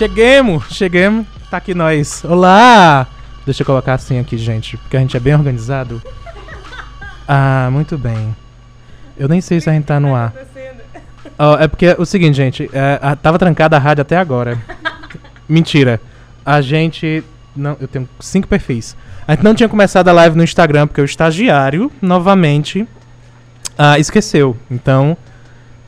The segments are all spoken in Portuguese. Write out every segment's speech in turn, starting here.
Cheguemos, cheguemos. Tá aqui nós. Olá! Deixa eu colocar assim aqui, gente, porque a gente é bem organizado. Ah, muito bem. Eu nem sei se a gente tá no ar. Ó, é porque é o seguinte, gente. É, a- tava trancada a rádio até agora. Mentira. A gente. Não, eu tenho cinco perfis. A gente não tinha começado a live no Instagram, porque o estagiário, novamente, ah, esqueceu. Então.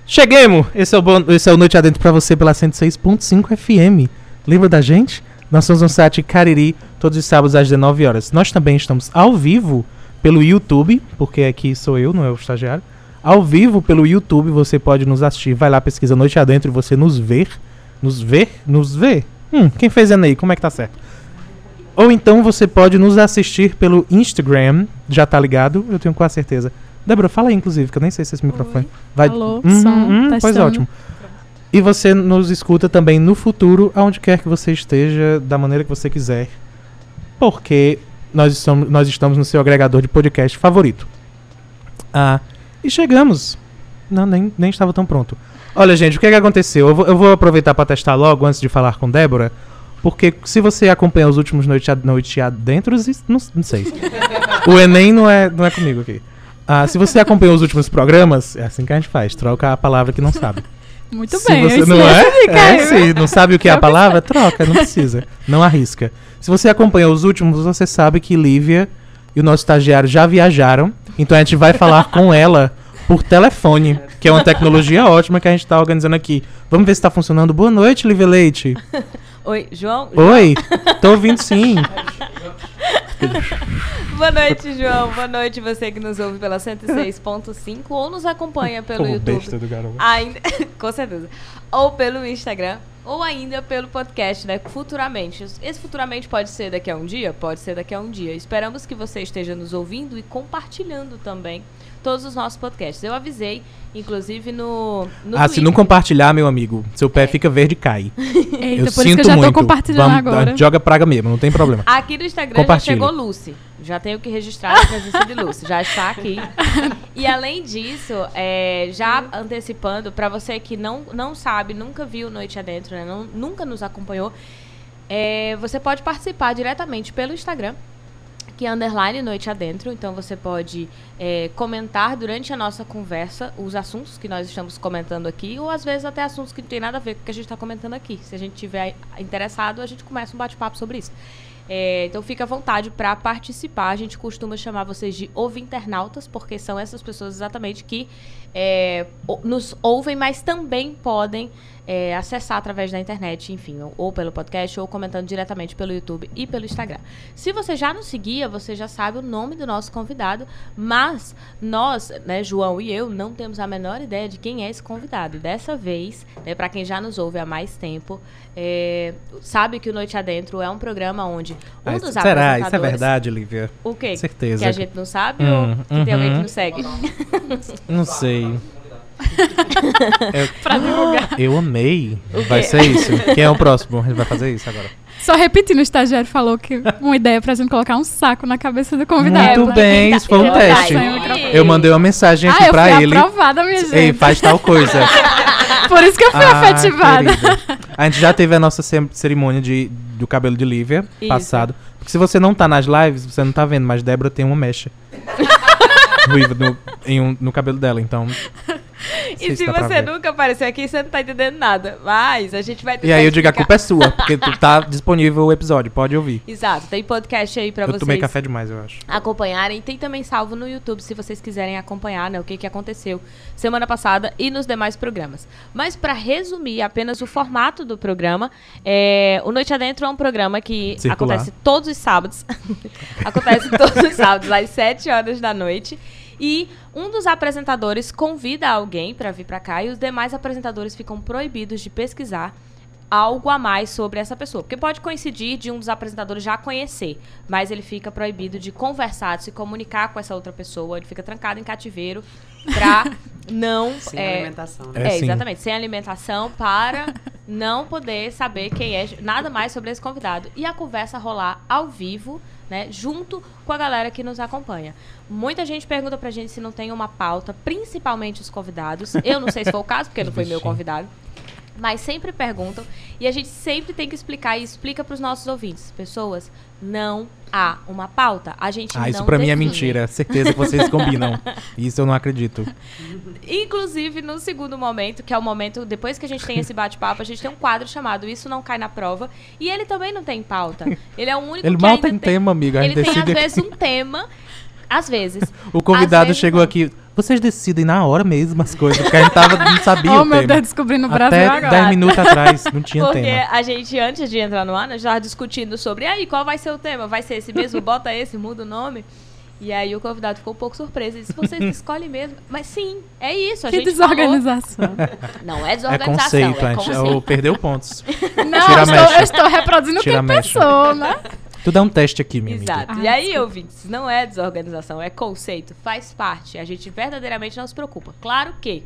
Cheguemos! Esse é o, bom, esse é o Noite Adentro pra você pela 106.5 FM. Lembra da gente? Nós somos no site Cariri, todos os sábados às 19 horas. Nós também estamos ao vivo pelo YouTube, porque aqui sou eu, não é o estagiário. Ao vivo pelo YouTube, você pode nos assistir. Vai lá, pesquisa Noite Adentro e você nos ver. Nos ver? Nos ver? Hum, quem fez Enem? Como é que tá certo? Ou então você pode nos assistir pelo Instagram. Já tá ligado? Eu tenho quase certeza. Débora, fala aí, inclusive, que eu nem sei se esse microfone vai. Alô, Hum, som, hum, pois testando. ótimo. E você nos escuta também no futuro, aonde quer que você esteja, da maneira que você quiser. Porque nós estamos, nós estamos no seu agregador de podcast favorito. Ah, e chegamos. Não, nem, nem estava tão pronto. Olha, gente, o que, é que aconteceu? Eu vou, eu vou aproveitar para testar logo antes de falar com Débora. Porque se você acompanha os últimos noite, a- noite adentros, isso- não, não sei. o Enem não é, não é comigo aqui. Ah, se você acompanhou os últimos programas, é assim que a gente faz, troca a palavra que não sabe. Muito Se bem, você não é? é se não sabe o que é a palavra, troca, não precisa. Não arrisca. Se você acompanhou os últimos, você sabe que Lívia e o nosso estagiário já viajaram. Então a gente vai falar com ela por telefone, que é uma tecnologia ótima que a gente está organizando aqui. Vamos ver se está funcionando. Boa noite, Lívia Leite. Oi, João? Oi, tô ouvindo sim. Boa noite, João. Boa noite você que nos ouve pela 106.5 ou nos acompanha pelo Pô, YouTube. besta do garoto. Ainda, com certeza. Ou pelo Instagram, ou ainda pelo podcast, né? Futuramente. Esse futuramente pode ser daqui a um dia? Pode ser daqui a um dia. Esperamos que você esteja nos ouvindo e compartilhando também todos os nossos podcasts. Eu avisei, inclusive, no, no ah, se Twitter. não compartilhar, meu amigo, seu pé fica verde e cai. Eita, eu por isso sinto que eu já tô muito. compartilhando Vamos- agora. Joga praga mesmo, não tem problema. Aqui no Instagram já chegou Lucy. Já tenho que registrar a presença de Lucy. Já está aqui. E além disso, é, já antecipando, para você que não, não sabe, nunca viu Noite Adentro, né, não- nunca nos acompanhou, é, você pode participar diretamente pelo Instagram, que é underline Noite Adentro. Então você pode é, comentar durante a nossa conversa os assuntos que nós estamos comentando aqui, ou às vezes até assuntos que não tem nada a ver com o que a gente está comentando aqui. Se a gente tiver interessado, a gente começa um bate-papo sobre isso. É, então fica à vontade para participar. A gente costuma chamar vocês de ouvinternautas, porque são essas pessoas exatamente que é, nos ouvem, mas também podem é, acessar através da internet, enfim, ou, ou pelo podcast, ou comentando diretamente pelo YouTube e pelo Instagram. Se você já nos seguia, você já sabe o nome do nosso convidado, mas nós, né, João e eu, não temos a menor ideia de quem é esse convidado. E dessa vez, né, para quem já nos ouve há mais tempo, é, sabe que o Noite Adentro é um programa onde um Ah, dos será? Isso é verdade, Lívia? O quê? Certeza. Que a gente não sabe Hum, ou que tem alguém que uhum. nos segue? Não sei. Pra divulgar. Eu amei. Vai ser isso. Quem é o próximo? A gente vai fazer isso agora. Só repetindo, o estagiário falou que uma ideia pra gente colocar um saco na cabeça do convidado. Muito bem, isso foi um Eu- teste. Eu mandei uma mensagem aqui Ah, eu pra fui ele. aprovada, minha gente. Ei, faz tal coisa. Por isso que eu fui Ah, afetivada. querida. A gente já teve a nossa ce- cerimônia de, do cabelo de Lívia Isso. passado. Porque se você não tá nas lives, você não tá vendo, mas Débora tem uma mecha. ruiva no, um- no cabelo dela, então. E se você nunca apareceu aqui, você não tá entendendo nada. Mas a gente vai E aí eu digo, a explicar. culpa é sua, porque tu tá disponível o episódio, pode ouvir. Exato, tem podcast aí pra eu vocês tomei café demais, eu acho. acompanharem. Tem também salvo no YouTube, se vocês quiserem acompanhar, né, o que, que aconteceu semana passada e nos demais programas. Mas pra resumir apenas o formato do programa, é, o Noite Adentro é um programa que Circular. acontece todos os sábados. acontece todos os sábados, às 7 horas da noite. E um dos apresentadores convida alguém pra vir pra cá e os demais apresentadores ficam proibidos de pesquisar algo a mais sobre essa pessoa. Porque pode coincidir de um dos apresentadores já conhecer, mas ele fica proibido de conversar, de se comunicar com essa outra pessoa, ele fica trancado em cativeiro pra não. Sem é, alimentação, né? É, é, exatamente, sem alimentação para não poder saber quem é, nada mais sobre esse convidado. E a conversa rolar ao vivo, né, junto com a galera que nos acompanha. Muita gente pergunta pra gente se não tem uma pauta, principalmente os convidados. Eu não sei se foi o caso, porque não foi meu convidado. Mas sempre perguntam e a gente sempre tem que explicar e explica para os nossos ouvintes. Pessoas, não há uma pauta. A gente Ah, isso pra mim é mentira. Certeza que vocês combinam. Isso eu não acredito. Inclusive, no segundo momento, que é o momento, depois que a gente tem esse bate-papo, a gente tem um quadro chamado Isso Não Cai na Prova. E ele também não tem pauta. Ele é o único Ele que mal ainda tem tema, amiga. A Ele tem, às vezes, um tema. Às vezes. O convidado vezes chegou não. aqui. Vocês decidem na hora mesmo as coisas, porque a gente tava, não sabia Oh, o meu tema. Deus, descobrindo o Brasil Até agora. 10 minutos atrás não tinha Porque tema. a gente, antes de entrar no ar, nós já discutindo sobre, aí, qual vai ser o tema? Vai ser esse mesmo? Bota esse, muda o nome? E aí o convidado ficou um pouco surpreso. Ele disse, vocês escolhem mesmo. Mas sim, é isso. A Que gente falou. desorganização. Não é É desorganização, conceito, é a gente conceito. ou perdeu pontos. Não, eu estou, eu estou reproduzindo Tira quem pensou, né? Tudo é um teste aqui, minha amiga. Exato. Ah, e aí, desculpa. ouvintes, não é desorganização, é conceito, faz parte. A gente verdadeiramente não se preocupa. Claro que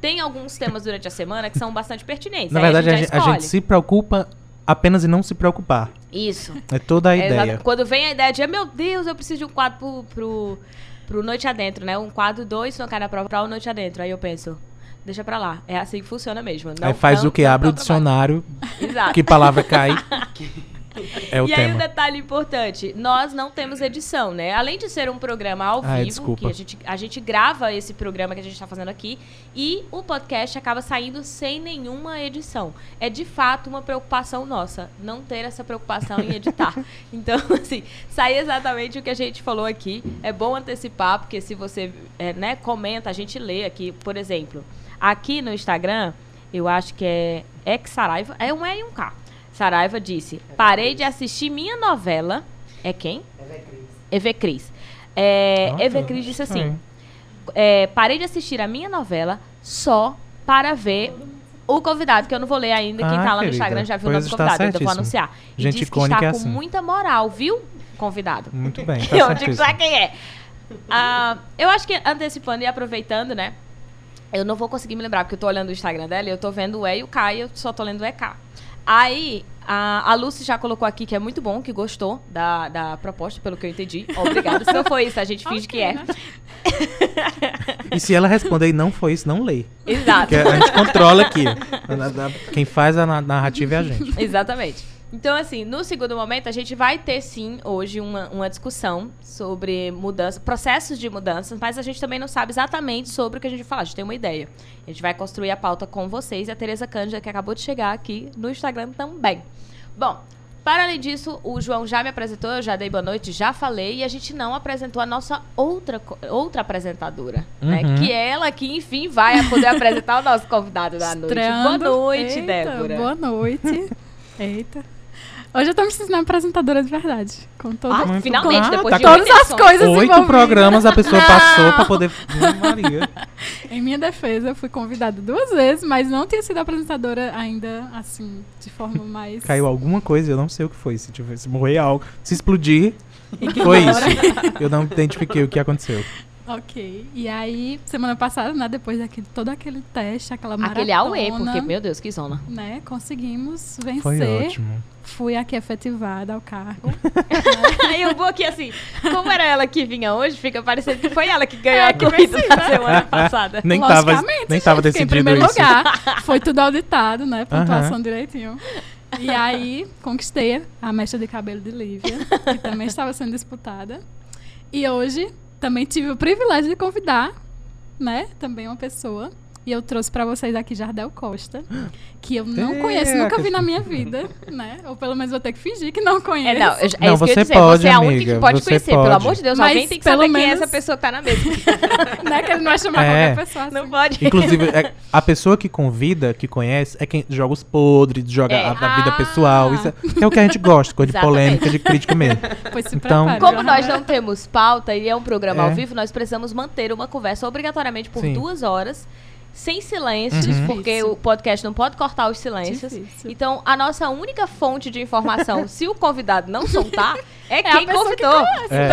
tem alguns temas durante a semana que são bastante pertinentes. Na aí verdade, a a gente, já a gente se preocupa apenas em não se preocupar. Isso. É toda a É, ideia. exato. Quando vem a ideia de, meu Deus, eu preciso de um quadro pro, pro, pro Noite Adentro, né? Um quadro dois, não cai na prova, pra o Noite Adentro. Aí eu penso, deixa pra lá. É assim que funciona mesmo. Não- Aí faz não- o que? Abre o dá dicionário, Exato. que palavra cai. É o e aí um tema. detalhe importante, nós não temos edição, né? Além de ser um programa ao Ai, vivo, desculpa. que a gente, a gente grava esse programa que a gente está fazendo aqui, e o podcast acaba saindo sem nenhuma edição. É de fato uma preocupação nossa, não ter essa preocupação em editar. então, assim, sai exatamente o que a gente falou aqui. É bom antecipar, porque se você é, né, comenta, a gente lê aqui, por exemplo, aqui no Instagram, eu acho que é Ex Saraiva, é um E e um K. Saraiva disse: parei de assistir minha novela. É quem? Eve Cris. É, Nossa, Eve Cris disse assim: estranho. é, parei de assistir a minha novela só para ver o convidado, que eu não vou ler ainda. Quem Ah, tá lá no Instagram já viu o está convidado, então eu vou anunciar. E Gente disse que está é com assim. muita moral, viu, convidado? Muito bem, tá eu digo já quem é. Ah, eu acho que antecipando e aproveitando, né? Eu não vou conseguir me lembrar, porque eu tô olhando o Instagram dela e eu tô vendo o E e o K e eu só tô lendo o EK. Aí, a, a Lucy já colocou aqui que é muito bom, que gostou da, da proposta, pelo que eu entendi. Obrigada. Se não foi isso, a gente finge que é. né? E se ela responder e não foi isso, não lê. Exato. Porque a gente controla aqui. Quem faz a na- narrativa é a gente. Exatamente. Então, assim, no segundo momento, a gente vai ter sim hoje uma, uma discussão sobre mudança, processos de mudanças, mas a gente também não sabe exatamente sobre o que a gente vai falar. A gente tem uma ideia. A gente vai construir a pauta com vocês e a Tereza Cândida, que acabou de chegar aqui no Instagram também. Bom, para além disso, o João já me apresentou, eu já dei boa noite, já falei, e a gente não apresentou a nossa outra, co- outra apresentadora, né? Uhum. Que é ela que, enfim, vai poder apresentar o nosso convidado da noite. Boa noite, Eita, Débora. Boa noite. Eita. Hoje eu tô me sentindo uma apresentadora de verdade. Com todo Ah, Muito finalmente, bom. depois Ah, de tá Todas oito as coisas Oito envolvidas. programas a pessoa passou pra poder. Maria. Em minha defesa, eu fui convidada duas vezes, mas não tinha sido apresentadora ainda, assim, de forma mais... Caiu alguma coisa, eu não sei o que foi. Se, tiver, se morrer algo, se explodir, foi isso. Eu não identifiquei o que aconteceu. Ok. E aí, semana passada, né, depois daquele, todo aquele teste, aquela maratona... Aquele AUE, porque, meu Deus, que zona. Né, conseguimos vencer. Foi ótimo. Fui aqui efetivada ao cargo. Aí eu vou aqui assim, como era ela que vinha hoje, fica parecendo que foi ela que ganhou É, a corrida venci, da né? semana passada. Nem tava, nem tava gente, em decidido primeiro isso. lugar, foi tudo auditado, né? Pontuação Aham. direitinho. E aí, conquistei a mecha de cabelo de Lívia, que também estava sendo disputada. E hoje, também tive o privilégio de convidar, né? Também uma pessoa. E eu trouxe pra vocês aqui Jardel Costa, que eu não É, conheço, nunca vi na minha vida, né? Ou pelo menos vou ter que fingir que não É, conheço. não, eu- é isso Não, que eu ia você dizer. pode, você é a única amiga, que pode você conhecer. Pelo pode. amor de Deus, Mas alguém tem que pelo saber quem é menos- essa pessoa que tá na mesa. né? Que ele não vai chamar É. qualquer pessoa assim. Não pode. Inclusive, é, a pessoa que convida, que conhece, é quem joga os podres, joga É. a, a vida Ah. pessoal. Isso é, é o que a gente gosta, coisa de polêmica, de crítica mesmo. Pois se Então- prepare, Como nós não temos pauta e é um programa É. ao vivo, nós precisamos manter uma conversa obrigatoriamente por Sim. duas horas, sem silêncios, Uhum. porque Difícil. o podcast não pode cortar os silêncios. Difícil. Então, a nossa única fonte de informação, se o convidado não soltar, é, a quem pessoa que convidou. É.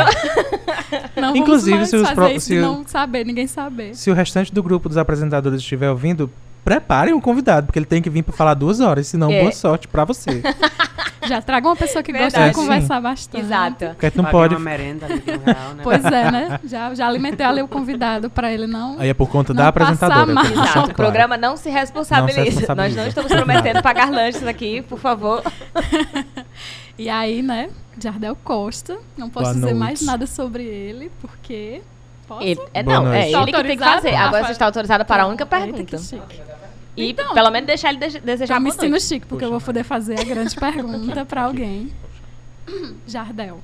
Não Inclusive, vamos mais se os fazer pro- isso se não saber, ninguém saber. Se o restante do grupo dos apresentadores estiver ouvindo, preparem o convidado, porque ele tem que vir pra falar duas horas, senão É. boa sorte pra você. Já traga uma pessoa que gosta Verdade. de conversar bastante. Exato. Porque gente não pode. uma merenda ali real, né? Pois é, né? Já, já alimentei ali o convidado pra ele não. Aí é por conta da passar apresentadora. mal. deixo Exato. muito O claro. programa não se responsabiliza. Não se responsabiliza. Nós não estamos prometendo pagar lanches aqui, por favor. E aí, né? Jardel Costa. Não posso Boa dizer noite. mais nada sobre ele, porque. Posso? Ele, é, Boa não, noite. é Tá ele que tem que autorizado, fazer. Agora você está autorizada para a única Eita, pergunta. que chique. E Então, pelo menos deixar ele de- desejar Já me boa noite. chique, porque eu vou poder fazer a grande pergunta pra alguém. Jardel.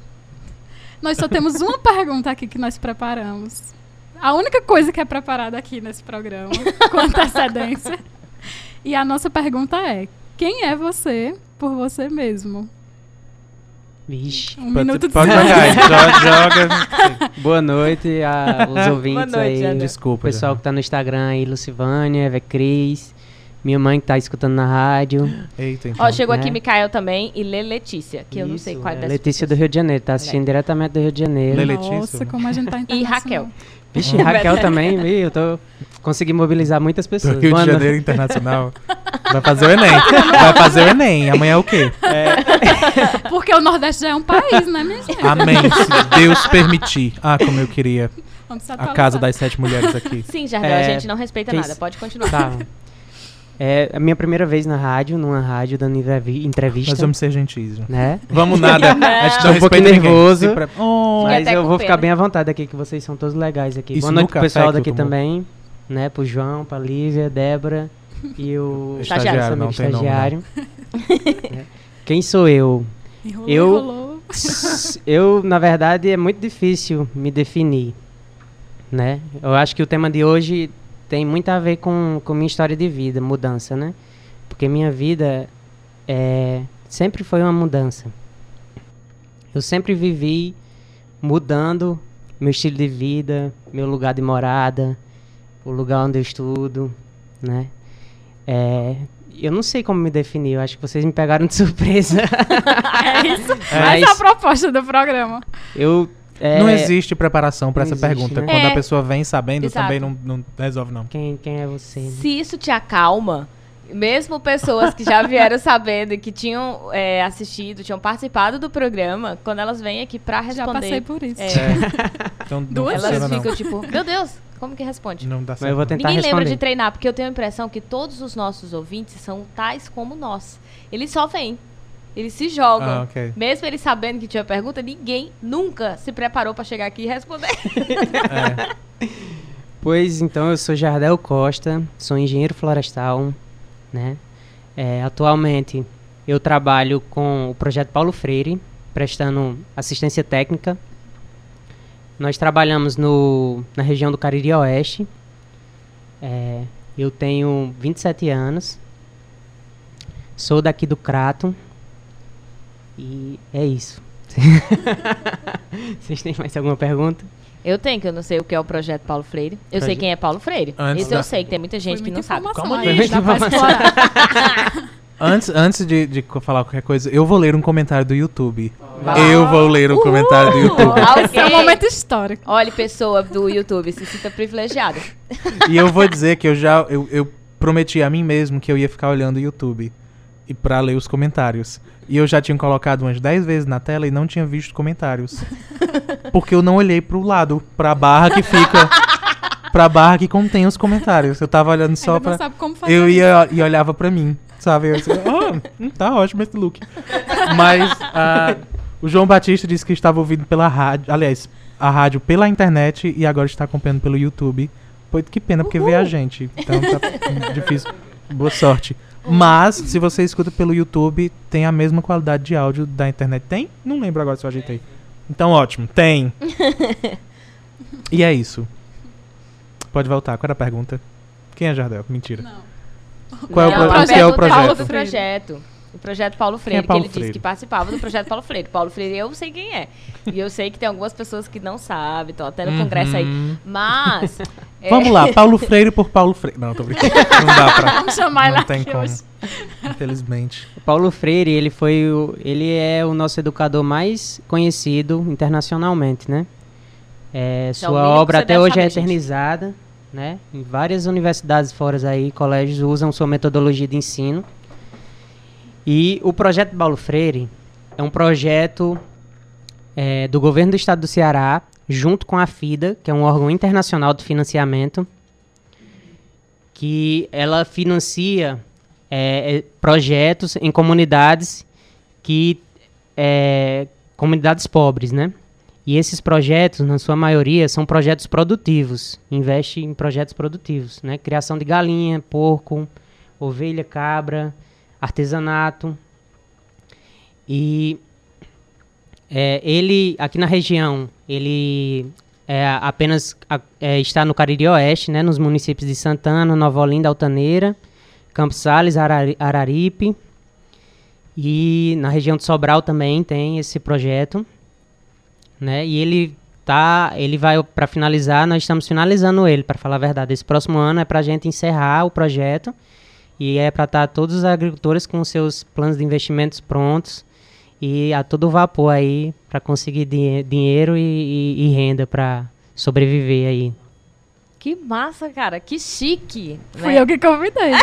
Nós só temos uma pergunta aqui que nós preparamos. A única coisa que é preparada aqui nesse programa, com antecedência. E a nossa pergunta é: quem é você por você mesmo? Vixe. Um Pode, minuto de pode jogar, jo- joga. Boa noite aos ouvintes Boa noite, aí. O Desculpa. pessoal que tá no Instagram aí, Lucivânia, Eva Cris, minha mãe que tá escutando na rádio. Eita, então. Ó, chegou né? aqui Mikael também e Lê Letícia, que eu não sei Isso, qual é é dessas Letícia do. Rio de Janeiro, tá assistindo diretamente do Rio de Janeiro. Lê Letícia. Nossa, como a gente tá E. Raquel. Vixe, Raquel também, viu? Eu tô... consegui mobilizar muitas Do pessoas. Rio Boa de noite. Janeiro Internacional. Vai fazer o Enem. Vai fazer o Enem. Amanhã é o quê? Porque o Nordeste já é um país, né, minha gente? Amém. Se Deus permitir. Ah, como eu queria. A casa das sete mulheres aqui. Sim, Jardel, a É, gente não respeita nada. s- Pode continuar. Tá. É a minha primeira vez na rádio, numa rádio, dando entrevi- entrevista. Nós vamos ser gentis. né? Vamos nada. A gente Tô não um pouquinho nervoso. Pre- Oh, Mas eu vou pena. ficar bem à vontade aqui, que vocês são todos legais aqui. Isso Boa no noite pro pessoal que daqui também, né? Pro João, pra Lívia, Débora e o Estagiário, nosso não tem nome, estagiário. Né? Quem sou eu? Enrolou, Eu- enrolou. eu, na verdade, é muito difícil me definir, né? Eu acho que o tema de hoje tem muito a ver com, com minha história de vida, mudança, né? Porque minha vida é, sempre foi uma mudança. Eu sempre vivi mudando meu estilo de vida, meu lugar de morada, o lugar onde eu estudo, né? É, eu não sei como me definir, eu acho que vocês me pegaram de surpresa. É isso. Mas- Essa é a proposta do programa. Eu é, Não existe preparação pra não essa existe, pergunta. né? Quando É. a pessoa vem sabendo, Exato. também não, não resolve, não. Quem, quem é você? né? Se isso te acalma, mesmo pessoas que já vieram sabendo e que tinham é, assistido, tinham participado do programa, quando elas vêm aqui pra Já passei responder, por isso. É. Então não Duas elas funciona, ficam tipo, meu Deus, como que responde? não. Não dá Mas certo. eu vou tentar Ninguém lembra responder. de treinar, porque eu tenho a impressão que todos os nossos ouvintes são tais como nós. Eles só vêm. Eles se jogam. Ah, ok. Mesmo eles sabendo que tinha pergunta, ninguém nunca se preparou pra chegar aqui e responder. É. Pois então, eu sou Jardel Costa, sou engenheiro florestal, né? É, atualmente eu trabalho com o projeto Paulo Freire, prestando assistência técnica. Nós trabalhamos no, na região do Cariri Oeste. É, eu tenho 27 anos. Sou daqui do Crato. E é isso. Vocês têm mais alguma pergunta? Eu tenho, que eu não sei o que é o projeto Paulo Freire. Eu sei quem é Paulo Freire. Antes Isso da- eu sei, que tem muita gente Foi que não sabe. Calma aí, aí. dá pra explorar. Antes, antes de, de falar qualquer coisa, eu vou ler um comentário do YouTube. Vai. Eu vou ler um comentário do YouTube. Esse é um momento histórico. Olha, pessoa do YouTube, se sinta privilegiada. E eu vou dizer que eu já eu, eu prometi a mim mesmo que eu ia ficar olhando o YouTube e pra ler os comentários. E eu já tinha colocado umas 10 vezes na tela e não tinha visto comentários. Porque eu não olhei pro lado, pra barra que fica pra barra que contém os comentários. Eu tava olhando só Ainda pra sabe como fazer eu isso. ia e olhava pra mim, sabe? Eu disse, "Ah, hum, tá ótimo esse look. Mas ah, o João Batista disse que estava ouvindo pela rádio, aliás, a rádio pela internet e agora está acompanhando pelo YouTube. Pô, que pena, porque vê a gente. Então tá difícil. Boa sorte. Mas, se você escuta pelo YouTube, tem a mesma qualidade de áudio da internet. Tem? Não lembro agora se eu ajeitei. Então, ótimo. Tem. e é isso. Pode voltar. Qual era a pergunta? Quem é Jardel? Mentira. Não. Qual é o pro- que é o projeto? do projeto. O projeto Paulo é Freire, Paulo que ele Freire? disse que participava do projeto Paulo Freire. Paulo Freire, eu sei quem é. E eu sei que tem algumas pessoas que não sabem, estão até no congresso aí. Uhum. Mas. é, Vamos lá, Paulo Freire por Paulo Freire. Não, tô brincando. Não dá pra. Vamos chamar ele Não tem aqui como. hoje. Infelizmente. O Paulo Freire, ele foi o, ele é o nosso educador mais conhecido internacionalmente, né? É, é o sua obra até hoje é saber, gente. eternizada, né? Em várias universidades fora aí, colégios usam sua metodologia de ensino. E o projeto Paulo Freire é um projeto é, do governo do estado do Ceará, junto com a FIDA, que é um órgão internacional de financiamento, que ela financia é, é projetos em comunidades que é, comunidades pobres, né? E esses projetos, na sua maioria, são projetos produtivos. Investe em projetos produtivos, né? Criação de galinha, porco, ovelha, cabra, artesanato. E é, ele, aqui na região, ele é, apenas é, está no Cariri Oeste, né? Nos municípios de Santana, Nova Olinda, Altaneira, Campos Sales, Arari, Araripe. E na região de Sobral também tem esse projeto né? E ele tá, ele vai para finalizar, nós estamos finalizando ele, para falar a verdade. Esse próximo ano é para a gente encerrar o projeto e é para estar tá todos os agricultores com seus planos de investimentos prontos e a todo vapor aí para conseguir dinhe dinheiro e, e, e renda para sobreviver aí. Que massa, cara, que chique. Fui né? eu que convidei.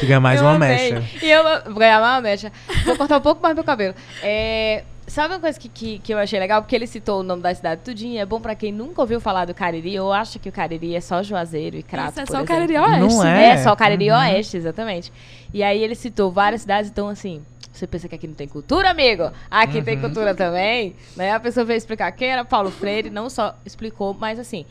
Tu ganha mais eu uma amei. mecha. E eu vou ganhar mais uma mecha. Vou cortar um pouco mais meu cabelo. É, sabe uma coisa que, que, que, eu achei legal? Porque ele citou o nome da cidade tudinho. É bom pra quem nunca ouviu falar do Cariri ou acha que o Cariri é só Juazeiro e Crato, Isso é só exemplo. o Cariri Oeste. Não é? É só o Cariri uhum. Oeste, exatamente. E aí ele citou várias cidades, então assim... Você pensa que aqui não tem cultura, amigo? Aqui uhum. tem cultura também. Né? A pessoa veio explicar quem era Paulo Freire, não só explicou, mas assim,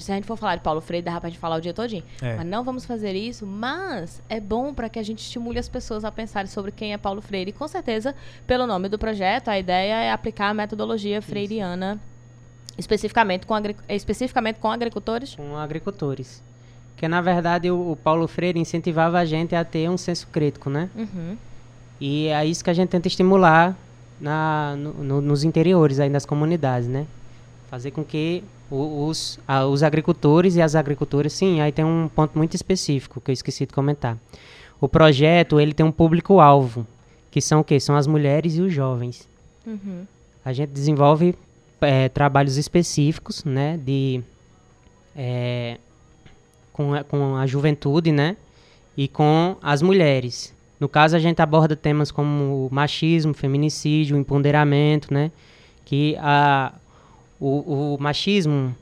se a gente for falar de Paulo Freire, dá pra gente falar o dia todinho. É. Mas não vamos fazer isso, mas é bom para que a gente estimule as pessoas a pensarem sobre quem é Paulo Freire. E com certeza, pelo nome do projeto, a ideia é aplicar a metodologia freiriana especificamente com, especificamente com agricultores? Com agricultores. Porque, na verdade, o, o, Paulo Freire incentivava a gente a ter um senso crítico, né? Uhum. E é isso que a gente tenta estimular na, no, no, nos interiores aí das comunidades, né? Fazer com que os, a, os agricultores e as agricultoras, sim, aí tem um ponto muito específico que eu esqueci de comentar. O projeto, ele tem um público-alvo, que são o quê? São as mulheres e os jovens. Uhum. A gente desenvolve é, trabalhos específicos, né, de... É, com, a, com a juventude, né, e com as mulheres. No caso, a gente aborda temas como machismo, feminicídio, empoderamento, né, que a o, o machismo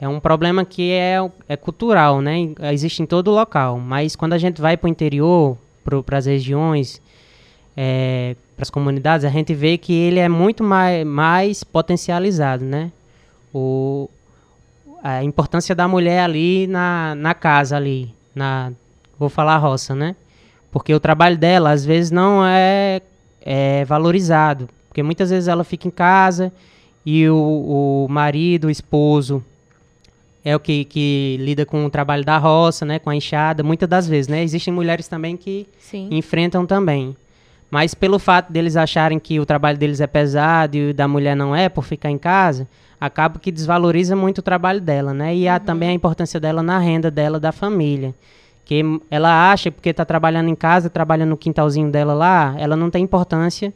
é um problema que é, é cultural, né? Existe em todo local. Mas quando a gente vai para o interior, para as regiões, é, para as comunidades, a gente vê que ele é muito mais, mais potencializado, né? O, a importância da mulher ali na, na casa ali, na vou falar roça, né? Porque o trabalho dela às vezes não é, é valorizado, porque muitas vezes ela fica em casa e o, o marido, o esposo, é o que, que lida com o trabalho da roça, né, com a enxada, muitas das vezes, né? Existem mulheres também que Sim. enfrentam também. Mas pelo fato deles acharem que o trabalho deles é pesado e o da mulher não é, por ficar em casa, acaba que desvaloriza muito o trabalho dela, né? E há uhum. também a importância dela na renda dela, da família. Que ela acha, porque está trabalhando em casa, trabalha no quintalzinho dela lá, ela não tem importância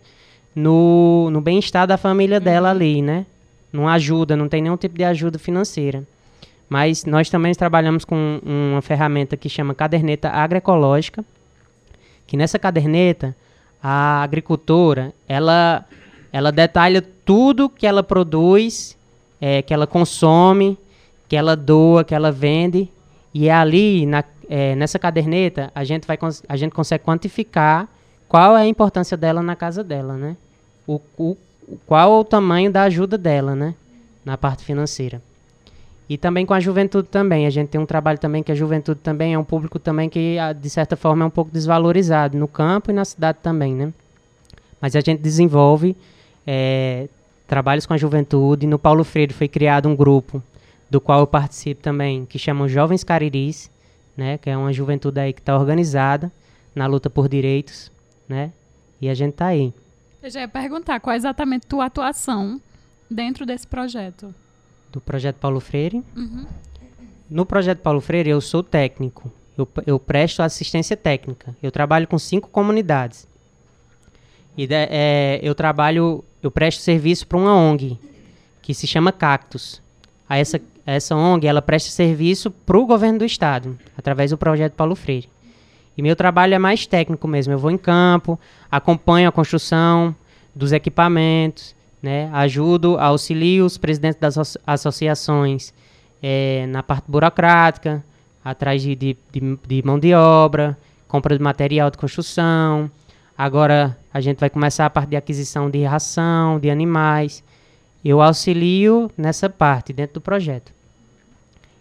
no, no bem-estar da família uhum. dela ali, né? Não ajuda, não tem nenhum tipo de ajuda financeira. Mas nós também trabalhamos com uma ferramenta que chama caderneta agroecológica, que nessa caderneta a agricultora ela ela detalha tudo que ela produz, é, que ela consome, que ela doa, que ela vende e é ali na, é, nessa caderneta a gente vai a gente consegue quantificar qual é a importância dela na casa dela, né? O, o, qual o tamanho da ajuda dela, né? Na parte financeira. E também com a juventude também. A gente tem um trabalho também que a juventude também é um público também que, ah, de certa forma, é um pouco desvalorizado no campo e na cidade também, né? Mas a gente desenvolve é, trabalhos com a juventude. No Paulo Freire foi criado um grupo do qual eu participo também, que chama Jovens Cariris, né? Que é uma juventude aí que está organizada na luta por direitos né? E a gente tá aí. Eu já ia perguntar qual é exatamente tua atuação dentro desse projeto. Do projeto Paulo Freire? Uhum. No projeto Paulo Freire, eu sou técnico. Eu, eu presto assistência técnica. Eu trabalho com cinco comunidades. E de, é, eu trabalho, eu presto serviço para uma ONG que se chama Cactus. A essa, essa ONG ela presta serviço para o governo do estado através do projeto Paulo Freire. E meu trabalho é mais técnico mesmo. Eu vou em campo, acompanho a construção dos equipamentos, né? ajudo, auxilio os presidentes das asso associações é, na parte burocrática, atrás de, de, de, de mão de obra, compra de material de construção. Agora a gente vai começar a parte de aquisição de ração, de animais. Eu auxilio nessa parte dentro do projeto.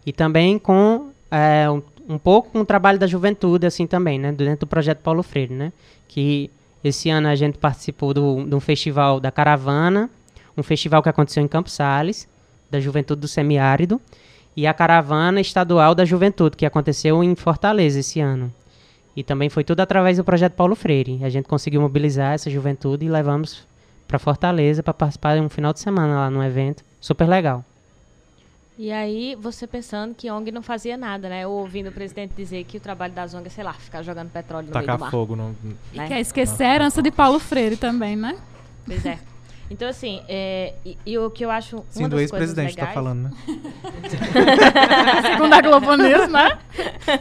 E também com é, um, um, pouco com o trabalho da juventude, assim também, né? Dentro do projeto Paulo Freire, né? Que esse ano a gente participou do, de um festival da Caravana, um festival que aconteceu em Campos Sales, da Juventude do Semiárido, e a Caravana Estadual da Juventude, que aconteceu em Fortaleza esse ano. E também foi tudo através do projeto Paulo Freire. A gente conseguiu mobilizar essa juventude e levamos para Fortaleza para participar de um final de semana lá no evento. Super legal. E aí, você pensando que ONG não fazia nada, né? Ou ouvindo o presidente dizer que o trabalho das ONG sei lá, ficar jogando petróleo no Tacar meio do mar. fogo no... Né? E quer esquecer a herança de Paulo Freire também, né? Pois é. Então, assim, é, e, e, o que eu acho. Sim, do ex-presidente tá falando, né? Segundo a Globo News, né?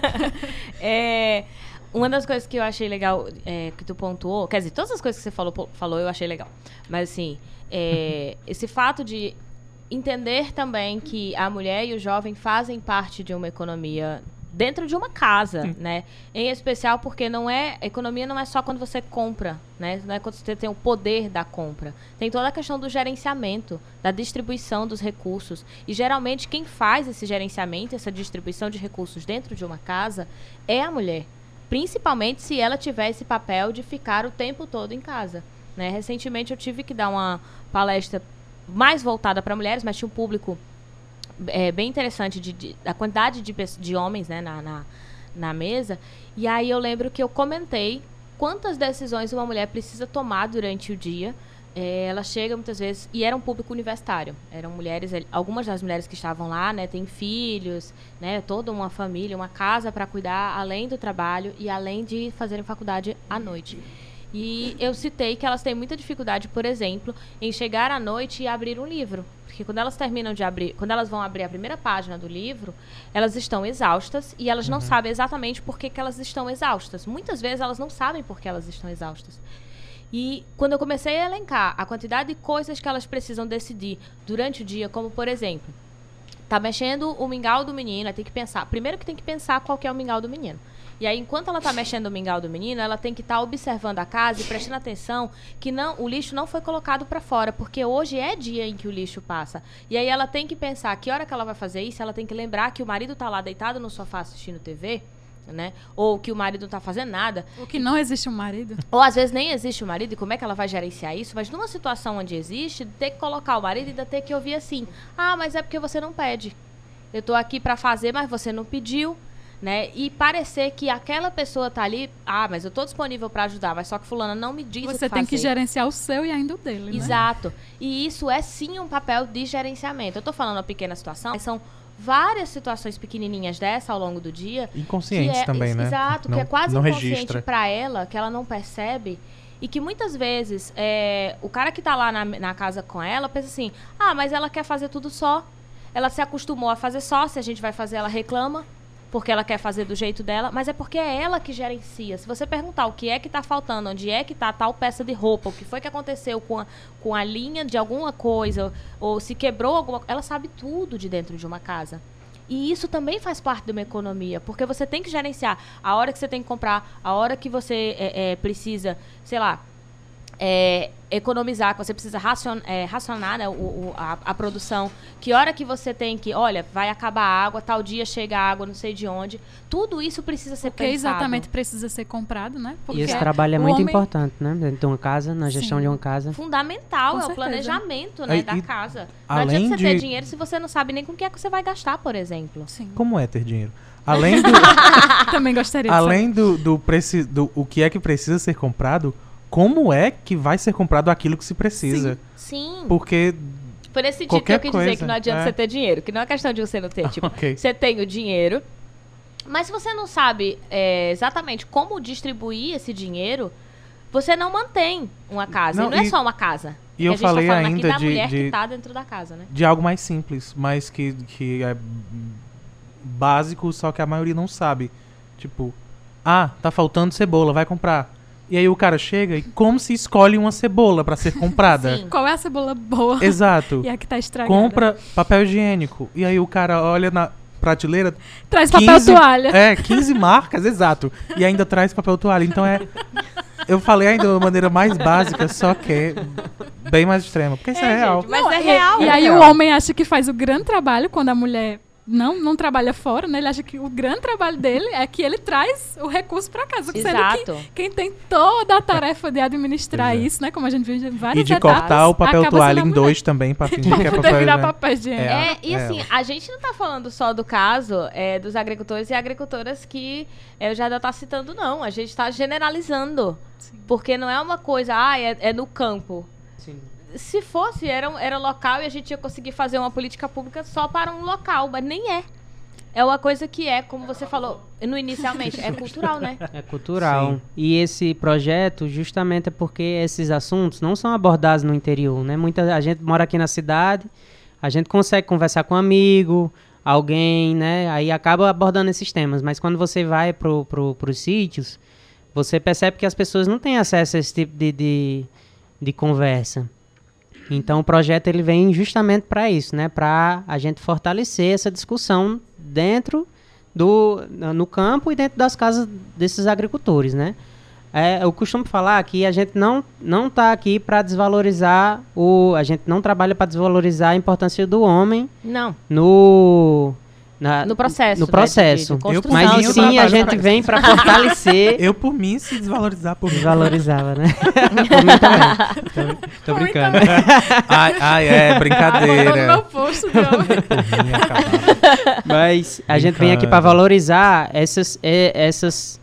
é, uma das coisas que eu achei legal é, que tu pontuou, quer dizer, todas as coisas que você falou, falou eu achei legal. Mas assim, é, esse fato de entender também que a mulher e o jovem fazem parte de uma economia dentro de uma casa, Sim. né? Em especial porque não é economia não é só quando você compra, né? Não é quando você tem o poder da compra. Tem toda a questão do gerenciamento, da distribuição dos recursos. E geralmente quem faz esse gerenciamento, essa distribuição de recursos dentro de uma casa é a mulher principalmente se ela tiver esse papel de ficar o tempo todo em casa. Né? Recentemente eu tive que dar uma palestra mais voltada para mulheres, mas tinha um público é, bem interessante de, de, da quantidade de, de homens né, na, na, na mesa. E aí eu lembro que eu comentei quantas decisões uma mulher precisa tomar durante o dia. É, ela chega muitas vezes e era um público universitário. Eram mulheres algumas das mulheres que estavam lá né têm filhos né toda uma família uma casa para cuidar além do trabalho e além de fazerem faculdade à noite e eu citei que elas têm muita dificuldade por exemplo em chegar à noite e abrir um livro porque quando elas terminam de abrir quando elas vão abrir a primeira página do livro elas estão exaustas e elas não uhum. sabem exatamente por que, que elas estão exaustas muitas vezes elas não sabem por que elas estão exaustas e quando eu comecei a elencar a quantidade de coisas que elas precisam decidir durante o dia, como por exemplo, tá mexendo o mingau do menino, tem que pensar. Primeiro que tem que pensar qual que é o mingau do menino. E aí, enquanto ela tá mexendo o mingau do menino, ela tem que estar tá observando a casa e prestando atenção que não, o lixo não foi colocado para fora, porque hoje é dia em que o lixo passa. E aí ela tem que pensar que hora que ela vai fazer isso, ela tem que lembrar que o marido tá lá deitado no sofá assistindo TV né? Ou que o marido não tá fazendo nada. Ou que não existe um marido. Ou às vezes nem existe um marido, e como é que ela vai gerenciar isso? Mas numa situação onde existe, ter que colocar o marido e ainda ter que ouvir assim: ah, mas é porque você não pede. Eu tô aqui para fazer, mas você não pediu. Né? E parecer que aquela pessoa tá ali, ah, mas eu tô disponível para ajudar, mas só que fulana não me diz Você o que tem que gerenciar o seu e ainda o dele, né? Exato. E isso é sim um papel de gerenciamento. Eu tô falando uma pequena situação, mas são várias situações pequenininhas dessa ao longo do dia. Inconscientes é, também, né? Exato, não, que é quase inconsciente para ela, que ela não percebe. E que muitas vezes é, o cara que tá lá na, na casa com ela pensa assim: ah, mas ela quer fazer tudo só. Ela se acostumou a fazer só, se a gente vai fazer, ela reclama porque ela quer fazer do jeito dela, mas é porque é ela que gerencia. Se você perguntar o que é que está faltando, onde é que está tal peça de roupa, o que foi que aconteceu com a, com a linha de alguma coisa, ou se quebrou alguma ela sabe tudo de dentro de uma casa. E isso também faz parte de uma economia, porque você tem que gerenciar a hora que você tem que comprar, a hora que você é, é, precisa, sei lá, é, economizar, que você precisa racion, é, racionar né, o, o, a, a, produção. Que hora que você tem que, olha, vai acabar a água, tal dia chega a água, não sei de onde. Tudo isso precisa ser Porque pensado. exatamente precisa ser comprado, né? Porque e esse trabalho é muito homem... importante, né? Dentro de uma casa, na gestão Sim. de uma casa. Fundamental, com é certeza. o planejamento né, da casa. Não adianta você de... ter dinheiro se você não sabe nem com o que é que você vai gastar, por exemplo. Sim. Como é ter dinheiro? Além do. Também gostaria Além do, do, preci... do o que é que precisa ser comprado, como é que vai ser comprado aquilo que se precisa. Sim. Sim. Porque. Por esse sentido que eu quis dizer que não adianta é. você ter dinheiro, que não é questão de você não ter. Tipo, okay. você tem o dinheiro, mas se você não sabe é, exatamente como distribuir esse dinheiro, você não mantém uma casa. Não, e não é só uma casa. E eu tá falei tá ainda da de, mulher de, que tá dentro da casa, né? De algo mais simples, mas que, que é básico, só que a maioria não sabe. Tipo, Ah, tá faltando cebola, vai comprar. E aí o cara chega e como se escolhe uma cebola pra ser comprada? Sim. Qual é a cebola boa Exato. e a que tá estragada? Compra papel higiênico. E aí o cara olha na prateleira. Traz papel 15 toalha. É, 15 marcas, exato. E ainda traz papel toalha. Então é. Eu falei ainda de uma maneira mais básica, só que é bem mais extrema. Porque isso é, É, real. gente, mas Não, é e- real. E, é aí real. o homem acha que faz o grande trabalho quando a mulher não, não trabalha fora, né? Ele acha que o grande trabalho dele é que ele traz o recurso pra casa. Sendo que Exato. quem tem toda a tarefa de administrar Pois é. isso, né? Como a gente viu em E várias de etapas, cortar o papel toalha em dois também pra fingir que é papel virar higiênico. papel higiênico. É. É, e É. assim, a gente não tá falando só do caso é, dos agricultores e agricultoras que é, o Jardel tá citando, não. A gente tá generalizando. Porque não é uma coisa, ah, é, é no campo. Se fosse, era, era local e a gente ia conseguir fazer uma política pública só para um local, mas nem é. É uma coisa que é, como você falou no inicialmente, é cultural, né? É cultural. Sim. E esse projeto, justamente é porque esses assuntos não são abordados no interior, né? Muita a gente mora aqui na cidade, a gente consegue conversar com um amigo, alguém, né? Aí acaba abordando esses temas. Mas quando você vai pro, pro, pros sítios, você percebe que as pessoas não têm acesso a esse tipo de, de, de conversa. Então o projeto ele vem justamente para isso, né? Para a gente fortalecer essa discussão dentro do no campo e dentro das casas desses agricultores, né? É, eu costumo falar que a gente não não está aqui para desvalorizar o, a gente não trabalha para desvalorizar a importância do homem Não, no na- no processo. no né, processo. de- de mas sim a gente pra vem para fortalecer Eu, por mim, se desvalorizar por mim. desvalorizava, né? Por mim também. Tô, tô brincando. Ai, ai, é, brincadeira. meu posto mim, acabar. Mas a gente vem aqui para valorizar essas, é, essas,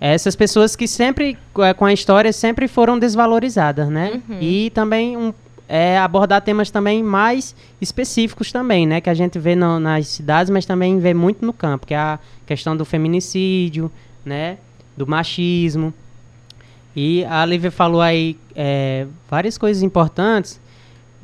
essas pessoas que sempre, é, com a história, sempre foram desvalorizadas, né? Uhum. E também um, é, abordar temas também mais específicos também, né? Que a gente vê no- nas cidades, mas também vê muito no campo, que é a questão do feminicídio, né? Do machismo. E a Lívia falou aí é, várias coisas importantes,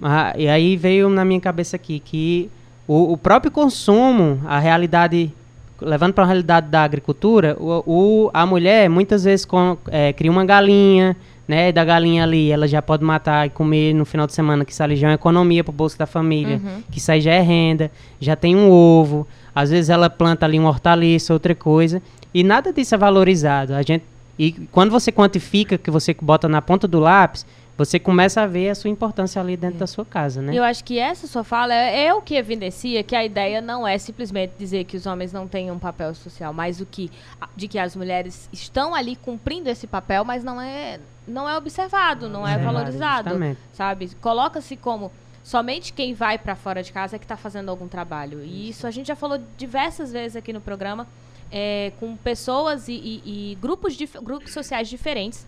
ah, e aí veio na minha cabeça aqui que o, o próprio consumo, a realidade, levando para a realidade da agricultura, o, o- a mulher muitas vezes com- é, cria uma galinha, né? Da galinha ali, ela já pode matar e comer no final de semana, que isso ali já é uma economia para o bolso da família, Uhum. que isso aí já é renda, já tem um ovo, às vezes ela planta ali uma hortaliça, outra coisa, e nada disso é valorizado. A gente, e quando você quantifica, que você bota na ponta do lápis, você começa a ver a sua importância ali dentro da sua casa, né? Eu acho que essa sua fala é, é o que evidencia que a ideia não é simplesmente dizer que os homens não têm um papel social, mas o que de que as mulheres estão ali cumprindo esse papel, mas não é não é observado, não é, Observado, valorizado, justamente. sabe? Coloca-se como somente quem vai para fora de casa é que está fazendo algum trabalho. E isso a gente já falou diversas vezes aqui no programa é, com pessoas e, e- e grupos, grupos sociais diferentes,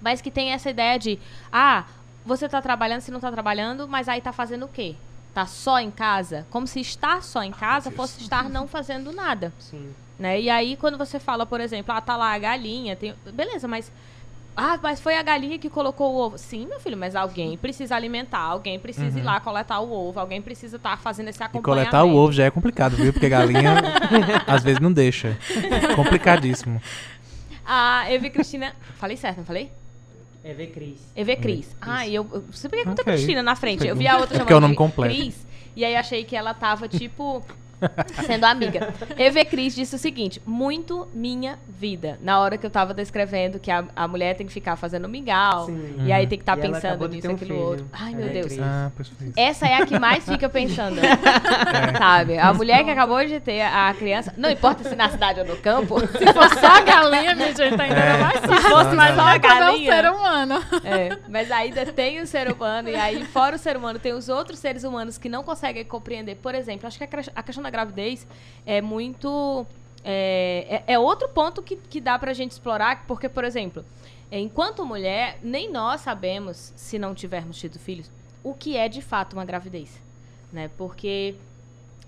mas que tem essa ideia de ah, você tá trabalhando, se não tá trabalhando, mas aí tá fazendo o quê? Tá só em casa? Como se estar só em casa fosse estar não fazendo nada, Sim. né? E aí quando você fala, por exemplo, ah, tá lá a galinha, tem... beleza, mas ah, mas foi a galinha que colocou o ovo. Sim, meu filho, mas alguém precisa alimentar, alguém precisa ir lá coletar o ovo, alguém precisa estar fazendo esse E acompanhamento. coletar o ovo já é complicado, viu? Porque galinha às vezes não deixa. Complicadíssimo. A Eve Cristina, falei certo, não falei? É ver Cris. EV Cris. Ah, e eu, eu não sei por que que não tem Ok. Cristina na frente. Eu vi a outra É chamando porque é o nome completo. Cris. E aí achei que ela tava, tipo, sendo amiga. EV Cris disse o seguinte: muito minha vida. Na hora que eu tava descrevendo que a, a mulher tem que ficar fazendo mingau. Sim. E aí tem que estar ela pensando nisso, um aquilo filho. outro. Ai, meu EV Deus. Ah. Essa é a que mais fica pensando. É. Sabe? A mulher que acabou de ter a criança. Não importa se na cidade ou no campo. Se fosse só a galinha, minha gente, ainda era É. mais Se fácil. fosse mais só a Como é um galinha. ser humano. É, mas ainda tem o ser humano, e aí, fora o ser humano, tem os outros seres humanos que não conseguem compreender. Por exemplo, acho que a questão da gravidez é muito. É, é- é outro ponto que, que dá pra gente explorar, porque, por exemplo, enquanto mulher, nem nós sabemos, se não tivermos tido filhos, o que é de fato uma gravidez. Né? Porque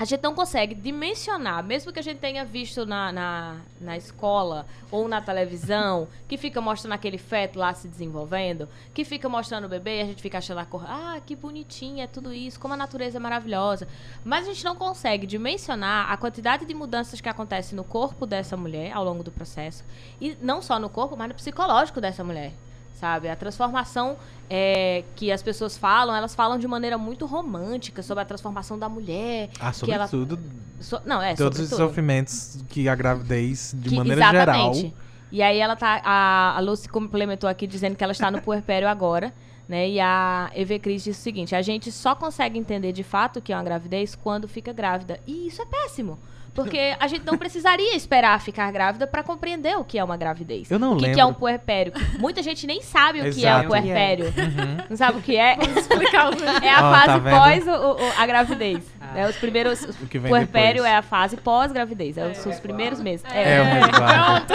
a gente não consegue dimensionar, mesmo que a gente tenha visto na, na, na, escola ou na televisão, que fica mostrando aquele feto lá se desenvolvendo, que fica mostrando o bebê e a gente fica achando a cor, ah, que bonitinha, é tudo isso, como a natureza é maravilhosa. Mas a gente não consegue dimensionar a quantidade de mudanças que acontecem no corpo dessa mulher ao longo do processo. E não só no corpo, mas no psicológico dessa mulher sabe? A transformação é, que as pessoas falam, elas falam de maneira muito romântica sobre a transformação da mulher. Ah, sobretudo. Ela... So, não, é, Todos os sofrimentos que a gravidez, de que, maneira exatamente. geral. E aí ela tá. A, a Lucy complementou aqui dizendo que ela está no puerpério agora. Né? E a Eve Cris disse o seguinte: a gente só consegue entender de fato que é uma gravidez quando fica grávida. E isso é péssimo. Porque a gente não precisaria esperar ficar grávida para compreender o que é uma gravidez. Eu não o que lembro. que é um puerpério. Muita gente nem sabe o que é o puerpério. Uhum. Não sabe o que é? Vamos explicar o É a tá fase vendo? pós o, o- a gravidez. né? Os primeiros. O que vem puerpério depois. é a fase pós-gravidez. É os, os primeiros meses. É o É. resguardo.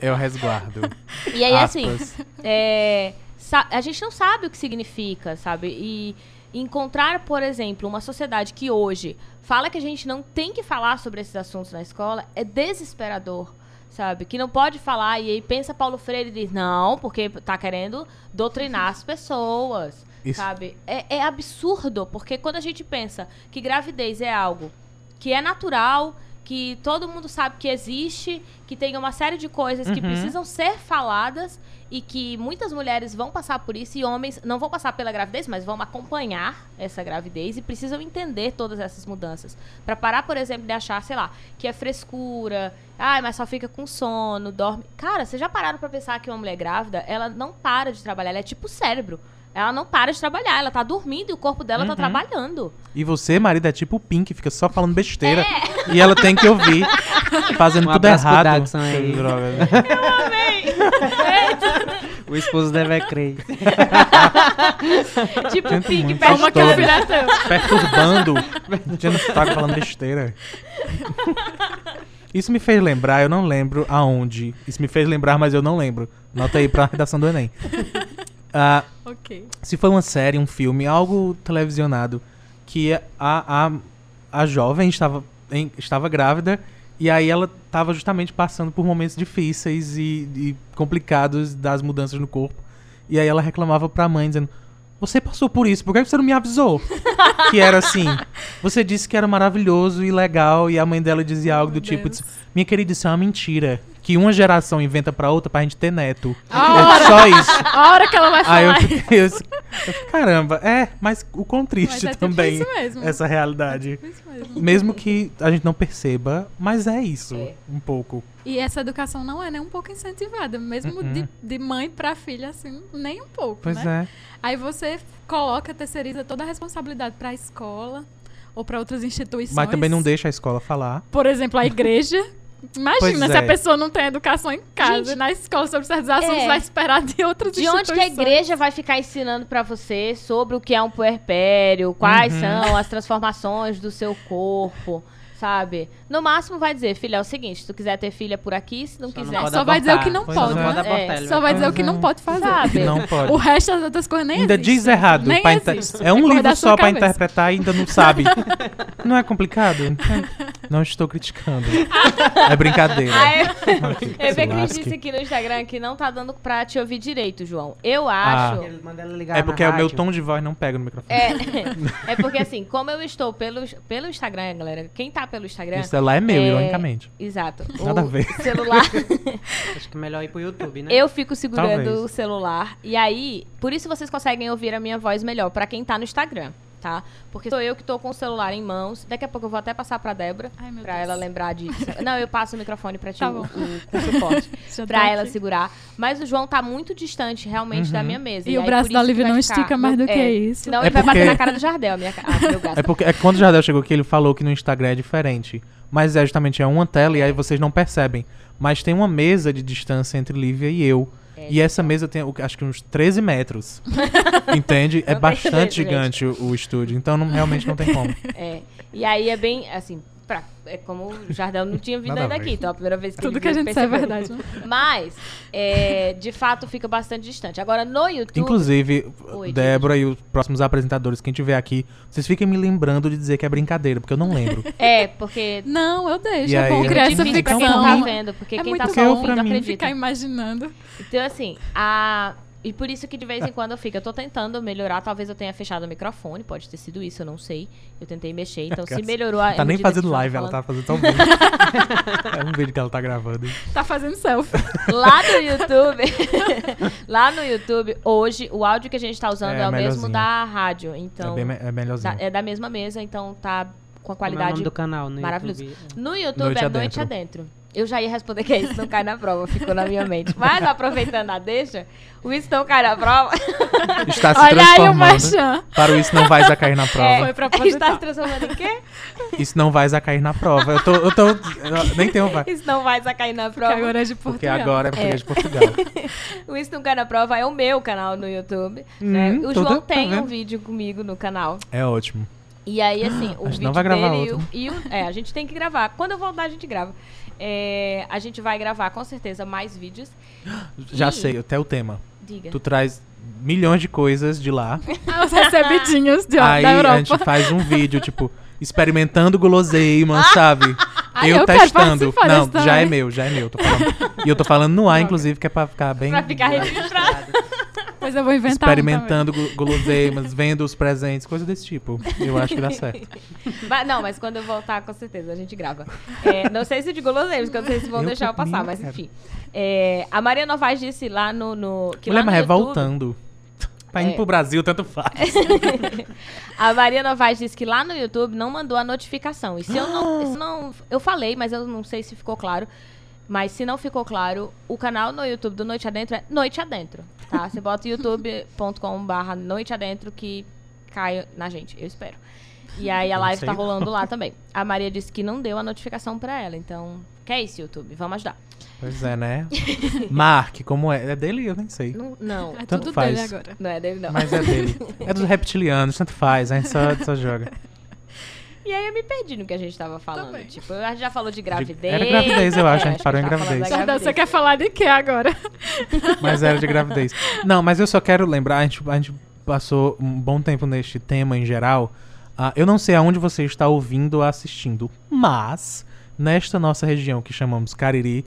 é o resguardo. E aí, assim, é, a gente não sabe o que significa, sabe? E encontrar, por exemplo, uma sociedade que hoje fala que a gente não tem que falar sobre esses assuntos na escola é desesperador. Sabe? Que não pode falar, e aí pensa Paulo Freire e diz, não, porque tá querendo doutrinar as pessoas. Isso. Sabe? É, é absurdo, porque quando a gente pensa que gravidez é algo que é natural, que todo mundo sabe que existe, que tem uma série de coisas que Uhum. precisam ser faladas e que muitas mulheres vão passar por isso e homens não vão passar pela gravidez, mas vão acompanhar essa gravidez e precisam entender todas essas mudanças. Pra parar, por exemplo, de achar, sei lá, que é frescura, ai, mas só fica com sono, dorme. Cara, vocês já pararam pra pensar que uma mulher grávida, ela não para de trabalhar, ela é tipo cérebro. Ela não para de trabalhar, ela tá dormindo e o corpo dela tá Uhum. trabalhando. E você, marido, é tipo o Pink, fica só falando besteira. E ela tem que ouvir, fazendo Um tudo errado. Aí. Droga. O esposo deve é crer. tipo o Pink perde é Todo. piratão. Perturbando. Tirando sotaque falando besteira. Isso me fez lembrar, eu não lembro aonde. Isso me fez lembrar, mas eu não lembro. Nota aí pra redação do Enem. Ah, se foi uma série, um filme, algo televisionado, que a, a, a jovem estava, em- estava grávida e aí ela estava justamente passando por momentos difíceis e, e complicados das mudanças no corpo. E aí ela reclamava pra mãe, dizendo: Você passou por isso, por que você não me avisou? que era assim: Você disse que era maravilhoso e legal, e a mãe dela dizia algo do Meu tipo: Deus. Minha querida, isso é uma mentira. Que uma geração inventa pra outra pra gente ter neto. A É só isso. A hora que ela vai Aí eu falar. fiquei, eu fiquei- eu fiquei, caramba, é, mas o quão triste Mas é também isso mesmo. essa realidade. Isso mesmo. Mesmo que a gente não perceba, mas é isso, É. um pouco. E essa educação não é nem um pouco incentivada, mesmo Uh-uh. de, de mãe pra filha, assim, nem um pouco, Pois né? é. Aí você coloca, terceiriza toda a responsabilidade pra escola ou pra outras instituições. Mas também não deixa a escola falar. Por exemplo, a igreja. Imagina Pois se é. a pessoa não tem educação em casa Gente, na escola sobre certos assuntos, é. vai esperar de outras De onde que a igreja vai ficar ensinando pra você sobre o que é um puerpério, quais Uhum. são as transformações do seu corpo, sabe? No máximo vai dizer, filha, é o seguinte, se tu quiser ter filha por aqui, se não Só não quiser, pode Só vai dizer o que não Pois pode, é. né? Não pode É, Só vai dizer o que não pode fazer. Sabe? Não pode. O resto das outras coisas nem ainda existe. diz errado. Nem inter-. É um livro só pra cabeça. interpretar e ainda não sabe. não é complicado? Não estou criticando. É brincadeira. Ah, é? Eu se vi que lasque. disse aqui no Instagram que não tá dando pra te ouvir direito, João. Eu Ah. acho. Ligar É porque o meu tom de voz não pega no microfone. É, é porque assim, como eu estou pelo, pelo Instagram, galera, quem tá pelo Instagram. O celular é meu, É, ironicamente. Exato. Nada o a ver. celular. Acho que é melhor ir pro YouTube, né? Eu fico segurando Talvez. o celular. E aí, por isso vocês conseguem ouvir a minha voz melhor, pra quem tá no Instagram, tá? Porque sou eu que tô com o celular em mãos. Daqui a pouco eu vou até passar pra Débora, Ai, meu pra Deus. ela lembrar disso. Não, eu passo o microfone pra ti, Tá o, bom. o- suporte, pra ela aqui. segurar. Mas o João tá muito distante, realmente, da Uhum. minha mesa. E o aí, braço da que Olivia não ficar estica mais do que é, isso. Senão É ele vai bater porque- na cara do Jardel, a minha, ah, meu. É porque é quando o Jardel chegou aqui, ele falou que no Instagram é diferente. Mas é justamente é uma tela e aí vocês não percebem. Mas tem uma mesa de distância entre Lívia e eu. É, e essa mesa tem, acho que uns 13 metros. Entende? É Não bastante gigante o, o estúdio. Então não- realmente não tem como. É. E aí é bem, assim, Pra, é como o Jardel não tinha vindo Nada ainda aqui, então é a primeira vez que Tudo ele que a gente sabe é verdade. né? Mas, é, de fato, fica bastante distante. Agora, no YouTube... Inclusive, Oi, Débora e os próximos apresentadores, quem tiver aqui, vocês fiquem me lembrando de dizer que é brincadeira, porque eu não lembro. É, porque... Não, eu deixo. E é aí, bom criar essa difícil pra quem ficção. não tá vendo, porque é quem tá só ouvindo mim. acredita. ficar imaginando. Então, assim, a... E por isso que de vez em quando eu fico, eu tô tentando melhorar, talvez eu tenha fechado o microfone, pode ter sido isso, eu não sei. Eu tentei mexer, então se melhorou a Tá nem fazendo live, ela tá fazendo tão bem. é um vídeo que ela tá gravando. Tá fazendo selfie. Lá no YouTube, lá no YouTube, hoje, o áudio que a gente tá usando É, é, o mesmo da rádio. Então, é, bem, é melhorzinho. da- é da mesma mesa, então tá com a é o nome qualidade do canal no maravilhoso. YouTube? No YouTube Noite é Adentro. Noite Adentro. Eu já ia responder que é isso, não cai na prova, ficou na minha mente. Mas aproveitando a deixa, o isso não cai na prova. Está se Olha aí o transformando para o Isso Não Vais a Cair na Prova. Foi pra Está se transformando em quê? Isso Não Vais a Cair na Prova. Eu tô... Eu tô eu nem tenho... vai. Isso não vai cair na Que prova. agora é de Porque Portugal. agora é português É. de Portugal. O Isso Não Cai na Prova é o meu canal no YouTube. né? Hum, O tô João tá tem um vendo? vídeo comigo no canal. É ótimo. E aí, assim, o A gente vídeo não vai gravar dele e o, outro. e o- É, a gente tem que gravar. Quando eu voltar, a gente grava. É, a gente vai gravar, com certeza, mais vídeos. Já E- sei, até o tema. Diga. Tu traz milhões de coisas de lá. Os recebidinhos de, aí da Europa. a gente faz um vídeo, tipo, experimentando guloseimas, sabe? Ai, eu, eu testando. Não, já é meu, já é meu. Tô falando. e eu tô falando no ar, inclusive, que é pra ficar bem. Pra ficar registrado. Pois eu vou inventar um experimentando gu- guloseimas, vendo os presentes, coisa desse tipo. Eu acho que dá certo. Mas, não, mas quando eu voltar, com certeza, a gente grava. É, não sei se de guloseimas, porque eu não sei se vão Eu deixar eu passar, mas quero. enfim. É, a Maria Novaes disse lá no... no que Mulher, lá no mas é YouTube- voltando. Pra ir É. pro Brasil, tanto faz. A Maria Novaes disse que lá no YouTube não mandou a notificação. E se eu não, se não. Eu falei, mas eu não sei se ficou claro. Mas se não ficou claro, o canal no YouTube do Noite Adentro é Noite Adentro. Tá? Você bota youtube.com/barra Noite Adentro que cai na gente, eu espero. E aí a live tá não. rolando lá também. A Maria disse que não deu a notificação pra ela. Então, que é isso, YouTube? Vamos ajudar. Pois é, né? Mark, como é? É dele? Eu nem sei. Não, não, É Tanto faz. dele agora. não é dele, não. Mas é dele. É dos reptilianos, tanto faz, a gente só, só joga. E aí eu me perdi no que a gente tava falando. Também. Tipo, a gente já falou de gravidez. Era gravidez, eu acho, a gente parou em falando gravidez. Jardel, você gravidez. quer falar de quê agora? Mas era de gravidez. Não, mas eu só quero lembrar, a gente, a gente passou um bom tempo neste tema em geral. Ah, eu não sei aonde você está ouvindo ou assistindo, mas nesta nossa região que chamamos Cariri,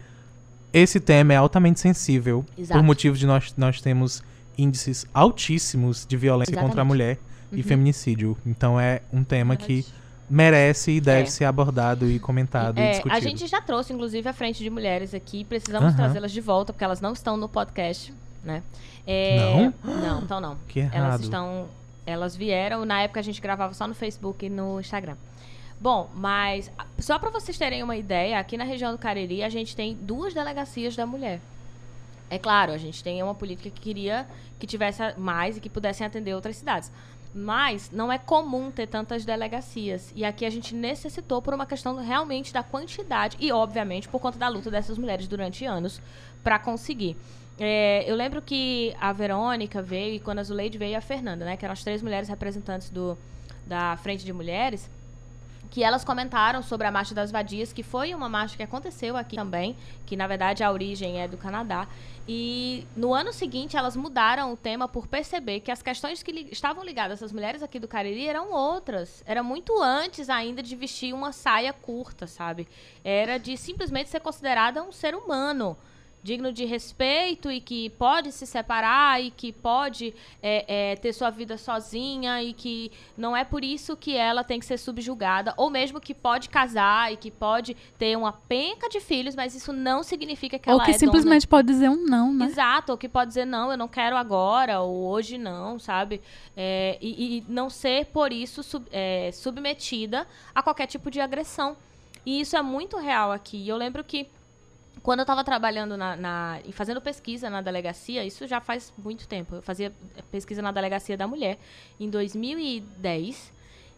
esse tema é altamente sensível Exato. por motivo de nós, nós temos índices altíssimos de violência contra a Exatamente. mulher e Uhum. feminicídio. Então é um tema que merece e deve É. ser abordado e comentado e É, discutido. a gente já trouxe, inclusive, a frente de mulheres aqui. Precisamos Aham. trazê-las de volta, porque elas não estão no podcast, né? É, Não? Não, então não. Que Elas errado. estão. Elas vieram, na época a gente gravava só no Facebook e no Instagram. Bom, mas só para vocês terem uma ideia, aqui na região do Cariri a gente tem duas delegacias da mulher. É claro, a gente tem uma política que queria que tivesse mais e que pudessem atender outras cidades. Mas não é comum ter tantas delegacias. E aqui a gente necessitou por uma questão realmente da quantidade e, obviamente, por conta da luta dessas mulheres durante anos para conseguir. É, eu lembro que a Verônica veio e quando a Zuleide veio a Fernanda, né? Que eram as três mulheres representantes do, da Frente de Mulheres que elas comentaram sobre a Marcha das Vadias, que foi uma marcha que aconteceu aqui também, que na verdade a origem é do Canadá. E no ano seguinte elas mudaram o tema por perceber que as questões que li- estavam ligadas às mulheres aqui do Cariri eram outras. Era muito antes ainda de vestir uma saia curta, sabe? Era de simplesmente ser considerada um ser humano digno de respeito e que pode se separar e que pode é, é, ter sua vida sozinha e que não é por isso que ela tem que ser subjugada, ou mesmo que pode casar e que pode ter uma penca de filhos, mas isso não significa que Ou ela que é simplesmente pode dizer um não, dona... né? Exato, ou que pode dizer não, eu não quero agora, ou hoje não, sabe? É, e, e não ser, por isso, sub- é, submetida a qualquer tipo de agressão. E isso é muito real aqui. E eu lembro que quando eu estava trabalhando na, na- e fazendo pesquisa na delegacia, isso já faz muito tempo. Eu fazia pesquisa na delegacia da mulher em 2010,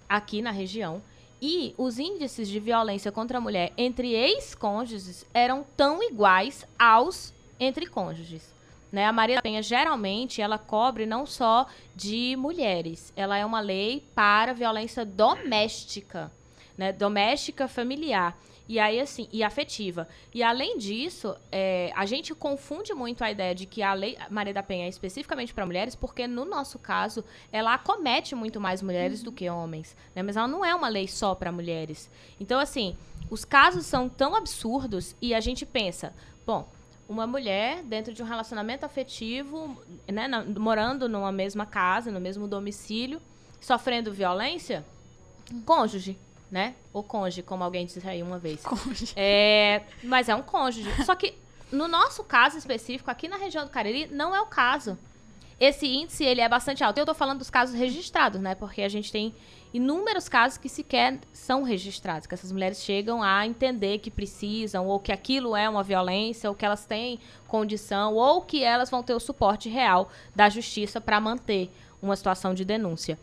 aqui na região. E os índices de violência contra a mulher entre ex-cônjuges eram tão iguais aos entre cônjuges. Né? A Maria da Penha, geralmente, ela cobre não só de mulheres. Ela é uma lei para violência doméstica. né? Doméstica, familiar. E aí, assim, e afetiva. E além disso, é, a gente confunde muito a ideia de que a lei Maria da Penha é especificamente para mulheres, porque no nosso caso, ela acomete muito mais mulheres do que homens. Né? Mas ela não é uma lei só para mulheres. Então, assim, os casos são tão absurdos e a gente pensa, bom, uma mulher dentro de um relacionamento afetivo, né, na, morando numa mesma casa, no mesmo domicílio, sofrendo violência, cônjuge né? Ou cônjuge, como alguém disse aí uma vez. Cônjuge. É, mas é um cônjuge. Só que no nosso caso específico, aqui na região do Cariri, não é o caso. Esse índice, ele é bastante alto. Eu tô falando dos casos registrados, né? Porque a gente tem inúmeros casos que sequer são registrados, que essas mulheres chegam a entender que precisam, ou que aquilo é uma violência, ou que elas têm condição, ou que elas vão ter o suporte real da justiça para manter uma situação de denúncia.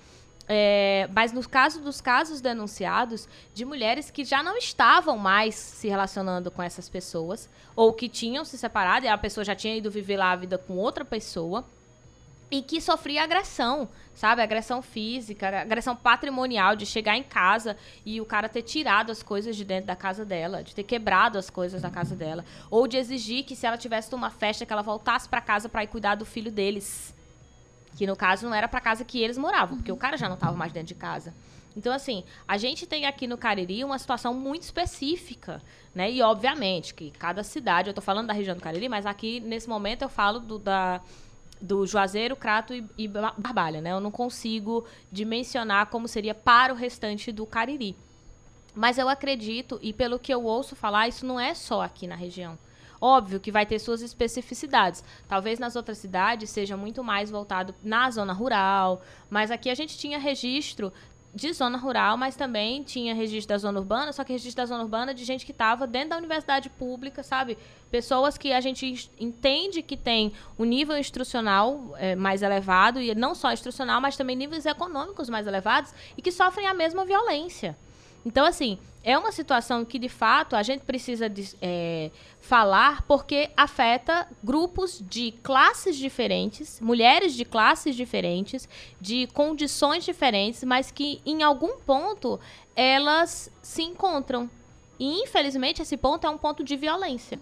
É, mas no caso dos casos denunciados de mulheres que já não estavam mais se relacionando com essas pessoas, ou que tinham se separado e a pessoa já tinha ido viver lá a vida com outra pessoa, e que sofria agressão, sabe? Agressão física, agressão patrimonial, de chegar em casa e o cara ter tirado as coisas de dentro da casa dela, de ter quebrado as coisas da casa dela, ou de exigir que se ela tivesse uma festa que ela voltasse para casa para ir cuidar do filho deles. Que no caso não era para casa que eles moravam, porque o cara já não estava mais dentro de casa. Então, assim, a gente tem aqui no Cariri uma situação muito específica, né? E, obviamente, que cada cidade, eu estou falando da região do Cariri, mas aqui, nesse momento, eu falo do, da, do Juazeiro, Crato e, e Barbalha, né? Eu não consigo dimensionar como seria para o restante do Cariri. Mas eu acredito, e pelo que eu ouço falar, isso não é só aqui na região. Óbvio que vai ter suas especificidades. Talvez nas outras cidades seja muito mais voltado na zona rural, mas aqui a gente tinha registro de zona rural, mas também tinha registro da zona urbana, só que registro da zona urbana de gente que estava dentro da universidade pública, sabe? Pessoas que a gente entende que tem um nível instrucional é, mais elevado, e não só instrucional, mas também níveis econômicos mais elevados, e que sofrem a mesma violência. Então, assim, é uma situação que, de fato, a gente precisa de, é, falar porque afeta grupos de classes diferentes, mulheres de classes diferentes, de condições diferentes, mas que, em algum ponto, elas se encontram. E, infelizmente, esse ponto é um ponto de violência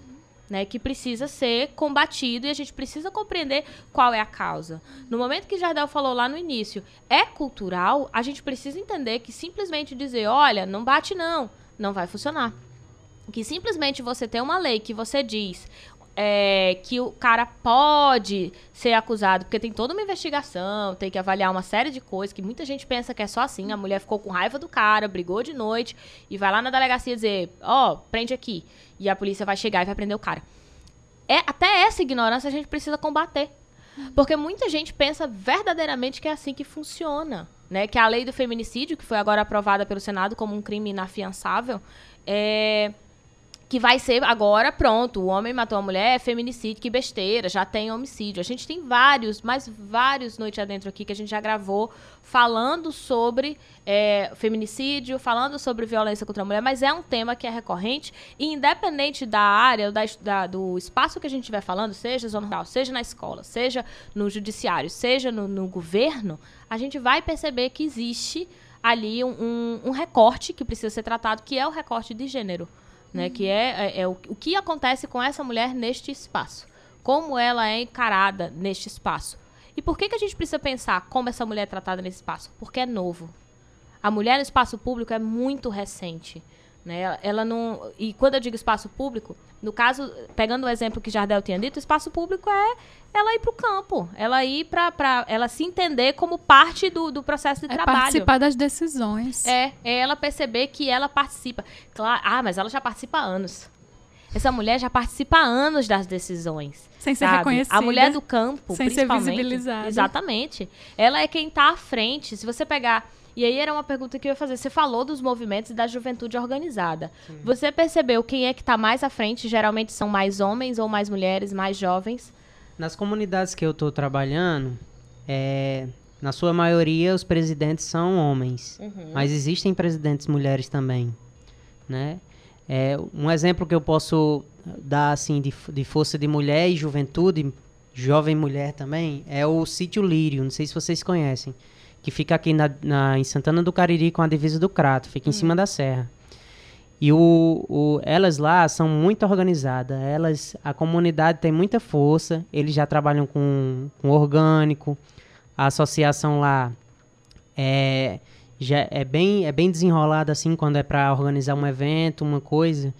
né, que precisa ser combatido e a gente precisa compreender qual é a causa. No momento que Jardel falou lá no início, é cultural, a gente precisa entender que simplesmente dizer, olha, não bate não, não vai funcionar. Que simplesmente você tem uma lei que você diz, é, que o cara pode ser acusado, porque tem toda uma investigação, tem que avaliar uma série de coisas, que muita gente pensa que é só assim. A mulher ficou com raiva do cara, brigou de noite e vai lá na delegacia dizer: Ó, oh, prende aqui. E a polícia vai chegar e vai prender o cara. É, até essa ignorância a gente precisa combater. Porque muita gente pensa verdadeiramente que é assim que funciona. Né? Que a lei do feminicídio, que foi agora aprovada pelo Senado como um crime inafiançável, é, que vai ser agora, pronto, o homem matou a mulher, é feminicídio, que besteira, já tem homicídio. A gente tem vários, mais vários Noite Adentro aqui que a gente já gravou falando sobre é, feminicídio, falando sobre violência contra a mulher, mas é um tema que é recorrente e independente da área, da, da, do espaço que a gente estiver falando, seja zona seja na escola, seja no judiciário, seja no, no governo, a gente vai perceber que existe ali um, um, um recorte que precisa ser tratado, que é o recorte de gênero né? Uhum. Que é, é, é o, o que acontece com essa mulher neste espaço. Como ela é encarada neste espaço. E por que, que a gente precisa pensar como essa mulher é tratada nesse espaço? Porque é novo. A mulher no espaço público é muito recente. Né? Ela não. E quando eu digo espaço público, no caso, pegando o exemplo que Jardel tinha dito, espaço público é ela ir para o campo, ela ir para ela se entender como parte do, do processo de é trabalho. Participar das decisões. É, é ela perceber que ela participa. Claro, ah, mas ela já participa há anos. Essa mulher já participa há anos das decisões. Sem ser sabe? reconhecida. A mulher do campo, sem ser visibilizada. Exatamente. Ela é quem está à frente. Se você pegar e aí era uma pergunta que eu ia fazer. Você falou dos movimentos da juventude organizada. Sim. Você percebeu quem é que está mais à frente? Geralmente são mais homens ou mais mulheres, mais jovens? Nas comunidades que eu estou trabalhando, é, na sua maioria os presidentes são homens. Uhum. Mas existem presidentes mulheres também, né? É, um exemplo que eu posso dar assim de, de força de mulher e juventude, jovem mulher também, é o sítio Lírio. Não sei se vocês conhecem que fica aqui na, na- em Santana do Cariri com a divisa do Crato, fica em cima da serra. E o, o- elas lá são muito organizadas. Elas, a comunidade tem muita força. Eles já trabalham com, com orgânico. A associação lá é, já é bem é bem desenrolada assim quando é para organizar um evento, uma coisa.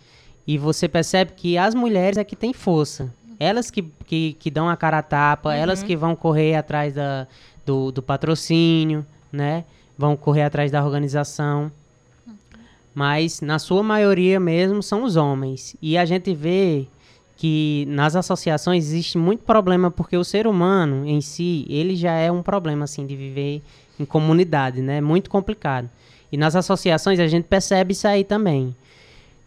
E você percebe que as mulheres é que têm força. Elas que, que, que dão a cara a tapa, elas que vão correr atrás da, do, do patrocínio, né? Vão correr atrás da organização mas na sua maioria mesmo são os homens. E a gente vê que nas associações existe muito problema porque o ser humano em si, ele já é um problema assim de viver em comunidade, né? Muito complicado. E nas associações a gente percebe isso aí também.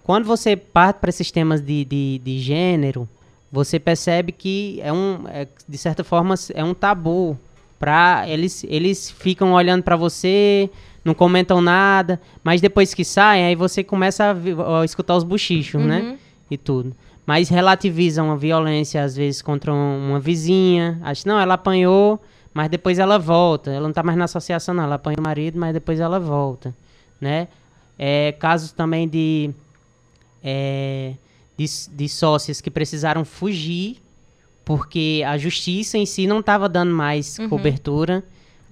Quando você parte para esses temas de, de, de gênero, você percebe que é um, é, de certa forma, é um tabu. Pra, eles, eles ficam olhando para você, não comentam nada, mas depois que saem, aí você começa a, a escutar os bochichos, né? Uhum. E tudo. Mas relativizam a violência, às vezes, contra um- uma vizinha. Acho, não, ela apanhou, mas depois ela volta. Ela não tá mais na associação, não. Ela apanha o marido, mas depois ela volta, né? É, casos também de, é, de, de sócias que precisaram fugir porque a justiça em si não estava dando mais cobertura.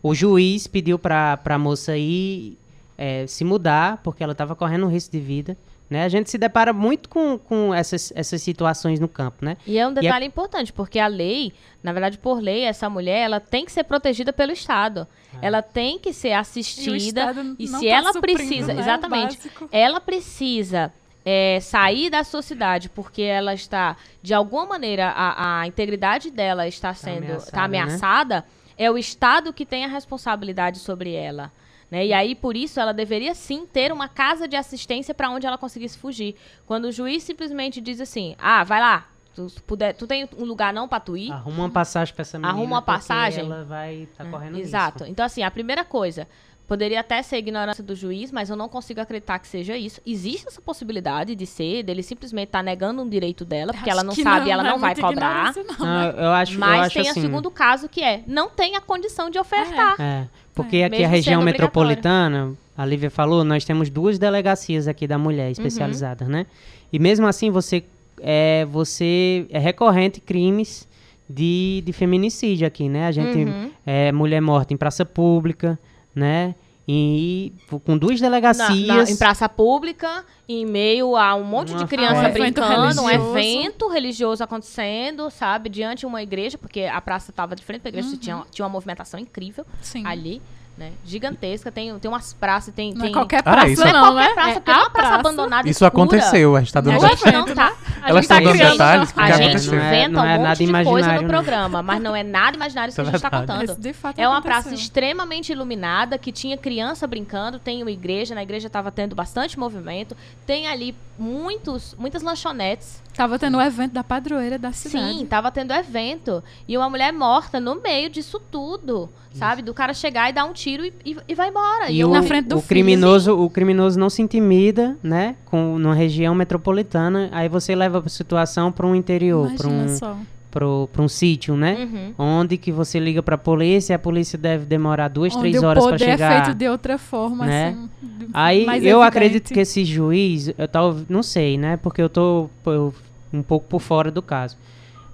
O juiz pediu para a moça ir é, se mudar, porque ela estava correndo um risco de vida. Né? A gente se depara muito com, com essas, essas situações no campo, né? E é um E é- detalhe importante, porque a lei, na verdade, por lei, essa mulher, ela tem que ser protegida pelo Estado. Ela tem que ser E o assistida. E, não se tá ela precisa, né, exatamente, ela precisa é, sair da sua cidade porque ela está, de alguma maneira, a, a integridade dela está sendo ameaçada, tá né? ameaçada, é o Estado que tem a responsabilidade sobre ela. Né? E aí, por isso, ela deveria sim ter uma casa de assistência para onde ela conseguisse fugir. Quando o juiz simplesmente diz assim: ah, vai lá, tu, puder, tu tem um lugar não para tu ir? Arruma uma passagem para essa menina. Arruma uma passagem? Ela vai estar correndo Exato. risco. Então, assim, a primeira coisa, poderia até ser ignorância do juiz, mas eu não consigo acreditar que seja isso. Existe essa possibilidade de ser, dele simplesmente estar negando um direito dela, porque ela Acho não que sabe e ela é não vai muita cobrar. não, Não, né? eu acho, eu Mas acho tem assim, o segundo caso que é, não tem a condição de ofertar. É, porque aqui Mesmo a região metropolitana, a Lívia falou, nós temos duas delegacias aqui da mulher Uhum. especializadas, né? E mesmo assim você é, você é recorrente crimes de, de feminicídio aqui, né? A gente Uhum. é mulher morta em praça pública, né? E com duas delegacias. na- em praça pública, em meio a um monte Uma de criança festa. Um evento brincando, um evento religioso acontecendo, sabe? Diante de uma igreja, porque a praça estava de frente para a igreja, Uhum. tinha, tinha uma movimentação incrível Sim. ali, né? Gigantesca. Tem, tem umas praças, tem. Não é tem... qualquer Ah, praça, isso é- não, né? praça, É porque é uma praça, abandonada Isso escura. aconteceu, a gente tá dando Não, detalhes. não, tá? A Ela gente está tá dando detalhes, A gente. Não é- inventa é um nada monte de coisa imaginário, no não. programa, mas não é nada imaginário isso que Isso a é gente tá verdade. contando. Mas de fato É uma praça extremamente iluminada, que tinha criança brincando, tem uma igreja, na igreja estava tendo bastante movimento, tem ali muitos, muitas lanchonetes. Tava tendo o evento da padroeira da cidade. Sim, tava tendo evento. E uma mulher morta no meio disso tudo, sabe? Do cara chegar e dar um tiro e, e, e vai embora. E o, Na frente do o filho, criminoso, o criminoso não se intimida, né? Com numa região metropolitana, aí você leva a situação para um interior, para um só. pra um sítio, né? Uhum. Onde que você liga pra polícia, a polícia deve demorar duas, Onde três horas para é chegar. feito de outra forma, né? assim. Aí eu evidente. acredito que esse juiz, eu tal, não sei, né? Porque eu tô eu- um pouco por fora do caso.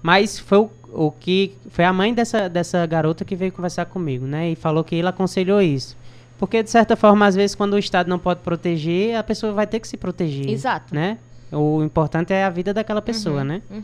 Mas foi o, o que foi a mãe dessa, dessa garota que veio conversar comigo, né? E falou que ele aconselhou isso. Porque de certa forma, às vezes, quando o Estado não pode proteger, a pessoa vai ter que se proteger, Exato. né? O importante é a vida daquela pessoa, né? Uhum.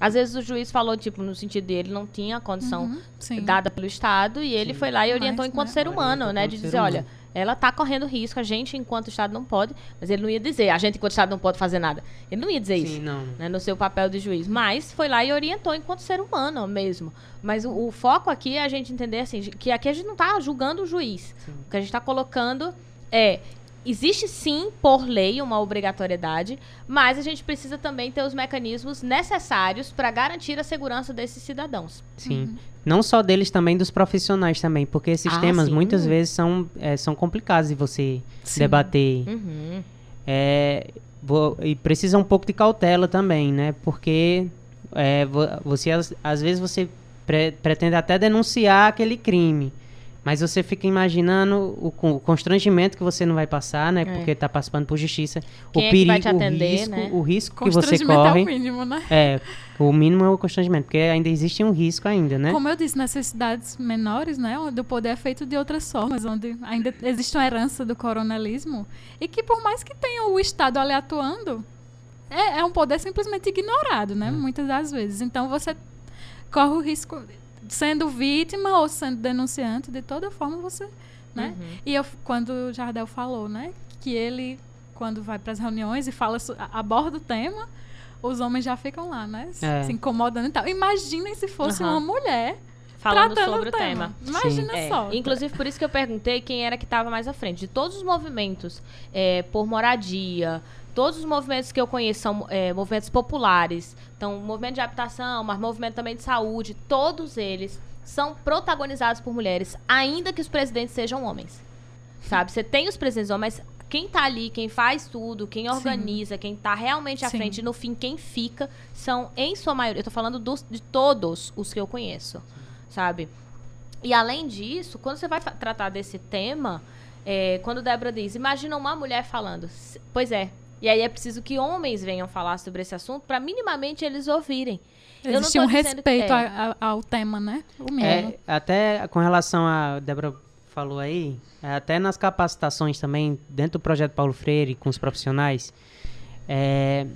Às vezes o juiz falou, tipo, no sentido dele não tinha a condição Uhum, sim. dada pelo Estado e ele foi lá e orientou Mas, enquanto né? ser humano, Orientou né? De dizer, humano. olha, ela tá correndo risco, a gente, enquanto Estado, não pode, mas ele não ia dizer, a gente, enquanto Estado, não pode fazer nada. Ele não ia dizer isso. Sim, não. né, no seu papel de juiz. Mas foi lá e orientou enquanto ser humano mesmo. Mas o, o foco aqui é a gente entender assim, que aqui a gente não está julgando o juiz. O que a gente está colocando é. Existe sim, por lei, uma obrigatoriedade, mas a gente precisa também ter os mecanismos necessários para garantir a segurança desses cidadãos. Sim. Não só deles, também dos profissionais também, porque esses Ah, temas sim. muitas vezes são, é, são complicados de você Sim. debater. Uhum. É, vo- e precisa um pouco de cautela também, né? Porque é, vo- você às, às vezes você pre- pretende até denunciar aquele crime, Mas você fica imaginando o, o constrangimento que você não vai passar, né? É. Porque tá participando por justiça. Quem o é que vai perigo, te atender, o risco, né? o risco que você Constrangimento é corre. o mínimo, né? É, o mínimo é o constrangimento, porque ainda existe um risco ainda, né? Como eu disse, nessas cidades menores, né, onde o poder é feito de outras formas, onde ainda existe uma herança do coronelismo, e que por mais que tenha o Estado ali atuando, é, é um poder simplesmente ignorado, né, muitas das vezes. Então você corre o risco, sendo vítima ou sendo denunciante, de toda forma você, né? Uhum. E eu, quando o Jardel falou, né, que ele, quando vai para as reuniões e fala, aborda o tema, os homens já ficam lá, né, se- É. se incomodando e tal. Imaginem se fosse Aham. uma mulher Falando tratando sobre o o tema. Imagina É, só. Inclusive, por isso que eu perguntei quem era que estava mais à frente. De todos os movimentos é, por moradia, todos os movimentos que eu conheço são é, movimentos populares. Então, movimento de habitação, mas movimento também de saúde, todos eles são protagonizados por mulheres, ainda que os presidentes sejam homens. Sabe? Você tem os presidentes homens, mas quem tá ali, quem faz tudo, quem organiza, quem tá realmente à Sim. frente, no fim, quem fica, são, em sua maioria, eu tô falando dos- de todos os que eu conheço, sabe? E além disso, quando você vai tratar desse tema, é, quando Débora diz, imagina uma mulher falando, "S- pois é. E aí é preciso que homens venham falar sobre esse assunto para minimamente eles ouvirem. Eu não Existe tô um dizendo que- respeito é. a- a- ao tema, né? O mínimo. É, até com relação a Débora falou aí, é, até nas capacitações também, dentro do projeto Paulo Freire, com os profissionais, é,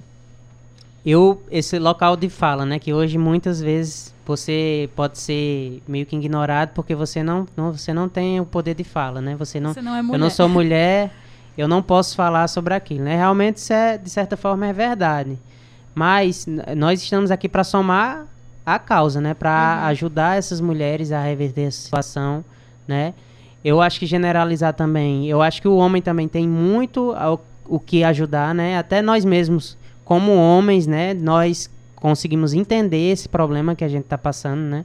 eu, esse local de fala, né, que hoje muitas vezes você pode ser meio que ignorado porque você não, não- você não tem o poder de fala, né, você não, Você não é mulher. eu não sou mulher, eu não posso falar sobre aquilo, né? Realmente isso é, de certa forma é verdade. Mas nós estamos aqui para somar a causa, né? Para ajudar essas mulheres a reverter essa situação, né? Eu acho que generalizar também, eu acho que o homem também tem muito ao- o que ajudar, né? Até nós mesmos, como homens, né? Nós conseguimos entender esse problema que a gente está passando, né?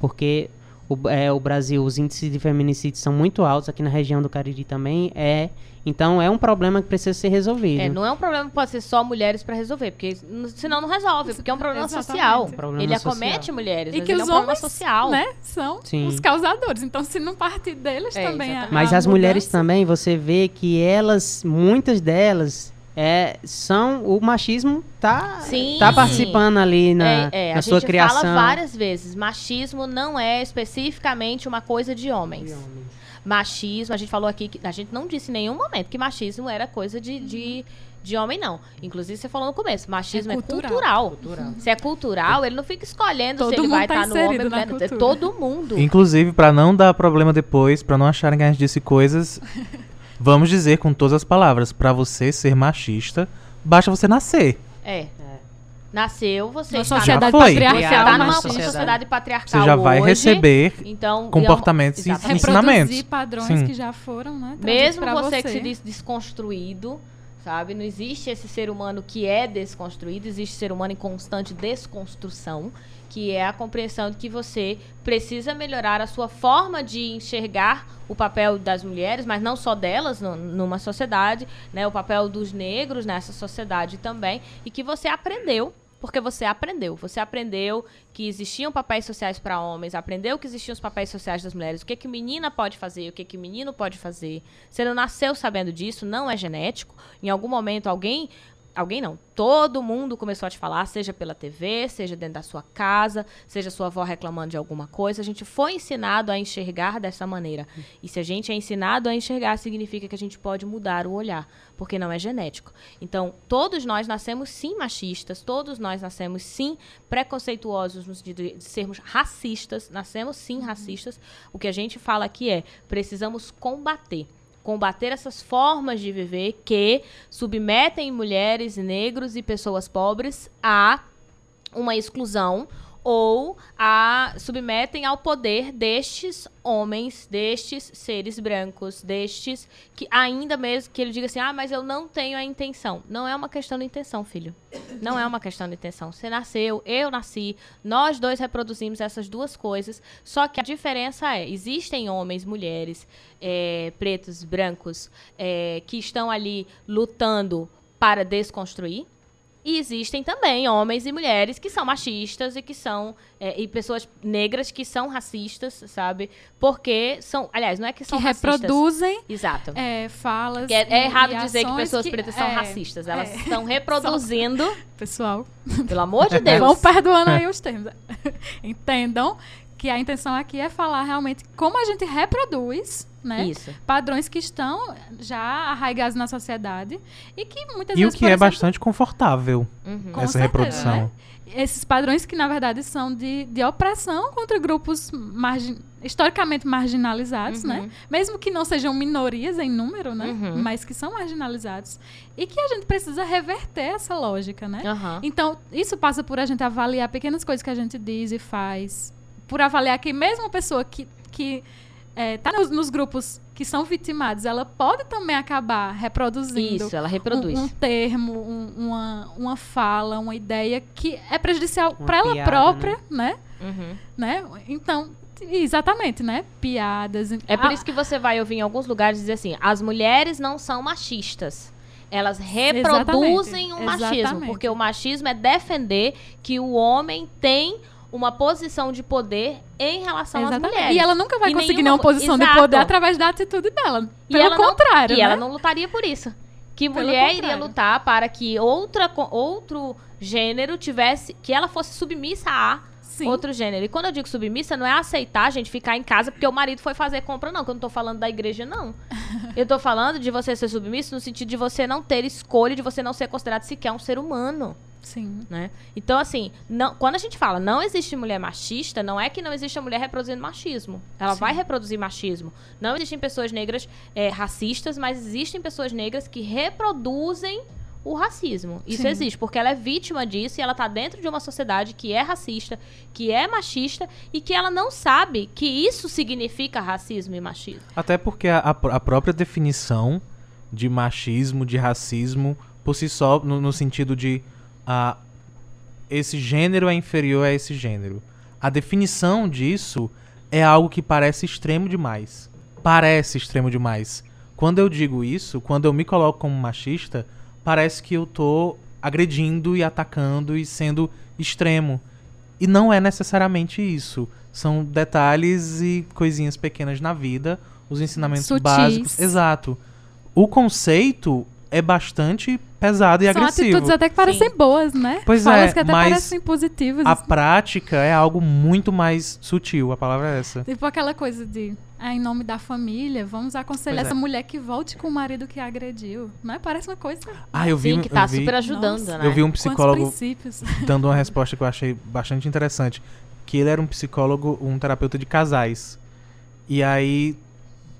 Porque o, é, o Brasil, os índices de feminicídio são muito altos, aqui na região do Cariri também é. Então é um problema que precisa ser resolvido. É, não é um problema que pode ser só mulheres para resolver, porque senão não resolve, porque é um problema Exatamente. social. Problema ele social. acomete mulheres, E mas que ele os é um problema homens, social. né, são Sim. os causadores. Então, se não partir deles É, também a, exatamente. Mas a as mulheres mudança- também, você vê que elas, muitas delas, é, são. O machismo tá, Sim. tá participando ali na, é, é, na a sua gente criação. fala várias vezes, machismo não é especificamente uma coisa de homens. Machismo, a gente falou aqui que a gente não disse em nenhum momento que machismo era coisa de, de, de homem, não. Inclusive, você falou no começo, machismo É é cultural. cultural. Cultural. Se é cultural, ele não fica escolhendo Todo se ele vai tá estar no homem ou mulher. É todo mundo. Inclusive, pra não dar problema depois, pra não acharem que a gente disse coisas, vamos dizer com todas as palavras, pra você ser machista, basta você nascer. É. Nasceu, você Uma está sociedade Já foi. Você patriarcal. está Criado numa sociedade, sociedade. patriarcal Você já vai hoje, receber então, comportamentos e é uma- e ensinamentos. Reproduzir padrões Sim. que já foram, né? Mesmo pra você, que se diz desconstruído, sabe? Não existe esse ser humano que é desconstruído, existe ser humano em constante desconstrução, que é a compreensão de que você precisa melhorar a sua forma de enxergar o papel das mulheres, mas não só delas no- numa sociedade, né? O papel dos negros nessa sociedade também, e que você aprendeu porque você aprendeu. Você aprendeu que existiam papéis sociais para homens, aprendeu que existiam os papéis sociais das mulheres, o que que menina pode fazer, o que que menino pode fazer. Você não nasceu sabendo disso, não é genético. Em algum momento alguém Alguém não. Todo mundo começou a te falar, seja pela TV, seja dentro da sua casa, seja sua avó reclamando de alguma coisa. A gente foi ensinado a enxergar dessa maneira. E se a gente é ensinado a enxergar, significa que a gente pode mudar o olhar, porque não é genético. Então, todos nós nascemos sim machistas, todos nós nascemos sim preconceituosos no sentido de sermos racistas, nascemos sim racistas. O que a gente fala aqui é: precisamos combater combater essas formas de viver que submetem mulheres, negros e pessoas pobres a uma exclusão ou a submetem ao poder destes homens, destes seres brancos, destes que ainda mesmo que ele diga assim: "Ah, mas eu não tenho a intenção". Não é uma questão de intenção, filho. Não é uma questão de intenção. Você nasceu, eu nasci, nós dois reproduzimos essas duas coisas, só que a diferença é: existem homens, mulheres, é, pretos, brancos, é, que estão ali lutando para desconstruir. E existem também homens e mulheres que são machistas e que são. é, e pessoas negras que são racistas, sabe? Porque são. Aliás, não é que Que são racistas. reproduzem Exato. é, falas. Que é, é errado dizer que pessoas pretas são é, racistas. Elas é. estão reproduzindo, Pessoal, pelo amor de Deus. vão perdoando aí os termos. Entendam que a intenção aqui é falar realmente como a gente reproduz, né? Isso. Padrões que estão já arraigados na sociedade e que muitas E o vezes. que por é exemplo, bastante confortável, Uhum. Com essa certeza, reprodução. né? Esses padrões que, na verdade, são de, de opressão contra grupos margin- historicamente marginalizados, Uhum. né? Mesmo que não sejam minorias em número, né? Uhum. Mas que são marginalizados. E que a gente precisa reverter essa lógica, né? Aham. Então, isso passa por a gente avaliar pequenas coisas que a gente diz e faz. Por avaliar que mesmo a pessoa que, que é, tá nos, nos grupos que são vitimados, ela pode também acabar reproduzindo Isso, ela um, reproduz. um termo, um- uma, uma fala, uma ideia que é prejudicial para ela própria, né? Uhum. né? Então, exatamente, né? Piadas. É por Ah, isso que você vai ouvir em alguns lugares dizer assim: as mulheres não são machistas. Elas reproduzem o machismo. Exatamente. Porque o machismo é defender que o homem tem uma posição de poder em relação às Exatamente. mulheres. E ela nunca vai E conseguir nenhuma- nenhuma posição de Exato. poder através da atitude dela. E Pelo ela não- contrário, E né? ela não lutaria por isso. Que Pelo mulher iria lutar para que outra, outro gênero tivesse. que ela fosse submissa a Sim. outro gênero. E quando eu digo submissa, não é aceitar a gente ficar em casa porque o marido foi fazer compra, não. Que eu não tô falando da igreja, não. eu tô falando de você ser submisso no sentido de você não ter escolha, de você não ser considerado sequer um ser humano. Sim. Né? Então, assim, não, quando a gente fala não existe mulher machista, não é que não existe a mulher reproduzindo machismo. Ela Sim. vai reproduzir machismo. Não existem pessoas negras é, racistas, mas existem pessoas negras que reproduzem o racismo. Isso Sim. existe, porque ela é vítima disso e ela tá dentro de uma sociedade que é racista, que é machista e que ela não sabe que isso significa racismo e machismo. Até porque a, a pr- a própria definição de machismo, de racismo, por si só, no, no sentido de ah, esse gênero é inferior a esse gênero. A definição disso é algo que parece extremo demais. Parece extremo demais. Quando eu digo isso, quando eu me coloco como machista, parece que eu tô agredindo e atacando e sendo extremo. E não é necessariamente isso. São detalhes e coisinhas pequenas na vida, os ensinamentos Sutis. básicos. Exato. O conceito é bastante pesado e São agressivo. atitudes até que parecem boas, né? Pois Falas é, que até mas parecem positivas. A prática é algo muito mais sutil, a palavra é essa. Tipo aquela coisa de, ah, em nome da família, vamos aconselhar Pois é. essa mulher que volte com o marido que a agrediu. Não é? Parece uma coisa. Ah, eu vi, Sim, que tá eu vi, super ajudando, Nossa. né? eu vi um psicólogo dando uma resposta que eu achei bastante interessante. Que ele era um psicólogo, um terapeuta de casais. E aí,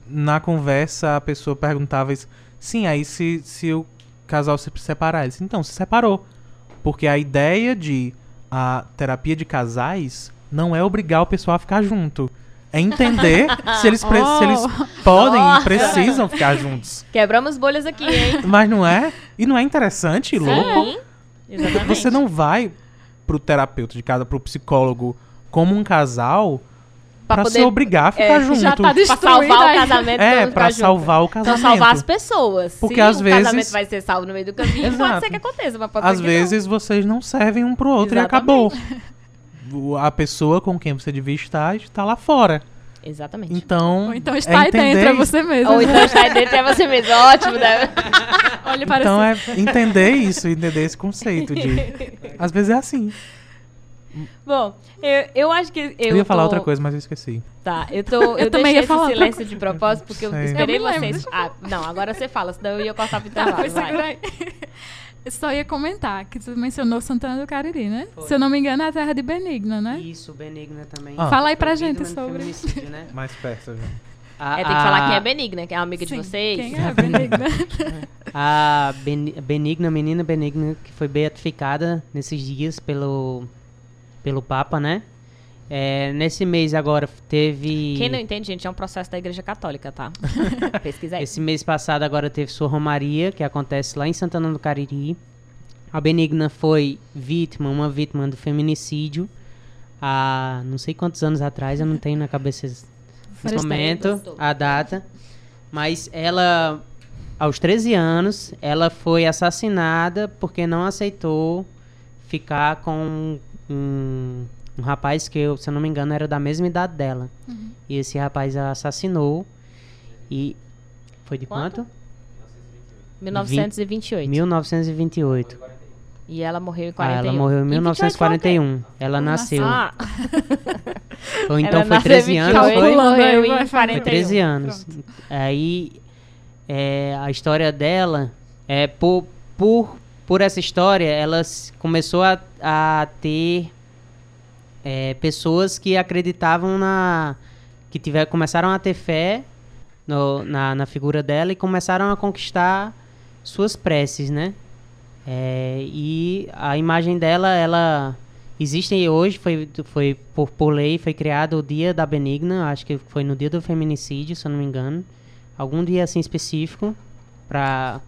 na conversa, a pessoa perguntava isso. Sim, aí se, se o casal se separar. Ele disse, então, se separou. Porque a ideia de a terapia de casais não é obrigar o pessoal a ficar junto. É entender se, eles pre- se eles podem Nossa. e precisam ficar juntos. Quebramos bolhas aqui, hein? Mas não é? E não é interessante, e louco? Sim, exatamente. Você não vai pro terapeuta de casa, pro psicólogo, como um casal, Pra pra, poder- se obrigar a ficar é, junto. já tá Pra salvar o aí. casamento. É, não pra ficar junto. salvar o casamento. salvar as pessoas. Porque Se às o vezes- casamento vai ser salvo no meio do caminho, pode Exato. ser que aconteça, mas pode Às vezes vocês não servem um pro outro Exatamente. e acabou. A pessoa com quem você devia estar está lá fora. não. Exatamente. Então, Ou então é está aí entender dentro, é você mesmo. Ou então está aí dentro é você mesmo. Ótimo, né? Olha para Então é entender isso, entender esse conceito de. Às vezes é assim. Bom, eu, eu acho que. Eu, Eu, ia falar tô- outra coisa, mas eu esqueci. Tá, eu tô. Eu, também deixei ia esse falar outra silêncio de propósito porque eu esperei Eu lembro, vocês. Ah, não, agora você fala, senão eu ia cortar pro Tá, intervalo. pois vai. Eu só ia comentar que tu mencionou Santana do Cariri, né? Foi. Se eu não me engano, é a terra de Benigna, né? Isso, Benigna também. Ah. Fala aí pra gente de sobre. né? Mais perto, já. A, É, tem que falar a- quem é Benigna, que é amiga de Sim, vocês. Quem é Benigna? A Beni- Benigna, menina Benigna, que foi beatificada nesses dias pelo, pelo Papa, né? É, nesse mês agora teve. Quem não entende, gente, é um processo da Igreja Católica, tá? Pesquisa aí. Esse mês passado agora teve sua Romaria, que acontece lá em Santana do Cariri. A Benigna foi vítima, uma vítima do feminicídio há não sei quantos anos atrás, eu não tenho na cabeça esse- nesse momento a data. Mas ela aos 13 anos, ela foi assassinada porque não aceitou ficar com um, um rapaz que, eu, se eu não me engano, era da mesma idade dela. Uhum. E esse rapaz a assassinou. E. Foi de Quanto? quanto? 1928. 1928. E ela morreu em Ah, 41. ela morreu em E 28 foi o quê? 1941. Ela nasceu. Ah, Ou então ela foi nasceu 13 em anos, 28 foi? morreu em vai, Foi 41. 13 anos. Pronto. Aí é, a história dela é por, por, por essa história, ela começou a, a ter é, pessoas que acreditavam na. que tiver, começaram a ter fé no- na, na figura dela e começaram a conquistar suas preces, né? É, e a imagem dela, ela existe hoje, foi, foi por, por lei, foi criado o Dia da Benigna, acho que foi no dia do feminicídio, se eu não me engano. Algum dia assim específico, pra.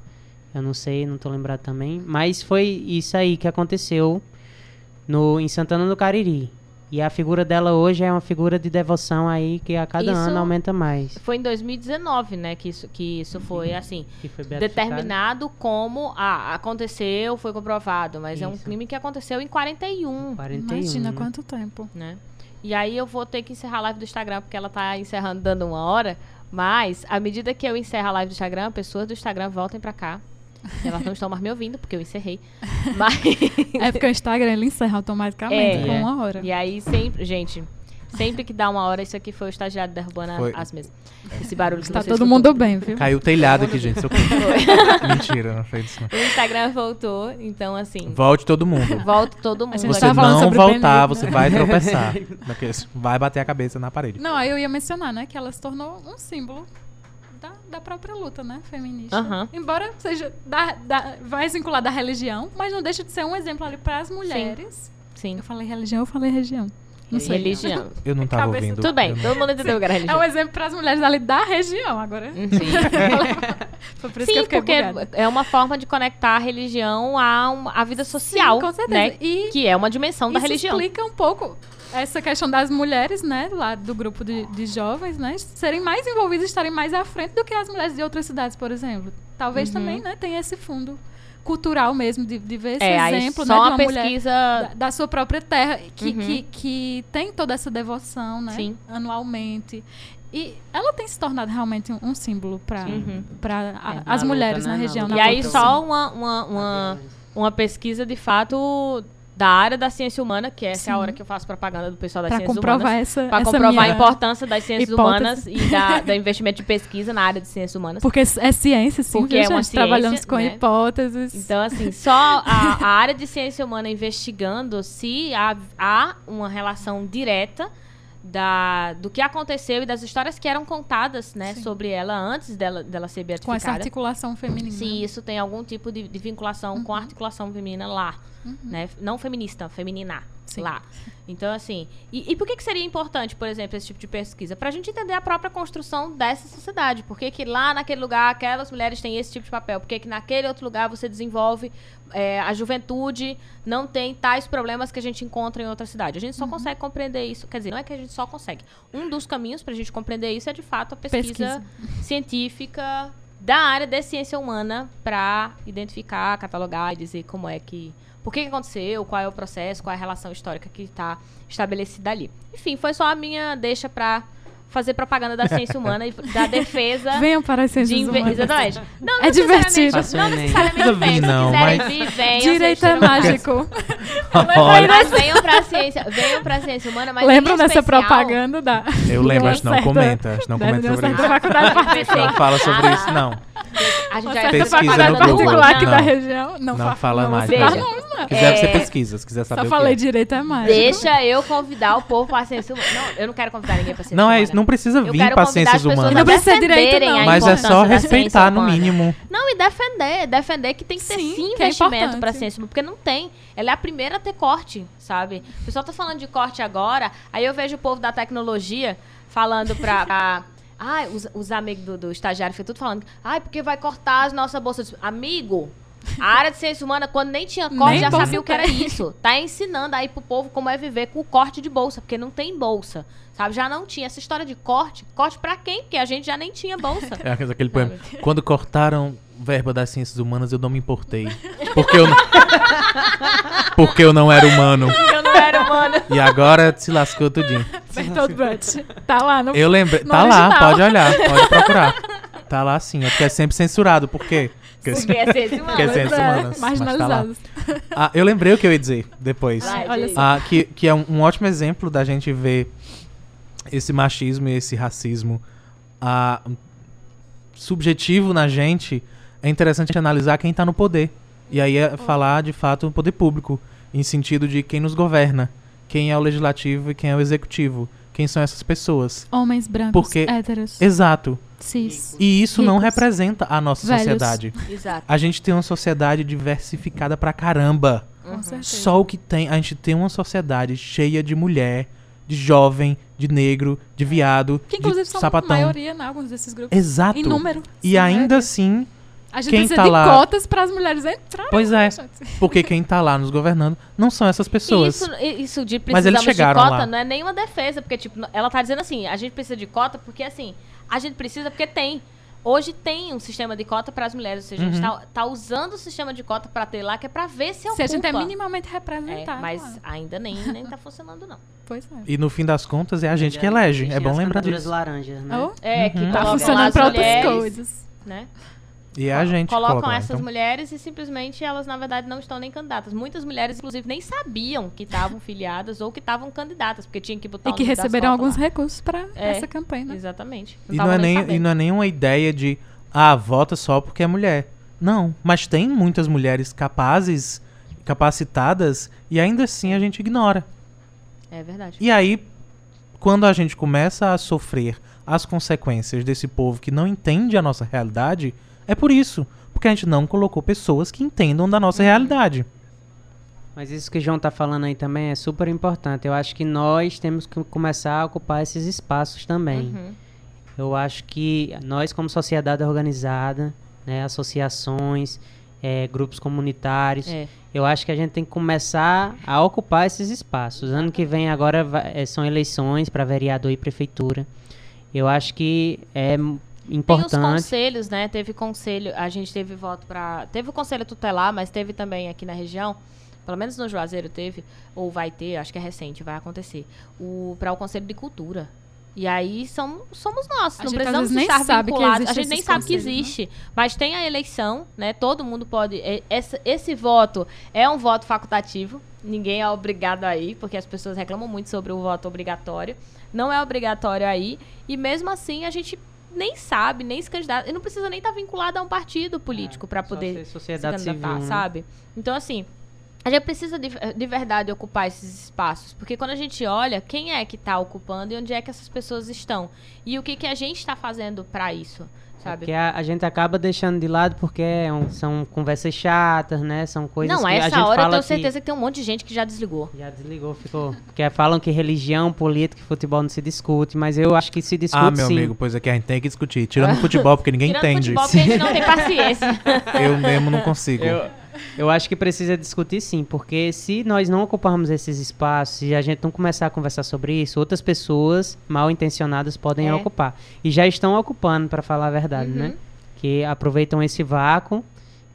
Eu não sei, não tô lembrado também. Mas foi isso aí que aconteceu no, em Santana do Cariri. E a figura dela hoje é uma figura de devoção aí que a cada Isso- ano aumenta mais. Foi em 2019, né, que isso, que isso foi, assim, Que foi determinado como, ah, aconteceu, foi comprovado, mas é um Isso. crime que aconteceu em 41, 41. Imagina quanto tempo. né? E aí eu vou ter que encerrar a live do Instagram, porque ela tá encerrando dando uma hora, mas à medida que eu encerro a live do Instagram, pessoas do Instagram voltem pra cá. Elas não estão mais me ouvindo, porque eu encerrei. Mas... É porque o Instagram ele encerra automaticamente É. com É. uma hora. E aí sempre, gente, sempre que dá uma hora, isso aqui foi o estagiário derrubando Foi. as mesas. Esse barulho que Tá todo escutou. mundo bem, viu? Caiu o telhado aqui, gente. socorro. Mentira, não foi isso não. O Instagram voltou, então assim, Volte todo mundo. volta todo mundo. Gente Você não voltar, você vai tropeçar. Vai bater a cabeça na parede. Não, aí eu ia mencionar, né, que ela se tornou um símbolo da, da própria luta, né, feminista. Aham. Embora seja da, da, mais vinculada à religião, mas não deixa de ser um exemplo ali para as mulheres. Sim. Eu falei religião, eu falei região. Não sei. Religião. Eu não tava Cabeça- ouvindo. Tudo bem, não- todo mundo entendeu o que era É religião. um exemplo para as mulheres ali da região agora. Sim. Foi por isso que Sim, eu fiquei porque bugada. é uma forma de conectar a religião à, um- à vida social, Sim, com certeza. né? E Que é uma dimensão da Isso religião. explica um pouco essa questão das mulheres, né, lá do grupo de, de jovens, né, serem mais envolvidas, estarem mais à frente do que as mulheres de outras cidades, por exemplo. Talvez Uhum. também, né, tenha esse fundo cultural mesmo de, de ver esse É, exemplo, só né, de uma pesquisa. da, da sua própria terra que, Uhum. que, que tem toda essa devoção, né, Sim. anualmente. E ela tem se tornado realmente um, um símbolo para Uhum. para É, as mulheres luta, né, na região. na E aí luta. só uma, uma, uma, uma pesquisa de fato da área da ciência humana, que essa é a Sim. hora que eu faço propaganda do pessoal das para ciências comprovar humanas. essa, Para essa comprovar a importância das ciências hipótese. humanas e da, do investimento de pesquisa na área de ciências humanas. Porque é ciência, sim, Porque viu, é uma gente? Trabalhamos ciência, com né? hipóteses. Então, assim, só a, a área de ciência humana investigando se há, há uma relação direta da, do que aconteceu e das histórias que eram contadas, né, Sim. sobre ela antes dela, dela ser com essa beatificada. articulação feminina. Se isso tem algum tipo de, de vinculação com a articulação feminina lá, né? Não feminista, feminina Sim. lá. Então, assim, e, e por que, que seria importante, por exemplo, esse tipo de pesquisa? Pra gente entender a própria construção dessa sociedade. Por que, que lá naquele lugar aquelas mulheres têm esse tipo de papel? Por que, que naquele outro lugar você desenvolve é, a juventude não tem tais problemas que a gente encontra em outra cidade? A gente só consegue compreender isso. Quer dizer, não é que a gente só consegue. Um dos caminhos pra gente compreender isso é, de fato, a pesquisa, Pesquisa. científica da área de ciência humana para identificar, catalogar e dizer como é que. Por que, que aconteceu, qual é o processo, qual é a relação histórica que está estabelecida ali. Enfim, foi só a minha deixa para fazer propaganda da ciência humana e da defesa. Venham para as de ciências inve- humanas. Exatamente. Não, É divertido. necessariamente- Não Não necessariamente venham. não, Se quiserem mas- vir, venham. Direito é mágico. Olha, Mas venham pra ciência, venham pra ciência humana, mas Lembram em dessa especial- propaganda da. eu lembro, acho que não comenta. Acho que não comenta sobre isso. Não fala sobre isso, não. A gente já Pesquisa no particular aqui Não. da região. Não, Não fa- fala não mais. nomes, não. Se quiser, você É, pesquisa. Se quiser saber Só falei é. direito é mágico. Deixa eu convidar o povo pra ciência humana. Não, eu não quero convidar ninguém pra ciência Não humana. é isso, não precisa vir convidar ciências humanas. Não a precisa ser direito, não. a Mas é só respeitar, no mínimo. Não, e defender. Defender que tem que ter Sim, sim, que é investimento importante. pra ciência humana. Porque não tem. Ela é a primeira a ter corte, sabe? O pessoal tá falando de corte agora. Aí eu vejo o povo da tecnologia falando pra... Ai, os, os amigos do, do estagiário ficam tudo falando. Ai, porque vai cortar as nossas bolsas. Amigo, A área de ciência humana, quando nem tinha corte, Nem já sabia o que era isso. Tá ensinando aí pro povo como é viver com o corte de bolsa, porque não tem bolsa. Sabe? Já não tinha essa história de corte. Corte pra quem? Porque a gente já nem tinha bolsa. É aquele poema. Quando cortaram verba das ciências humanas, eu não me importei. Porque eu, porque eu não era humano. Eu não era humano. E agora se lascou tudinho. Bertolt Brecht. Tá lá no. Eu lembrei. No Tá lá, original. pode olhar, pode procurar. Tá lá sim, é porque é sempre censurado. Por quê? Porque, Porque é ciência porque é ciências É, humanas. mas tá lá. marginalizados. Ah, eu lembrei o que eu ia dizer depois. Vai, Olha. Ah, que, que é um, um ótimo exemplo da gente ver esse machismo e esse racismo ah, subjetivo na gente. É interessante analisar quem tá no poder. E aí é falar, de fato, o poder público. Em sentido de quem nos governa. Quem é o legislativo e quem é o executivo. Quem são essas pessoas. Homens brancos, Porque- héteros, Exato. cis. E isso não Ricos. representa a nossa Velhos. sociedade. Exato. A gente tem uma sociedade diversificada pra caramba. Com certeza. Só o que tem. A gente tem uma sociedade cheia de mulher, de jovem, de negro, de viado, Que inclusive de são a sapatão. maioria em alguns desses grupos. Exato. Em número. E Sim, ainda assim, A gente quem precisa tá de lá- cotas para as mulheres entrarem. pois é, porque quem tá lá nos governando não são essas pessoas. Isso, isso de Mas eles precisamos de cota lá. não é nenhuma defesa, porque, tipo, ela tá dizendo assim, a gente precisa de cota porque, assim, a gente precisa porque tem. Hoje tem um sistema de cota para as mulheres, ou seja, a gente Uhum. tá, tá usando o sistema de cota para ter lá, que é para ver se Se ocupa. a gente é minimamente É, representado. mas lá. ainda nem, nem tá funcionando, não. Pois é. E no fim das contas é a gente que elege. É bom lembrar disso. laranjas, né? Oh, É, que Uhum. tá funcionando para outras coisas. né? E é a gente colocam coloca lá, essas então. mulheres e simplesmente elas, na verdade, não estão nem candidatas. Muitas mulheres, inclusive, nem sabiam que estavam filiadas ou que estavam candidatas, porque tinha que botar E que receberam alguns lá. recursos para É. essa campanha, né? Exatamente. E não, é nem, sabendo. e não é nenhuma ideia de, ah, vota só porque é mulher. Não, mas tem muitas mulheres capazes, capacitadas, e ainda assim a gente ignora. É verdade. E aí, quando a gente começa a sofrer as consequências desse povo que não entende a nossa realidade, é por isso. Porque a gente não colocou pessoas que entendam da nossa realidade. Mas isso que o João tá falando aí também é super importante. Eu acho que nós temos que começar a ocupar esses espaços também. Uhum. Eu acho que nós, como sociedade organizada, né, associações, eh, grupos comunitários, É. eu acho que a gente tem que começar a ocupar esses espaços. Ano que vem agora vai- eh, são eleições para vereador e prefeitura. Eu acho que é m- Tem os importante. conselhos, né? Teve conselho, a gente teve voto para, teve o conselho tutelar, mas teve também aqui na região, pelo menos no Juazeiro teve ou vai ter, acho que é recente, vai acontecer, o para o conselho de cultura. E aí são, somos nós, A não gente, precisamos nem estar sabe que vinculados. A gente nem sabe que né? existe, mas tem a eleição, né? Todo mundo pode. Esse, esse voto é um voto facultativo. Ninguém é obrigado a ir, porque as pessoas reclamam muito sobre o voto obrigatório. Não é obrigatório aí. E mesmo assim a gente nem sabe, nem se candidata. E não precisa nem estar vinculado a um partido político para Só poder se sociedade candidatar, civil, né? sabe? Então, assim, a gente precisa de, de verdade ocupar esses espaços. Porque quando a gente olha, quem é que está ocupando e onde é que essas pessoas estão? E o que, que a gente está fazendo para isso, sabe? Porque a, a gente acaba deixando de lado porque é um- são conversas chatas, né? São coisas não, que a essa gente hora eu tenho que- certeza que tem um monte de gente que já desligou. Já desligou, ficou. Porque falam que religião, política e futebol não se discute, mas eu acho que se discute ah, meu sim. amigo, pois é que a gente tem que discutir. Tirando futebol, porque ninguém Tirando entende. futebol, porque a gente não tem paciência. Eu mesmo não consigo. Eu, eu acho que precisa discutir sim, porque se nós não ocuparmos esses espaços e a gente não começar a conversar sobre isso, outras pessoas mal intencionadas podem É. ocupar. E já estão ocupando, para falar a verdade, Uhum. né? Que aproveitam esse vácuo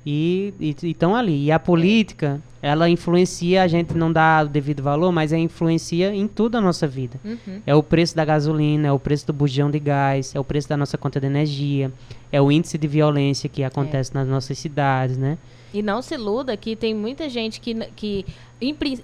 e estão ali. E a política, ela influencia, a gente não dá o devido valor, mas ela influencia em tudo a nossa vida. Uhum. É o preço da gasolina, é o preço do bujão de gás, é o preço da nossa conta de energia, é o índice de violência que acontece nas nossas cidades, né? E não se iluda que tem muita gente que, que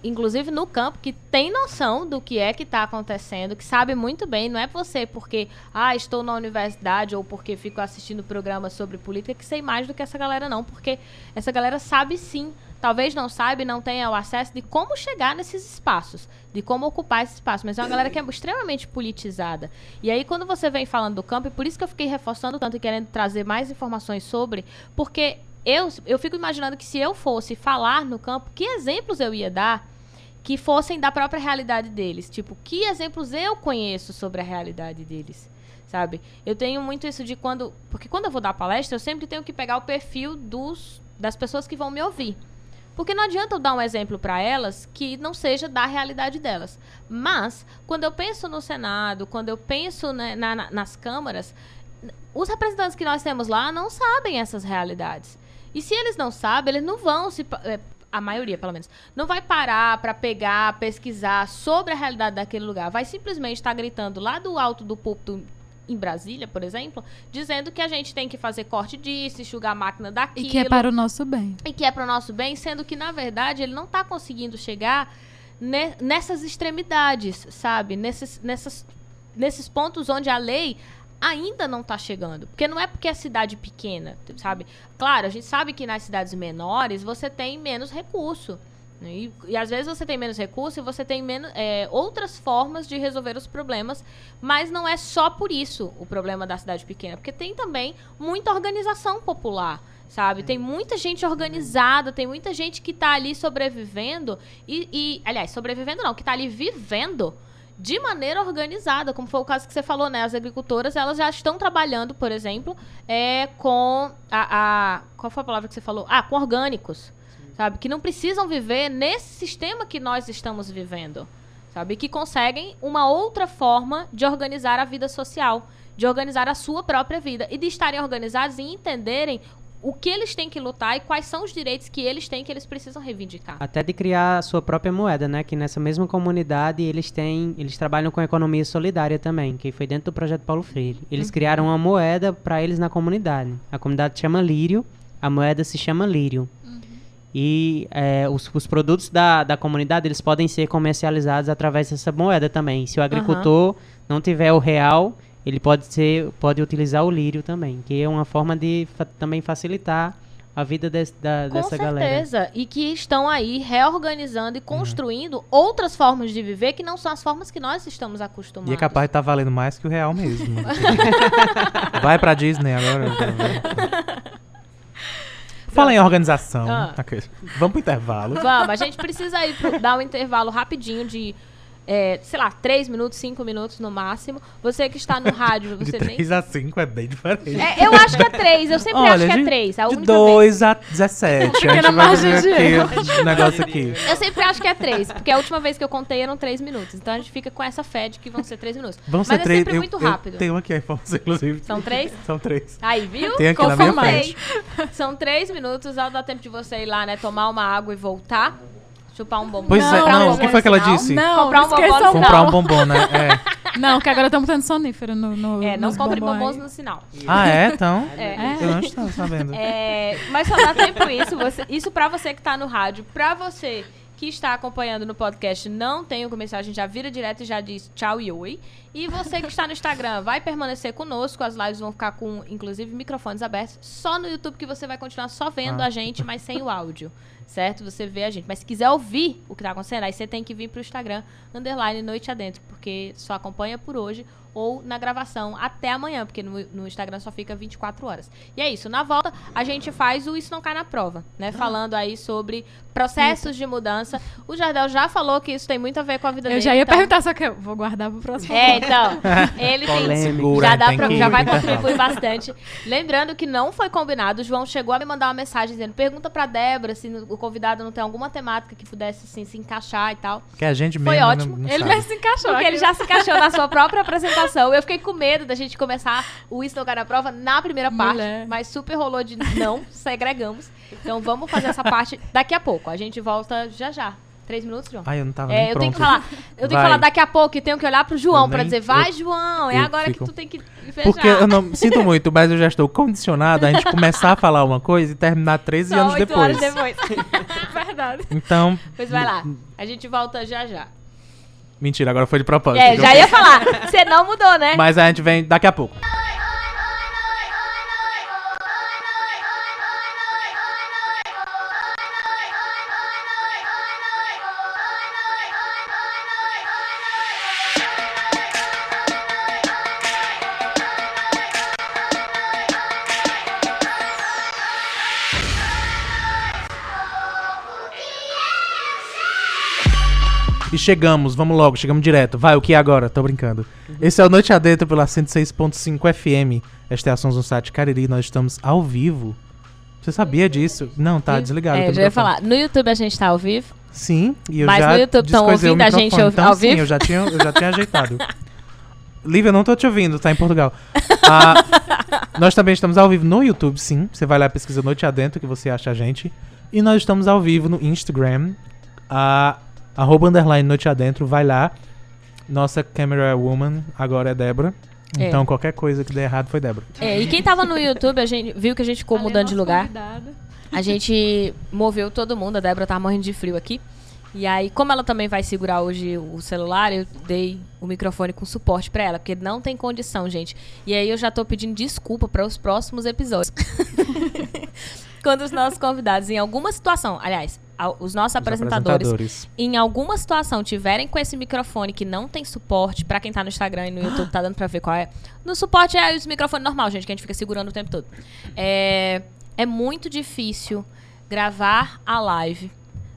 inclusive no campo, que tem noção do que é que está acontecendo, que sabe muito bem. Não é você porque, ah, estou na universidade ou porque fico assistindo programas sobre política que sei mais do que essa galera, não. Porque essa galera sabe sim. Talvez não saiba e não tenha o acesso de como chegar nesses espaços, de como ocupar esse espaço. Mas é uma galera que é extremamente politizada. E aí, quando você vem falando do campo, e por isso que eu fiquei reforçando tanto e querendo trazer mais informações sobre, porque eu, eu fico imaginando que se eu fosse falar no campo, que exemplos eu ia dar que fossem da própria realidade deles. Tipo, que exemplos eu conheço sobre a realidade deles, sabe? Eu tenho muito isso de quando... Porque quando eu vou dar palestra, eu sempre tenho que pegar o perfil dos das pessoas que vão me ouvir. Porque não adianta eu dar um exemplo para elas que não seja da realidade delas. Mas, quando eu penso no Senado, quando eu penso né, na, na, nas câmaras, os representantes que nós temos lá não sabem essas realidades. E se eles não sabem, eles não vão se. É, a maioria, pelo menos, não vai parar para pegar, pesquisar sobre a realidade daquele lugar. Vai simplesmente estar tá gritando lá do alto do púlpito em Brasília, por exemplo, dizendo que a gente tem que fazer corte disso, enxugar a máquina daquilo. E que é para o nosso bem. E que é para o nosso bem, sendo que, na verdade, ele não está conseguindo chegar ne nessas extremidades, sabe? Nesses, nessas, nesses pontos onde a lei ainda não está chegando. Porque não é porque é cidade pequena, sabe? Claro, a gente sabe que nas cidades menores você tem menos recurso. Né? E, e, às vezes você tem menos recurso e você tem menos, é, outras formas de resolver os problemas, mas não é só por isso o problema da cidade pequena, porque tem também muita organização popular, sabe? Tem muita gente organizada, tem muita gente que está ali sobrevivendo e, e, aliás, sobrevivendo não, que está ali vivendo de maneira organizada, como foi o caso que você falou, né? As agricultoras, elas já estão trabalhando, por exemplo, é, com a, a qual foi a palavra que você falou? Ah, com orgânicos sabe? Que não precisam viver nesse sistema que nós estamos vivendo, sabe? Que conseguem uma outra forma de organizar a vida social, de organizar a sua própria vida e de estarem organizados e entenderem o que eles têm que lutar e quais são os direitos que eles têm que eles precisam reivindicar. Até de criar a sua própria moeda, né? Que nessa mesma comunidade eles têm, eles trabalham com economia solidária também, que foi dentro do projeto Paulo Freire. Eles uhum. criaram uma moeda para eles na comunidade. A comunidade chama Lírio, a moeda se chama Lírio. E é, os, os, produtos da, da comunidade eles podem ser comercializados através dessa moeda também. Se o agricultor uhum. não tiver o real, ele pode ser pode utilizar o lírio também, que é uma forma de fa também facilitar a vida de, da, Com dessa certeza. galera. Com certeza. E que estão aí reorganizando e uhum. construindo uhum. outras formas de viver que não são as formas que nós estamos acostumados. E é capaz de estar tá valendo mais que o real mesmo. Vai pra Disney agora. Fala em organização. Ah. Vamos pro intervalo. Vamos, a gente precisa ir pro, dar um intervalo rapidinho de é, sei lá, 3 minutos, 5 minutos no máximo. Você que está no rádio, você de 3 nem... a 5 é bem diferente. É, eu acho que é 3, eu sempre Olha, acho que é 3. de 2 a 17. a gente vai ver aqui o negócio aqui. Eu sempre acho que é 3, porque a última vez que eu contei eram 3 minutos. Então a gente fica com essa fé de que vão ser 3 minutos. Vão ser Mas 3, é sempre eu, muito rápido. Eu tenho aqui a informação, inclusive. São 3? São 3. Aí, viu? Tem aqui na minha frente. São 3 minutos, dar tempo de você ir lá, né, tomar uma água e voltar. Chupar um bombom. Pois é, não, o que foi que ela disse? Não, comprar um bombom no Comprar um bombom, né? É. Não, que agora estamos tendo sonífero no, no É, não compre bombons no sinal. Ah, é? Então? É. Eu não estou sabendo. É, mas só dá tempo isso. Você, isso pra você que tá no rádio. Pra você que está acompanhando no podcast não tem o comercial, a gente já vira direto e já diz tchau e oi. E você que está no Instagram vai permanecer conosco, as lives vão ficar com, inclusive, microfones abertos. Só no YouTube que você vai continuar só vendo ah. a gente, mas sem o áudio, certo? Você vê a gente. Mas se quiser ouvir o que está acontecendo, aí você tem que vir para o Instagram, underline Noite Adentro, porque só acompanha por hoje ou na gravação até amanhã, porque no, no, Instagram só fica 24 horas. E é isso. Na volta, a gente faz o Isso Não Cai na Prova, né? Ah. Falando aí sobre processos de mudança. O Jardel já falou que isso tem muito a ver com a vida eu dele. Eu já ia então... perguntar, só que eu vou guardar pro próximo. É, então. Ele tem. Já, dá pra, já vai contribuir bastante. Lembrando que não foi combinado. O João chegou a me mandar uma mensagem dizendo: pergunta pra Débora se o convidado não tem alguma temática que pudesse assim, se encaixar e tal. Que a gente Foi mesmo ótimo. Não, não ele mesmo se encaixou. Porque ele já se encaixou na sua própria apresentação. Eu fiquei com medo da gente começar o Isso Não na Prova na primeira parte. Mulher. Mas super rolou de não, segregamos. Então vamos fazer essa parte daqui a pouco. A gente volta já já. Três minutos, João? Ai, eu não tava é, eu pronto. tenho que falar. Eu tenho que falar daqui a pouco e tenho que olhar pro João nem, pra dizer, vai, eu, João, é agora fico... que tu tem que fechar. Porque eu não sinto muito, mas eu já estou condicionado a gente começar a falar uma coisa e terminar 13 Só anos 8 depois. Horas depois. Verdade. Então. Pois vai lá. A gente volta já já. Mentira, agora foi de propósito. É, já ia falar. Você não mudou, né? Mas a gente vem daqui a pouco. E chegamos, vamos logo, chegamos direto. Vai, o que é agora? Tô brincando. Uhum. Esse é o Noite Adentro pela 106.5 FM. Esta é a Sons no site Cariri. Nós estamos ao vivo Você sabia disso? Não, tá desligado. É, eu já ia falar. No YouTube a gente tá ao vivo. Sim, e eu Mas já no YouTube tão descoisei o ouvindo a gente então, ao sim, vivo? eu já tinha, eu já tinha ajeitado. Lívia, eu não tô te ouvindo, tá em Portugal. Ah, nós também estamos ao vivo no YouTube, sim. Você vai lá pesquisa Noite Adentro que você acha a gente. E nós estamos ao vivo no Instagram. A, arroba underline Noite Adentro, vai lá. Nossa camera woman agora é Débora. É. Então qualquer coisa que der errado foi Débora. É, e quem tava no YouTube, a gente viu que a gente ficou Ali é mudando de lugar. convidado. A gente moveu todo mundo, a Débora tava morrendo de frio aqui. E aí, como ela também vai segurar hoje o celular, eu dei o microfone com suporte pra ela, porque não tem condição, gente. E aí eu já tô pedindo desculpa para os próximos episódios. Quando os nossos convidados, em alguma situação, aliás, os nossos Os apresentadores, apresentadores. em alguma situação tiverem com esse microfone que não tem suporte, pra quem tá no Instagram e no YouTube tá dando pra ver qual é. No suporte é os microfones normal, gente, que a gente fica segurando o tempo todo. É, é muito difícil gravar a live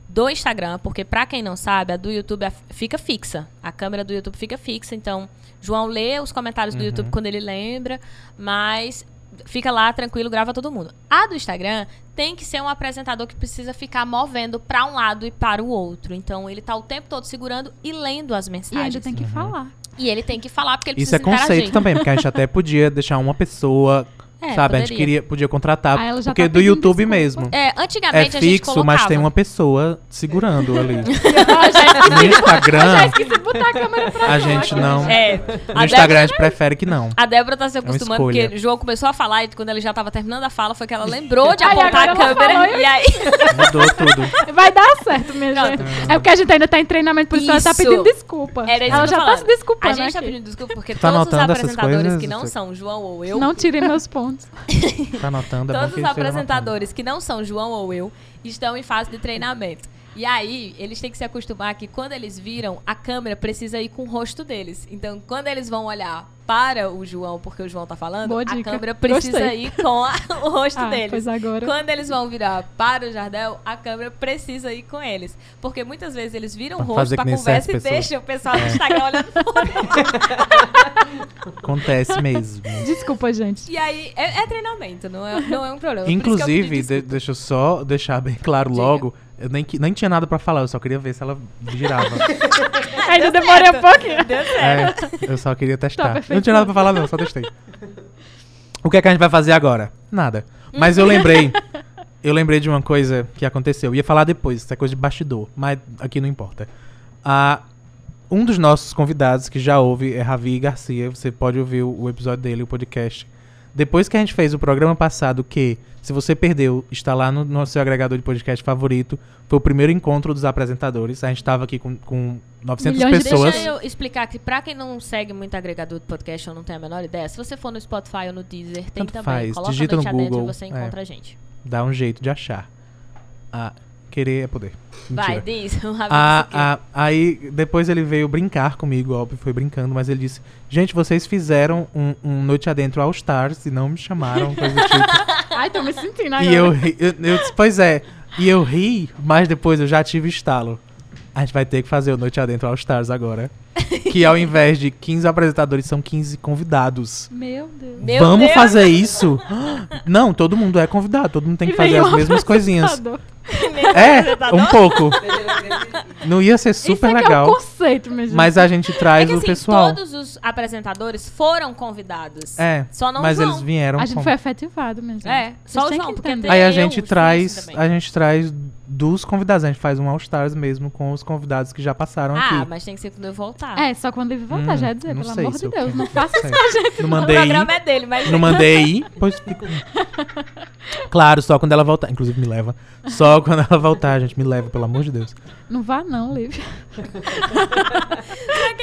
do Instagram, porque pra quem não sabe, a do YouTube é- fica fixa. A câmera do YouTube fica fixa, então João lê os comentários do Uhum. YouTube quando ele lembra, mas fica lá tranquilo, grava todo mundo. A do Instagram tem que ser um apresentador que precisa ficar movendo pra um lado e para o outro. Então ele tá o tempo todo segurando e lendo as E mensagens. ainda tem que falar. E ele tem que falar porque ele Isso é precisa conceito interagir. também, porque a gente até podia deixar uma pessoa, É, sabe? A gente poderia. queria, podia contratar, Ah, ela já porque tá do YouTube desculpa. mesmo. É, É antigamente a gente fixo, colocava. mas tem uma pessoa segurando ali. Ó, já esqueci, No já Instagram, esqueci de botar a câmera pra a gente não. É, No a Instagram a gente prefere que não. a Débora tá se acostumando escolha. porque o João começou a falar e quando ele já tava terminando a fala foi que ela lembrou de apontar a câmera falou, e aí Mudou tudo. Vai dar certo, minha gente. É porque a gente ainda tá em treinamento, por isso, ela tá pedindo desculpa. era isso ela já tô tá se falando. desculpando A gente tá aqui. pedindo desculpa porque Tá todos os apresentadores coisas? que não são João ou eu, Não tirem meus pontos. Tá anotando, é todos os apresentadores que não são João ou eu estão em fase de treinamento. E aí, eles têm que se acostumar que quando eles viram, a câmera precisa ir com o rosto deles. Então, quando eles vão olhar para o João, porque o João tá falando, a câmera precisa Gostei. ir com a- o rosto Ah, deles. pois agora. Quando eles vão virar para o Jardel, a câmera precisa ir com eles. Porque muitas vezes eles viram o Pra rosto fazer pra conversa e pessoas. deixam o pessoal do Instagram olhando. Acontece mesmo. Desculpa, gente. E aí, é, é treinamento, não é, não é um problema. Eu Inclusive, de- deixa eu só deixar bem claro Diga. logo. Eu nem, que- nem tinha nada pra falar, eu só queria ver se ela girava. Ainda demorei um pouquinho. Deu certo. É, eu só queria testar. perfeito. Eu não tinha nada pra falar, não, só testei. O que é que a gente vai fazer agora? Nada. Mas eu lembrei. Eu lembrei de uma coisa que aconteceu. Eu ia falar depois, isso é coisa de bastidor, mas aqui não importa. Ah, um dos nossos convidados que já ouve é Ravi Garcia. Você pode ouvir o, o episódio dele, o podcast. Depois que a gente fez o programa passado, que, se você perdeu, está lá no nosso seu agregador de podcast favorito. Foi o primeiro encontro dos apresentadores. A gente estava aqui com, com 900 Milhões de pessoas. Deixa eu explicar que pra quem não segue muito agregador de podcast ou não tem a menor ideia, se você for no Spotify ou no Deezer, tem Tanto também. faz, Coloca digita no Google, e você é. encontra a gente. Dá um jeito de achar. Ah, querer é poder. Vai, Mentira. diz. O Ravi Ah, ah, aí depois ele veio brincar comigo, óbvio, foi brincando, mas ele disse: Gente, vocês fizeram um, um Noite Adentro All Stars e não me chamaram, coisa do tipo. Ai, tô me sentindo agora. e eu, ri- eu, eu disse: Pois é. E eu ri, mas depois eu já tive estalo. A gente vai ter que fazer o Noite Adentro All Stars agora. que ao invés de 15 apresentadores, são 15 convidados. Meu Deus. Meu Vamos Deus! fazer isso? Não, todo mundo é convidado, todo mundo tem que E fazer as mesmas coisinhas. É, um pouco. Não ia ser super Isso é legal. Que é o conceito, gente. Mas a gente traz É que o assim, pessoal. todos os apresentadores foram convidados. É, Só não mas o João. eles vieram. A gente com- foi efetivado mesmo. É, só o João, que porque Aí a gente o traz, a gente traz dos convidados, a gente faz um All Stars mesmo com os convidados que já passaram Ah, aqui. mas tem que ser quando eu voltar. É, só quando ele voltar, Hum, já ia dizer, não pelo sei amor de eu Deus. Não faça isso, gente. Não o mandei programa ir, é dele, mas não mandei pois Claro, só quando ela voltar, inclusive me leva. Só quando ela voltar, gente, me leva, pelo amor de Deus. Não vá não, Lívia.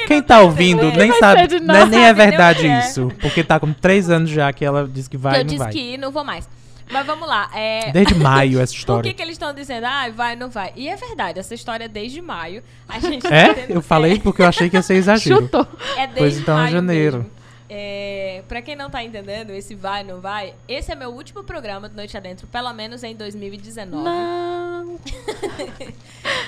Quem tá ouvindo nem sabe, né, nem é Sabe nem o verdade que é. isso. Porque tá com três anos já que ela disse que vai eu e não disse vai. que não vou mais. Mas vamos lá. É... Desde maio essa Por história. que, que eles estão dizendo, ah, vai, não vai? E é verdade, essa história é desde maio. A gente tá É? tendo- Eu falei porque eu achei que ia ser exagero. Chutou. É desde Pois então, maio janeiro. mesmo. É, pra quem não tá entendendo, esse vai, não vai, esse é meu último programa do Noite Adentro, pelo menos em 2019. Não.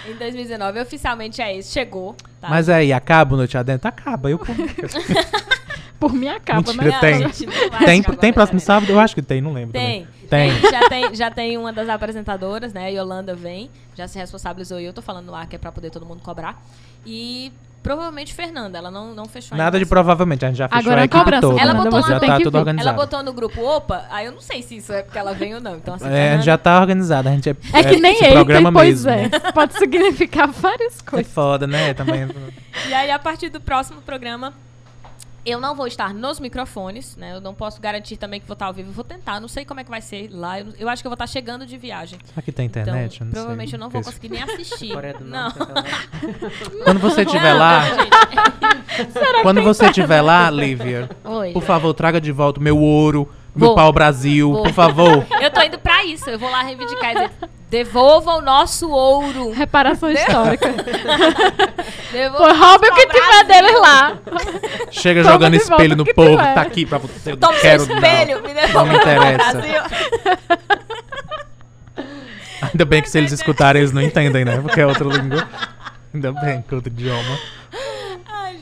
Em 2019, oficialmente é esse, chegou. tá? Mas aí, acaba o Noite Adentro? Acaba. Eu Por mim acaba, Mentira, mas tem. gente, não vai Tem, acabar tem o próximo sábado? Eu acho que tem, não lembro. Tem. Tem. Já tem, já tem uma das apresentadoras, né? Yolanda vem, já se responsabilizou e eu tô falando lá que é pra poder todo mundo cobrar. E provavelmente Fernanda, ela não, não fechou Nada ainda. de provavelmente, a gente já fechou Agora a é equipe cobrança, toda. Ela Fernanda, botou lá- já tá tudo organizado. Ela botou no grupo, opa, aí eu não sei se isso é porque ela vem ou não. Então, assim, É, a gente Fernanda- já tá organizado, a gente é, É que nem esse ele programa tem, pois mesmo. é. Pode significar várias É coisas. foda, né? Também. E aí, a partir do próximo programa, eu não vou estar nos microfones, né? Eu não posso garantir também que vou estar ao vivo. Eu vou tentar, não sei como é que vai ser lá. Eu, eu acho que eu vou estar chegando de viagem. Será que tem internet? Então, Eu não provavelmente sei. eu não vou conseguir nem assistir. Coreia do não. Norte, então, Quando você estiver lá, quando você estiver lá, Lívia, Oi. por favor, traga de volta o meu ouro, meu Vou. pau Brasil, Vou. por favor. Eu tô indo pra isso. Eu vou lá reivindicar e dizer: devolva o nosso ouro. Reparação histórica. Devolva Pô, o que tiver deles lá. Chega Toma jogando espelho no povo, tiver. tá aqui pra você. Eu Toma quero espelho, não. me devolva Não me interessa. Ainda bem que se eles escutarem, eles não entendem, né? Porque é outra língua. Ainda bem que é outro idioma.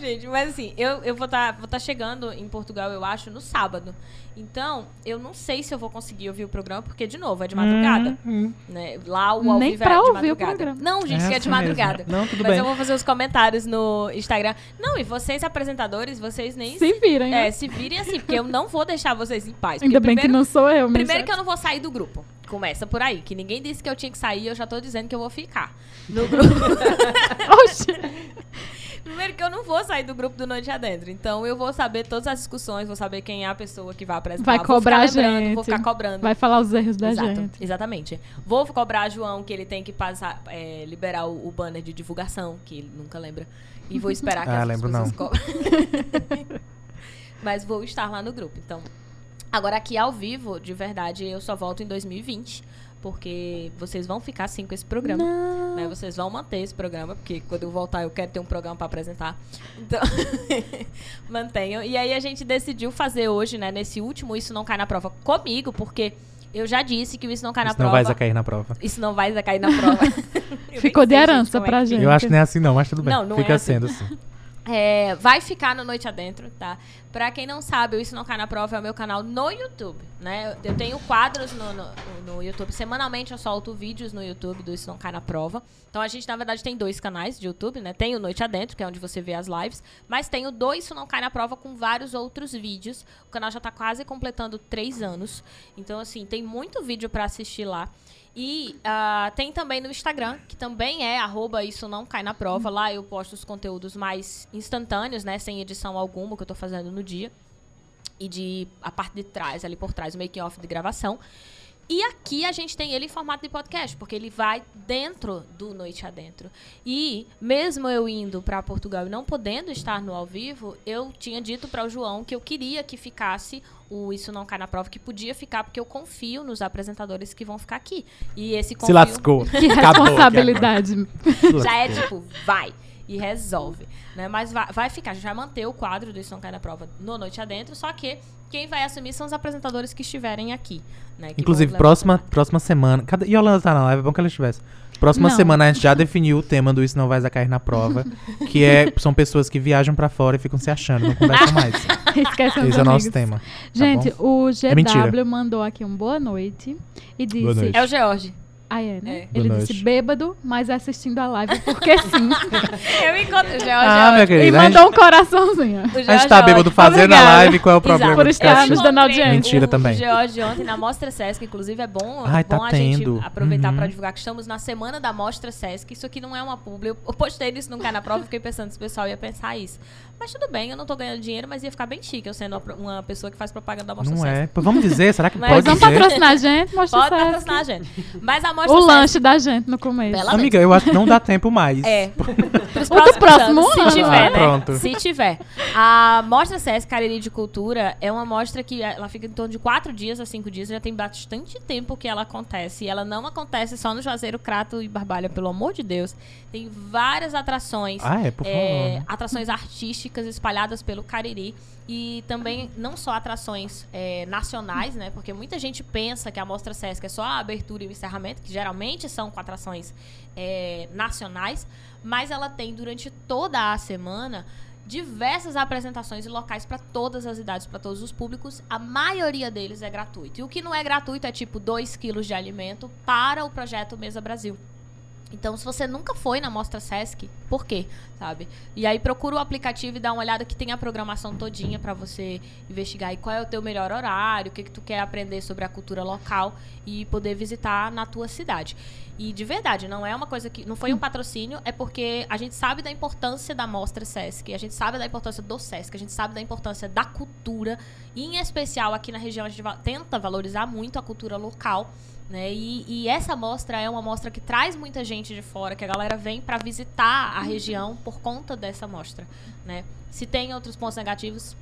Gente, mas assim, eu, eu vou estar vou tá chegando em Portugal, eu acho, no sábado. Então, eu não sei se eu vou conseguir ouvir o programa, porque, de novo, é de madrugada. Hum, Né? Lá o ao Nem vivo pra é de ouvir o madrugada. programa. Não, gente, É que é de madrugada. mesmo. Não, tudo Mas bem. eu vou fazer os comentários no Instagram. Não, e vocês, apresentadores, vocês nem Se virem, né? É, se virem assim, porque eu não vou deixar vocês em paz. Ainda bem que primeiro- não sou eu, minha Primeiro que eu não vou sair do grupo. Começa por aí. Que ninguém disse que eu tinha que sair, eu já tô dizendo que eu vou ficar. No grupo. Oxi. Primeiro que eu não vou sair do grupo do Noite Adentro. Então eu vou saber todas as discussões, vou saber quem é a pessoa que vai apresentar. Vai vou cobrar ficar a gente. Vou ficar cobrando. Vai falar os erros da Exato, gente. Exatamente. Vou cobrar João que ele tem que passar, é, liberar o, o banner de divulgação, que ele nunca lembra. E vou esperar que Ah, as lembro pessoas não. cobrem. Mas vou estar lá no grupo, então. Agora aqui ao vivo, de verdade, eu só volto em 2020. Porque vocês vão ficar sim com esse programa. Né? Vocês vão manter esse programa, porque quando eu voltar eu quero ter um programa para apresentar. Então, mantenham. E aí a gente decidiu fazer hoje, né, nesse último Isso Não Cai na Prova comigo, porque eu já disse que o Isso Não Cai na Isso não Prova. vai cair na prova. Isso não vai cair na prova. Ficou de gente, herança como é pra que gente. Eu acho que não é assim não, mas tudo bem. Não, não Fica é assim. sendo assim. É, vai ficar no Noite Adentro, tá? Pra quem não sabe, o Isso Não Cai na Prova é o meu canal no YouTube, né? Eu tenho quadros no, no, no YouTube. Semanalmente eu solto vídeos no YouTube do Isso Não Cai na Prova. Então a gente, na verdade, tem dois canais de YouTube, né? Tem o Noite Adentro, que é onde você vê as lives. Mas tem o do Isso Não Cai na Prova com vários outros vídeos. O canal já tá quase completando três anos. Então, assim, tem muito vídeo pra assistir lá. E ah, tem também no Instagram, que também é arroba isso não cai na prova. Lá eu posto os conteúdos mais instantâneos, né? Sem edição alguma que eu tô fazendo no dia. E de a parte de trás, ali por trás, o making off de gravação. E aqui a gente tem ele em formato de podcast, porque ele vai dentro do Noite Adentro. E mesmo eu indo para Portugal e não podendo estar no ao vivo, eu tinha dito para o João que eu queria que ficasse o Isso Não Cai na Prova, que podia ficar, porque eu confio nos apresentadores que vão ficar aqui. E esse confio Se lascou. Que responsabilidade. já é tipo, vai e resolve. Né? Mas vai, vai ficar, a gente vai manter o quadro do Isso Não Cai na Prova no Noite Adentro, só que quem vai assumir são os apresentadores que estiverem aqui. Né? que Inclusive, próxima, próxima semana. Cada... E a Yolanda tá na live, é bom que ela estivesse. Próxima Não. semana a gente já definiu o tema do Isso Não Vai Cair na Prova. que é, são pessoas que viajam pra fora e ficam se achando, não conversam mais. Esquece Esse é o nosso tema. tá Gente, bom? o É. GW mandou aqui um boa noite e disse. Boa noite. É o George. Ah, é, né? É. Ele Boa disse noite. bêbado, mas assistindo a live, porque sim. Eu encontro o George. Ah, minha é querida. e a gente- mandou um coraçãozinho. A gente tá é bêbado fazendo a live, qual é o problema? Por de estar ficar nos dando encontrei audiência. Mentira o, também. George ontem na Mostra Sesc, inclusive é bom, Ai, tá bom a gente tendo. aproveitar Uhum. pra divulgar que estamos na semana da Mostra Sesc. Isso aqui não é uma publi. Eu postei isso num Cai na prova e fiquei pensando se o pessoal ia pensar isso. Mas tudo bem, eu não tô ganhando dinheiro, mas ia ficar bem chique eu sendo uma pessoa que faz propaganda da Mostra Não Sesc. é. Pô, Vamos dizer, será que Mas- pode vamos dizer? patrocinar a gente, mostra Pode patrocinar a gente. Mas a Mostra O Sesc lanche da gente no começo. Bela- Amiga, eu acho que não dá tempo mais. É. Pros O do próximo anos, ano. Se tiver, Ah, né? pronto. Se tiver. A Mostra Sesc Cariri de Cultura é uma mostra que ela fica em torno de quatro dias a cinco dias. Já tem bastante tempo que ela acontece. E ela não acontece só no Juazeiro, Crato e Barbalha, pelo amor de Deus. Tem várias atrações. Ah, é, por favor. é, atrações artísticas espalhadas pelo Cariri e também não só atrações é, nacionais, né? Porque muita gente pensa que a Mostra Sesc é só a abertura e o encerramento, que geralmente são com atrações é, nacionais, mas ela tem durante toda a semana diversas apresentações e locais para todas as idades, para todos os públicos. A maioria deles é gratuito. E o que não é gratuito é tipo 2 quilos de alimento para o projeto Mesa Brasil. Então, se você nunca foi na Mostra Sesc, por quê? Sabe? E aí procura o aplicativo e dá uma olhada que tem a programação todinha para você investigar aí qual é o teu melhor horário, o que, que tu quer aprender sobre a cultura local e poder visitar na tua cidade. E de verdade, não é uma coisa que. Não foi um patrocínio, é porque a gente sabe da importância da Mostra Sesc, a gente sabe da importância do Sesc, a gente sabe da importância da cultura, e em especial aqui na região a gente tenta valorizar muito a cultura local. Né? E, e, essa mostra é uma mostra que traz muita gente de fora, que a galera vem para visitar a região por conta dessa mostra. Né? Se tem outros pontos negativos,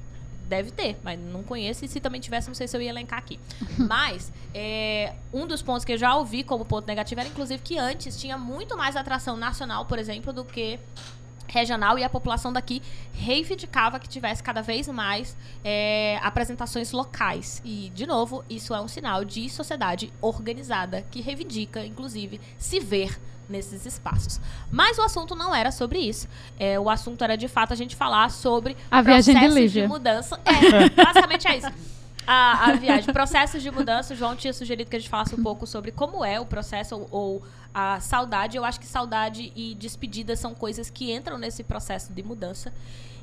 deve ter, mas não conheço. E se também tivesse, não sei se eu ia elencar aqui. mas é, um dos pontos que eu já ouvi como ponto negativo era, inclusive, que antes tinha muito mais atração nacional, por exemplo, do que regional e a população daqui reivindicava que tivesse cada vez mais é, apresentações locais. E, de novo, isso é um sinal de sociedade organizada que reivindica, inclusive, se ver nesses espaços. Mas o assunto não era sobre isso. É, o assunto era, de fato, a gente falar sobre a viagem de, de mudança. É, basicamente é isso a, a viagem. Processos de mudança. O João tinha sugerido que a gente falasse um pouco sobre como é o processo ou, ou, a saudade. Eu acho que saudade e despedida são coisas que entram nesse processo de mudança.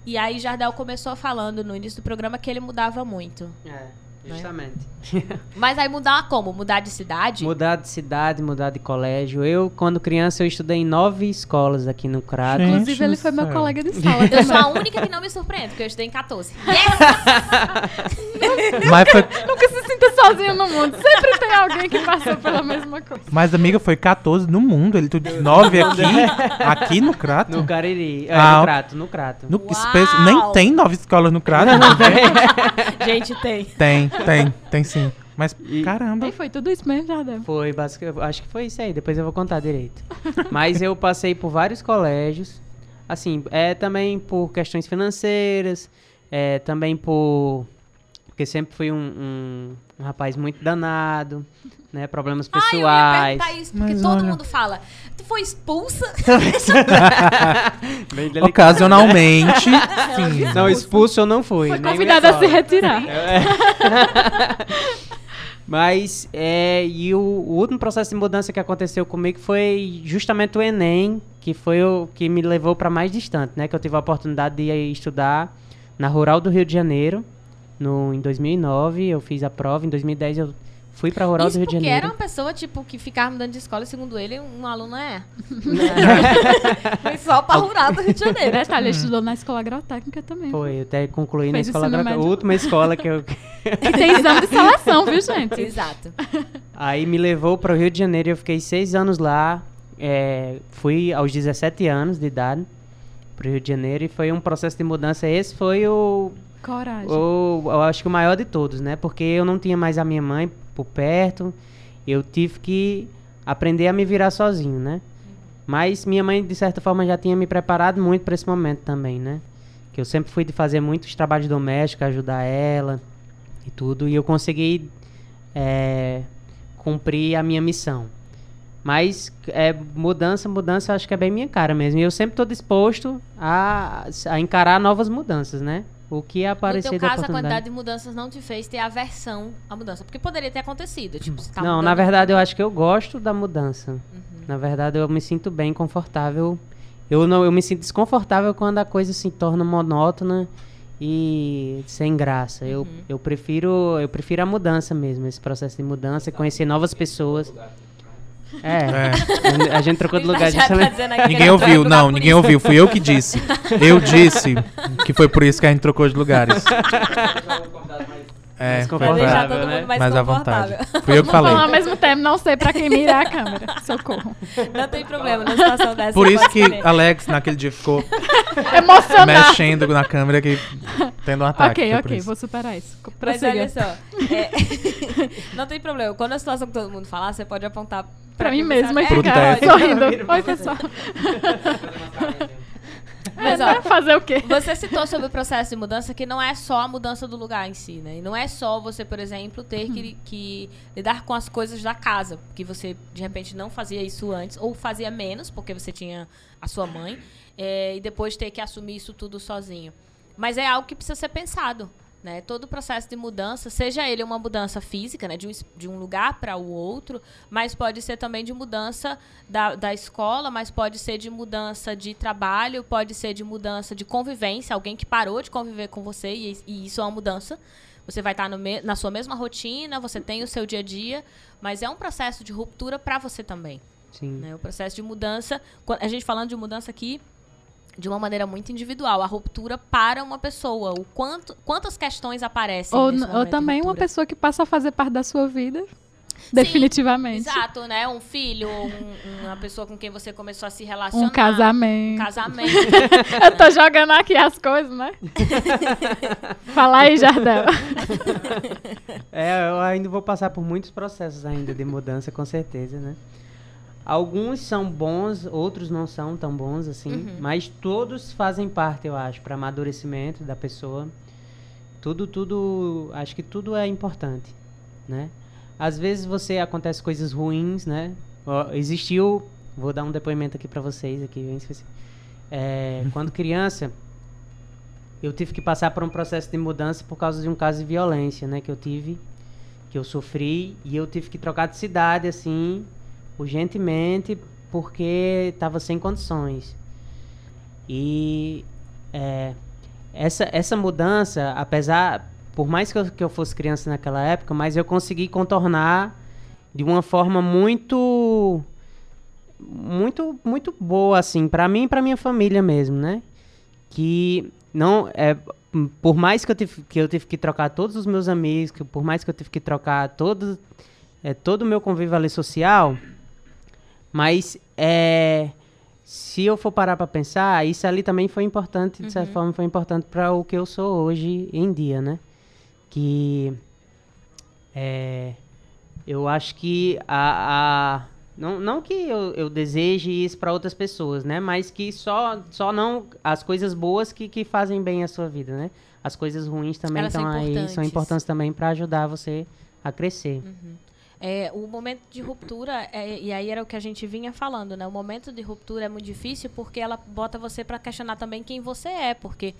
E aí Jardel começou falando no início do programa que ele mudava muito. É. Justamente. Mas aí mudar como? Mudar de cidade? Mudar de cidade, mudar de colégio. Eu, quando criança, eu estudei em nove escolas aqui no Crato. Inclusive, ele foi meu colega de sala. eu sou a única que não me surpreende, porque eu estudei em 14. Yes! Mas foi... Nunca se sozinho no mundo. Sempre tem alguém que passou pela mesma coisa. Mas, amiga, foi 14 no mundo. Ele tudo 9 aqui, aqui no Crato? No Cariri. É, ah, no Crato, no Crato. No, nem tem nove escolas no Crato. Não, não tem. Gente, tem. Tem. Tem, tem sim. Mas, e, caramba. E foi tudo isso mesmo, Jardel? Foi, basicamente, acho que foi isso aí, depois eu vou contar direito. Mas eu passei por vários colégios, assim, é também por questões financeiras, é também por... Porque sempre fui um, um, um rapaz muito danado, né? Problemas pessoais. Ah, eu ia perguntar isso, porque Mas todo olha... mundo fala. Tu foi expulsa? Ocasionalmente, sim. Não, expulso eu não fui. Foi convidada a se retirar. É. Mas, é, e o, o, último processo de mudança que aconteceu comigo foi justamente o Enem, que foi o que me levou para mais distante, né? Que eu tive a oportunidade de estudar na Rural do Rio de Janeiro, no, em 2009. Eu fiz a prova, em 2010 eu Fui pra Rural Isso do Rio de Janeiro. porque era uma pessoa, tipo, que ficava mudando de escola e, segundo ele, um aluno é. Foi só pra Rural do Rio de Janeiro. Detalhe, ele estudou na escola agrotécnica também. Foi, eu até concluí na escola agrotécnica. A última escola que eu... e tem exame de seleção, viu, gente? Exato. Aí me levou para o Rio de Janeiro e eu fiquei seis anos lá. É, fui aos 17 anos de idade para o Rio de Janeiro e foi um processo de mudança. Esse foi o Coragem. O, eu acho que o maior de todos, né? Porque eu não tinha mais a minha mãe por perto. Eu tive que aprender a me virar sozinho, né? Mas minha mãe, de certa forma, já tinha me preparado muito para esse momento também, né? Que eu sempre fui de fazer muitos trabalhos domésticos, ajudar ela e tudo. E eu consegui é, cumprir a minha missão. Mas é, mudança, mudança, acho que é bem minha cara mesmo. E eu sempre estou disposto a, a encarar novas mudanças, né? O que aparecer No teu caso, a quantidade de mudanças não te fez ter aversão à mudança. Porque poderia ter acontecido. Tipo, tá não, na verdade, eu acho que eu gosto da mudança. Uhum. Na verdade, eu me sinto bem confortável. Eu, não, eu me sinto desconfortável quando a coisa se torna monótona e sem graça. Uhum. Eu, eu, prefiro, eu prefiro a mudança mesmo, esse processo de mudança, conhecer novas pessoas. É, é. a gente trocou de lugar. Tá ninguém ouviu, não, ninguém isso. ouviu. Fui eu que disse. Eu disse que foi por isso que a gente trocou de lugares. É, mais confortável, todo né? mais, mais à vontade. Fui eu que falei. Falar ao mesmo tempo, não sei pra quem mirar a câmera. Socorro. Não tem problema na situação dessa. Por isso que Alex, naquele dia, ficou Emocionado. mexendo na câmera, que tendo um ataque. Ok, ok, vou superar isso. Mas olha só, é, não tem problema. Quando a situação que todo mundo falar, você pode apontar pra, pra mim mesmo e ficar sorrindo. Oi, pessoal. Mas, ó, Fazer o quê? Você citou sobre o processo de mudança que não é só a mudança do lugar em si, né? E não é só você, por exemplo, ter que, que lidar com as coisas da casa, que você de repente não fazia isso antes, ou fazia menos, porque você tinha a sua mãe, é, e depois ter que assumir isso tudo sozinho. Mas é algo que precisa ser pensado. Né? Todo o processo de mudança, seja ele uma mudança física, né? de, um, de um lugar para o outro, mas pode ser também de mudança da, da escola, mas pode ser de mudança de trabalho, pode ser de mudança de convivência, alguém que parou de conviver com você e, e isso é uma mudança. Você vai estar no me- na sua mesma rotina, você tem o seu dia a dia, mas é um processo de ruptura para você também. Sim. Né? O processo de mudança, a gente falando de mudança aqui de uma maneira muito individual, a ruptura para uma pessoa, o quanto, quantas questões aparecem Ou, nesse ou também uma pessoa que passa a fazer parte da sua vida. Definitivamente. Exato, né? Um filho, um- uma pessoa com quem você começou a se relacionar. Um casamento. Um casamento. Eu tô jogando aqui as coisas, né? Fala aí, Jardel. É, eu ainda vou passar por muitos processos ainda de mudança, com certeza, né? Alguns são bons, outros não são tão bons assim, Uhum. mas todos fazem parte, eu acho, para amadurecimento da pessoa. Tudo, tudo, acho que tudo é importante, né? Às vezes você acontece coisas ruins, né? Existiu, vou dar um depoimento aqui para vocês aqui, bem específico. É, quando criança, eu tive que passar por um processo de mudança por causa de um caso de violência, né, que eu tive, que eu sofri e eu tive que trocar de cidade assim, urgentemente, porque estava sem condições. E é, essa essa mudança, apesar por mais que eu, que eu fosse criança naquela época, mas eu consegui contornar de uma forma muito muito muito boa assim para mim e para minha família mesmo, né? Que não é por mais que eu tive que eu tive que trocar todos os meus amigos, que por mais que eu tive que trocar todo é, todo o meu convívio ali social, mas é se eu for parar para pensar, isso ali também foi importante, de certa forma foi importante para o que eu sou hoje em dia, né? Que é, eu acho que a, a- não, não que eu, eu deseje isso para outras pessoas, né? Mas que só, só não as coisas boas que, que fazem bem a sua vida, né? As coisas ruins também Elas são estão aí, são importantes. importantes também para ajudar você a crescer. É, o momento de ruptura, é, e aí era o que a gente vinha falando, né? O momento de ruptura é muito difícil porque ela bota você para questionar também quem você é, porque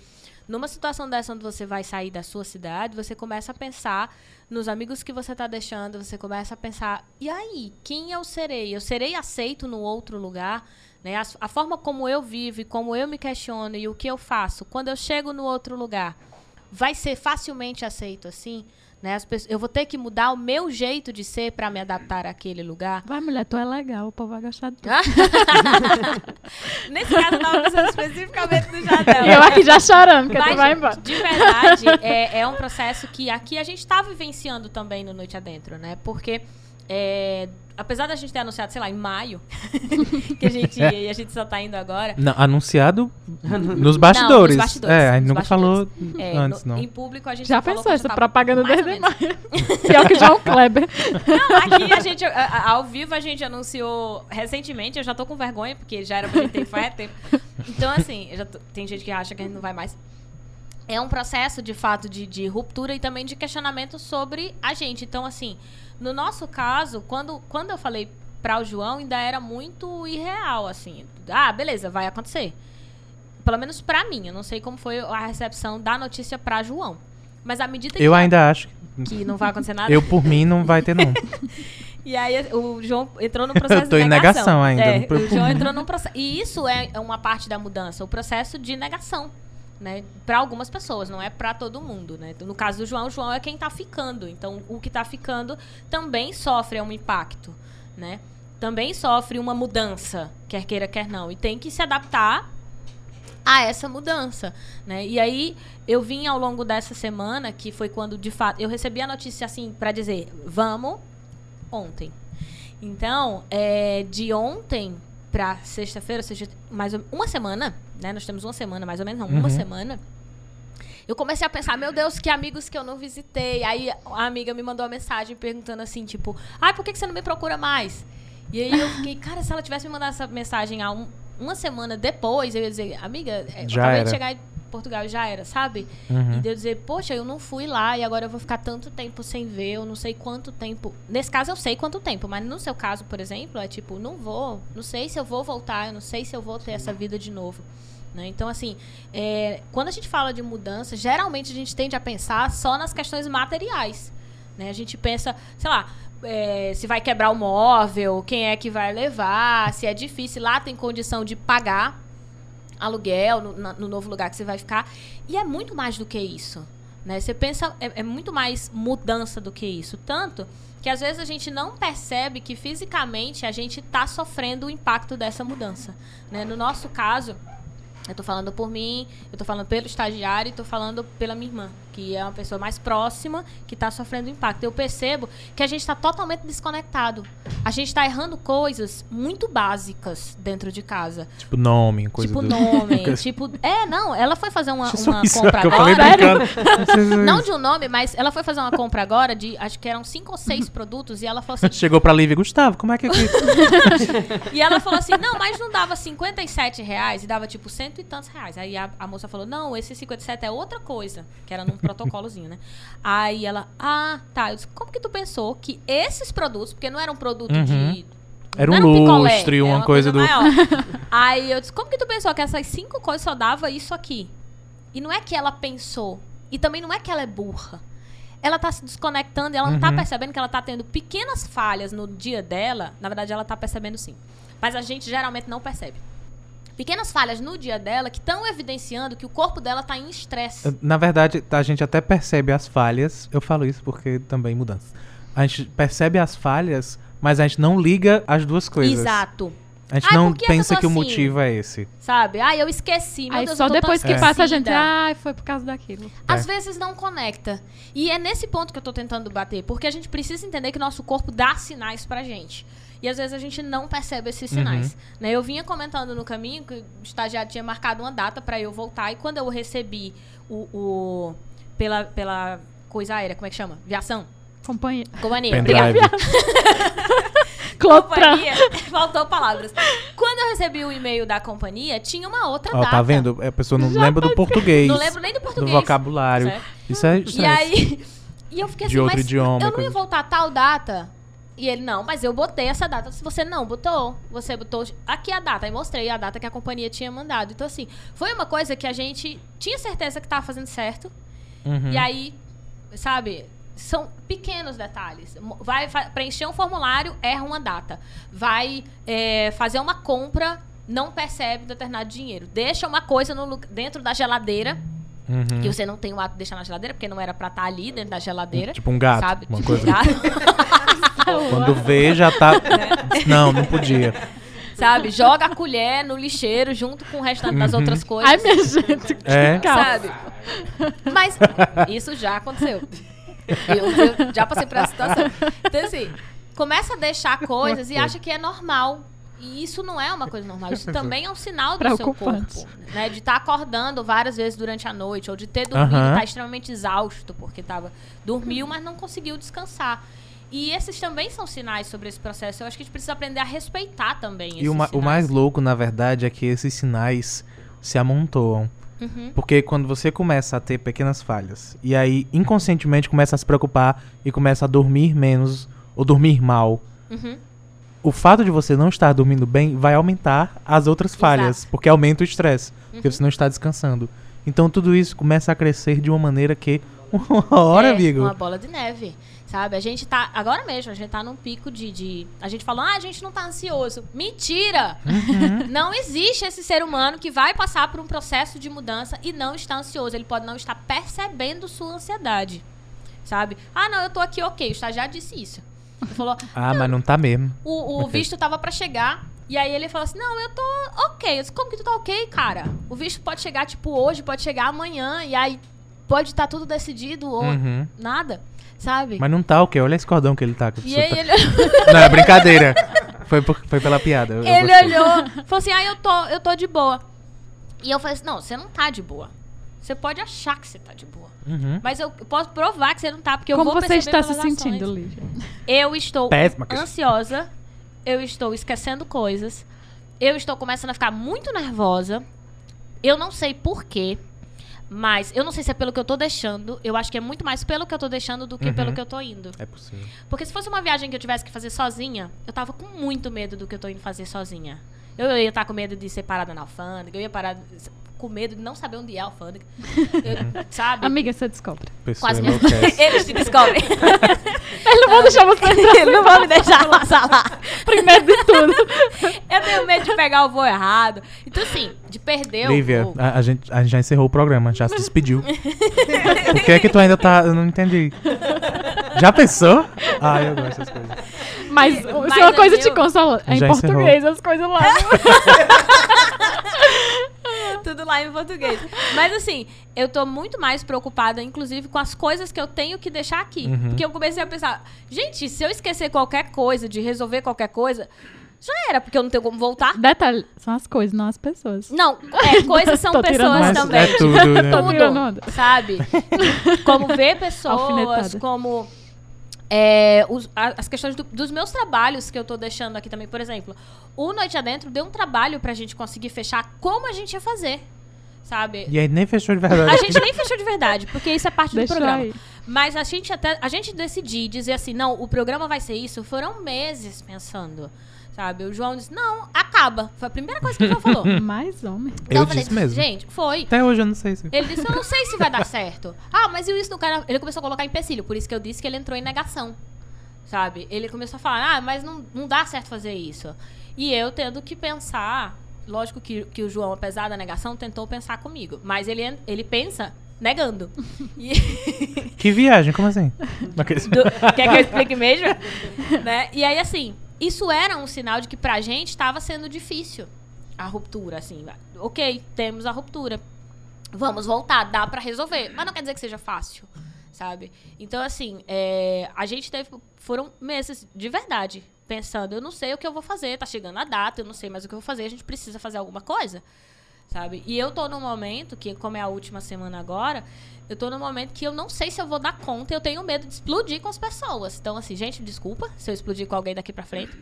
numa situação dessa onde você vai sair da sua cidade, você começa a pensar nos amigos que você está deixando, você começa a pensar, e aí, quem eu serei? Eu serei aceito no outro lugar? Né? A, a forma como eu vivo, como eu me questiono e o que eu faço, quando eu chego no outro lugar, vai ser facilmente aceito assim? Né? As pessoas, eu vou ter que mudar o meu jeito de ser para me adaptar àquele lugar. Vai, mulher, tu é legal, o povo vai gostar de tu. Nesse caso, eu tava pensando especificamente do Jadel. Eu aqui já chorando, que Mas, tu vai embora. De verdade, é, é um processo que aqui a gente está vivenciando também no Noite Adentro, né? Porque, é, apesar da gente ter anunciado, sei lá, em maio, que a gente, e a gente só tá indo agora. Não, anunciado nos bastidores. bastidores, É, a gente nos nunca falou é, antes, no- não. Em público, a gente Já pensou essa propaganda desde maio? Pior que João Kleber. Não, aqui a gente, a- ao vivo, a gente anunciou recentemente. Eu já tô com vergonha, porque já era pra gente ter faz tempo. Então, assim, já tô- tem gente que acha que a gente não vai mais. É um processo, de fato, de, de ruptura e também de questionamento sobre a gente. Então, assim, no nosso caso, quando, quando eu falei para o João, ainda era muito irreal, assim. Ah, beleza, vai acontecer. Pelo menos pra mim. Eu não sei como foi a recepção da notícia pra João. Mas à medida Eu que, ainda acho. que não vai acontecer nada. Eu, por mim, não vai ter, não. E aí o João entrou no processo Eu tô de em negação. negação ainda, É, o João entrou num processo. E isso é uma parte da mudança, o processo de negação. Né, para algumas pessoas, não é para todo mundo, né? No caso do João, o João é quem tá ficando. Então, o que tá ficando também sofre um impacto, né? Também sofre uma mudança, quer queira, quer não, e tem que se adaptar a essa mudança, né? E aí eu vim ao longo dessa semana, que foi quando de fato eu recebi a notícia assim para dizer, vamos ontem. Então, é, de ontem para sexta-feira, ou seja, mais ou- uma semana, né? Nós temos uma semana, mais ou menos, não, uma Uhum. semana. Eu comecei a pensar, meu Deus, que amigos que eu não visitei. Aí a amiga me mandou uma mensagem perguntando assim, tipo, ai, por que você não me procura mais? E aí eu fiquei, cara, se ela tivesse me mandado essa mensagem há um, uma semana depois, eu ia dizer, amiga, é, eu Já acabei era. de chegar em Portugal já era, sabe? Uhum. E de eu dizer, poxa, eu não fui lá e agora eu vou ficar tanto tempo sem ver, eu não sei quanto tempo. Nesse caso eu sei quanto tempo, mas no seu caso, por exemplo, é tipo, não vou, não sei se eu vou voltar, eu não sei se eu vou ter essa vida de novo. né? Então, assim, é, quando a gente fala de mudança, geralmente a gente tende a pensar só nas questões materiais. Né? A gente pensa, sei lá, é, se vai quebrar o móvel, quem é que vai levar, se é difícil, lá tem condição de pagar aluguel no, no novo lugar que você vai ficar. E é muito mais do que isso. Né? Você pensa, é, é muito mais mudança do que isso. Tanto que às vezes a gente não percebe que fisicamente a gente está sofrendo o impacto dessa mudança. Né? No nosso caso, eu tô falando por mim, eu tô falando pelo estagiário e tô falando pela minha irmã, que é uma pessoa mais próxima que tá sofrendo impacto. Eu percebo que a gente tá totalmente desconectado. A gente tá errando coisas muito básicas dentro de casa. Tipo nome, coisa tipo do... nome, tipo... É, não, ela foi fazer uma, uma compra agora. Não de um nome, mas ela foi fazer uma compra agora de, acho que eram cinco ou seis produtos, e ela falou assim, Chegou pra Lívia, Gustavo, como é que... que- E ela falou assim, não, mas não dava 57 reais e dava tipo cento e tantos reais. Aí a, a moça falou, não, esse 57 é outra coisa, que era num protocolozinho, né? Aí ela, ah, tá. Eu disse, como que tu pensou que esses produtos, porque não era um produto Uhum. de. Era um picolé, lustre, era uma coisa do- maior. Aí eu disse, como que tu pensou que essas cinco coisas só dava isso aqui? E não é que ela pensou. E também não é que ela é burra. Ela tá se desconectando e ela não tá Uhum. percebendo que ela tá tendo pequenas falhas no dia dela. Na verdade, ela tá percebendo sim. Mas a gente geralmente não percebe. Pequenas falhas no dia dela que estão evidenciando que o corpo dela tá em estresse. Na verdade, a gente até percebe as falhas. Eu falo isso porque também mudança. A gente percebe as falhas, mas a gente não liga as duas coisas. Exato. A gente Ai, não que pensa que o assim? motivo é esse. Sabe? Ah, eu esqueci. Meu Aí Deus, só eu tô depois tão que passa a gente, ai, foi por causa daquilo. Às É. vezes não conecta. E é nesse ponto que eu tô tentando bater. Porque a gente precisa entender que nosso corpo dá sinais pra gente. E às vezes a gente não percebe esses sinais. Né? Eu vinha comentando no caminho que o estagiário tinha marcado uma data pra eu voltar. E quando eu recebi o. o- pela, pela coisa aérea, como é que chama? Viação? Companhia. Companhia. Companhia. Faltou palavras. Quando eu recebi o e-mail da companhia, tinha uma outra Ó, data. tá vendo? A pessoa não lembra do português. Não lembro nem do do português. vocabulário. Certo? Isso é E estresse. aí. E eu fiquei De assim, outro mas idioma, eu não coisa ia voltar a tal data. E ele, não, mas eu botei essa data. Se você não botou, você botou aqui a data. Aí mostrei a data que a companhia tinha mandado. Então, assim, foi uma coisa que a gente tinha certeza que tava fazendo certo. Uhum. E aí, sabe, são pequenos detalhes. Vai preencher um formulário, erra uma data. Vai é, fazer uma compra, não percebe determinado dinheiro. Deixa uma coisa no dentro da geladeira, Uhum. que você não tem o hábito de deixar na geladeira, porque não era pra estar ali dentro da geladeira. Tipo um gato. Sabe? Uma Tipo coisa. um gato. Quando vê, já tá. Não, não podia. sabe? Joga a colher no lixeiro junto com o restante das Uhum. outras coisas. Ai, minha gente. É. calma. sabe? Mas isso já aconteceu. Eu, eu já passei por essa situação. Então, assim, começa a deixar coisas e acha que é normal. E isso não é uma coisa normal. Isso também é um sinal do seu corpo. Né? De estar acordando várias vezes durante a noite, ou de ter dormido, estar extremamente exausto, porque tava, dormiu, mas não conseguiu descansar. E esses também são sinais sobre esse processo. Eu acho que a gente precisa aprender a respeitar também esses E o, ma- o mais louco, na verdade, é que esses sinais se amontoam. Uhum. Porque quando você começa a ter pequenas falhas, e aí inconscientemente começa a se preocupar e começa a dormir menos ou dormir mal, Uhum. O fato de você não estar dormindo bem vai aumentar as outras falhas, porque aumenta o estresse, porque Uhum. você não está descansando. Então tudo isso começa a crescer de uma maneira que uma hora, é, amigo. Uma bola de neve. Sabe? A gente tá. Agora mesmo, a gente tá num pico de. de a gente falou, ah, a gente não tá ansioso. Mentira! Uhum. Não existe esse ser humano que vai passar por um processo de mudança e não está ansioso. Ele pode não estar percebendo sua ansiedade. Sabe? Ah, não, eu tô aqui ok. O estagiário disse isso. Ele falou, Ah, mas não tá mesmo. o, o Ok. visto tava pra chegar. E aí ele falou assim: Não, eu tô ok. Eu disse, Como que tu tá ok, cara? O visto pode chegar, tipo, hoje, pode chegar amanhã. E aí pode estar tudo decidido ou Uhum. nada. Sabe? Mas não tá o quê? Olha esse cordão que ele tá. E aí tá- ele, Não, é brincadeira. Foi, por- foi pela piada. eu- eu ele gostei. olhou, falou assim: Ah, eu tô, eu tô de boa. E eu falei assim: Não, você não tá de boa. Você pode achar que você tá de boa. Uhum. Mas eu posso provar que você não tá, porque eu Como vou você está se sentindo, ações. Lívia? Eu estou Péssima ansiosa. Eu estou esquecendo coisas. eu estou começando a ficar muito nervosa. Eu não sei porquê. Mas eu não sei se é pelo que eu tô deixando. Eu acho que é muito mais pelo que eu tô deixando do que Uhum. pelo que eu tô indo. É possível. Porque se fosse uma viagem que eu tivesse que fazer sozinha, eu tava com muito medo do que eu tô indo fazer sozinha. Eu ia estar com medo de ser parada na alfândega, eu ia parar com medo de não saber onde é a alfândega. Eu- sabe? Amiga, você descobre. Pessoa Quase me... enlouquece. Eles te descobrem. Eles não vão deixar você entrar Eles não vão me deixar passar lá. primeiro de tudo. Eu tenho medo de pegar o voo errado. Então, assim, de perder Lívia, o voo. a, a gente, a gente já encerrou o programa, já se despediu. Por que é que tu ainda tá... Eu não entendi. Já pensou? Ah, eu gosto dessas coisas. Mas, Mas se uma coisa eu- te consola, é em Já encerrou. português as coisas lá. Tudo lá em português. Mas assim, eu tô muito mais preocupada, inclusive, com as coisas que eu tenho que deixar aqui. Uhum. Porque eu comecei a pensar, gente, se eu esquecer qualquer coisa, de resolver qualquer coisa, já era, porque eu não tenho como voltar. Detalhe, são as coisas, não as pessoas. Não, é, coisas são pessoas Mas também. é tudo, né? Onda. sabe? Como ver pessoas, como é, os- a- as questões do- dos meus trabalhos que eu tô deixando aqui também. Por exemplo, o Noite Adentro deu um trabalho pra gente conseguir fechar como a gente ia fazer, sabe? E aí nem fechou de verdade. A gente nem fechou de verdade, porque isso é parte Deixa do programa. aí. Mas a gente até a gente decidir dizer assim, não, o programa vai ser isso, foram meses pensando. Sabe? O João disse, não, acaba. Foi a primeira coisa que o João falou. Mais homem. Eu falei, disse mesmo. Gente, foi. Até hoje eu não sei se... Ele disse, eu não sei se vai dar certo. Ah, mas e isso do cara? Ele começou a colocar empecilho, por isso que eu disse que ele entrou em negação. Sabe? Ele começou a falar, ah, mas não, não dá certo fazer isso. E eu tendo que pensar, lógico que, que o João, apesar da negação, tentou pensar comigo. Mas ele, ele pensa negando. E- Que viagem, como assim? Do- quer que eu explique mesmo? né? E aí, assim, isso era um sinal de que pra gente estava sendo difícil a ruptura, assim. Ok, temos a ruptura. Vamos voltar, dá pra resolver. Mas não quer dizer que seja fácil, sabe? Então, assim, é, a gente teve. Foram meses de verdade. Pensando, eu não sei o que eu vou fazer, tá chegando a data, eu não sei mais o que eu vou fazer, a gente precisa fazer alguma coisa. Sabe? E eu tô num momento que, como é a última semana agora, eu tô num momento que eu não sei se eu vou dar conta, eu tenho medo de explodir com as pessoas. Então, assim, gente, desculpa se eu explodir com alguém daqui pra frente.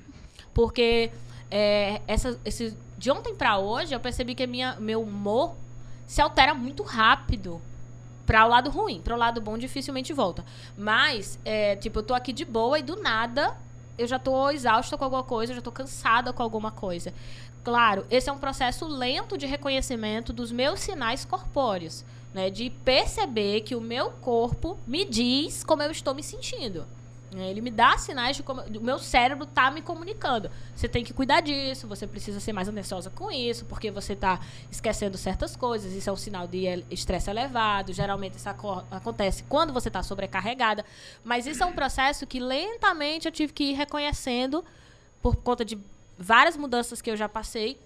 Porque é, essa, esse, de ontem pra hoje, eu percebi que minha, meu humor se altera muito rápido para o lado ruim. Para o lado bom, dificilmente volta. Mas, é, tipo, eu tô aqui de boa e do nada eu já tô exausta com alguma coisa, eu já tô cansada com alguma coisa. Claro, esse é um processo lento de reconhecimento dos meus sinais corpóreos, né? De perceber que o meu corpo me diz como eu estou me sentindo. né? Ele me dá sinais de como o meu cérebro tá me comunicando. Você tem que cuidar disso, você precisa ser mais atenciosa com isso, porque você tá esquecendo certas coisas. Isso é um sinal de estresse elevado. Geralmente isso aco- acontece quando você está sobrecarregada. Mas isso é um processo que lentamente eu tive que ir reconhecendo por conta de várias mudanças que eu já passei,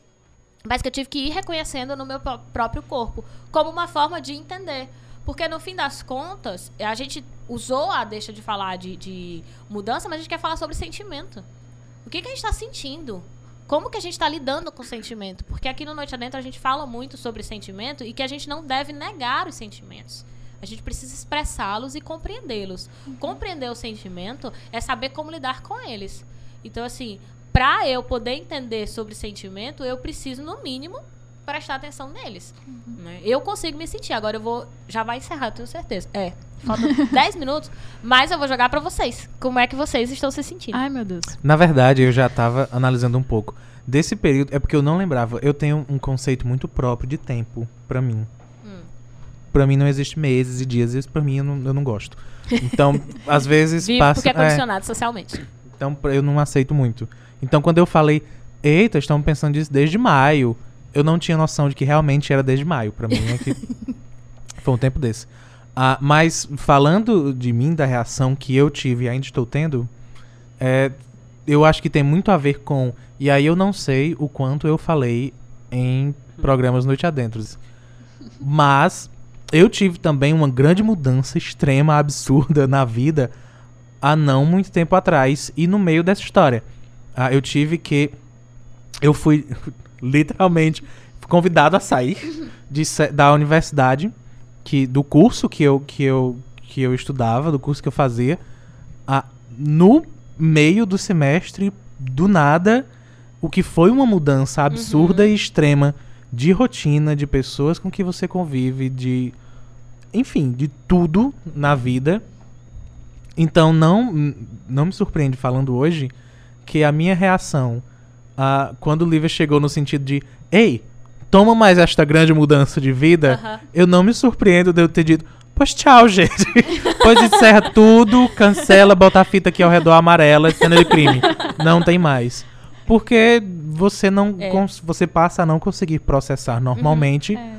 mas que eu tive que ir reconhecendo no meu pró- próprio corpo, como uma forma de entender. Porque no fim das contas, a gente usou a deixa de falar de, de mudança, mas a gente quer falar sobre sentimento. O que, que a gente está sentindo? Como que a gente está lidando com o sentimento? Porque aqui no Noite Adentro a gente fala muito sobre sentimento e que a gente não deve negar os sentimentos. A gente precisa expressá-los e compreendê-los. Compreender o sentimento é saber como lidar com eles. Então, assim, para eu poder entender sobre sentimento, eu preciso, no mínimo, prestar atenção neles. né? Eu consigo me sentir. Agora eu vou. Já vai encerrar, eu tenho certeza. É. Falta 10 minutos, mas eu vou jogar pra vocês. Como é que vocês estão se sentindo? Ai, meu Deus. Na verdade, eu já tava analisando um pouco. Desse período, é porque eu não lembrava. Eu tenho um conceito muito próprio de tempo pra mim. Hum. Pra mim não existe meses e dias, isso pra mim eu não, eu não gosto. Então, às vezes Vive passa. porque é é, condicionado socialmente. então eu não aceito muito. Então quando eu falei, eita, estamos pensando nisso desde maio, eu não tinha noção de que realmente era desde maio. Pra mim é que foi um tempo desse. Ah, mas falando de mim, da reação que eu tive e ainda estou tendo, é, eu acho que tem muito a ver com. E aí eu não sei o quanto eu falei em programas Noite Adentro. Mas eu tive também uma grande mudança extrema, absurda na vida há não muito tempo atrás e no meio dessa história. Ah, eu tive que. Eu fui literalmente convidado a sair de da universidade, que, do curso que eu, que, eu, que eu estudava, do curso que eu fazia, ah, no meio do semestre, do nada, o que foi uma mudança absurda e extrema de rotina, de pessoas com que você convive, de. Enfim, de tudo na vida. Então não, não me surpreende falando hoje que a minha reação a, quando o Lívia chegou no sentido de Ei, toma mais esta grande mudança de vida, Aham. eu não me surpreendo de eu ter dito Pois tchau, gente. pois encerra tudo, cancela, bota a fita aqui ao redor amarela, cena de crime. Não tem mais. Porque você não É. você passa a não conseguir processar normalmente É.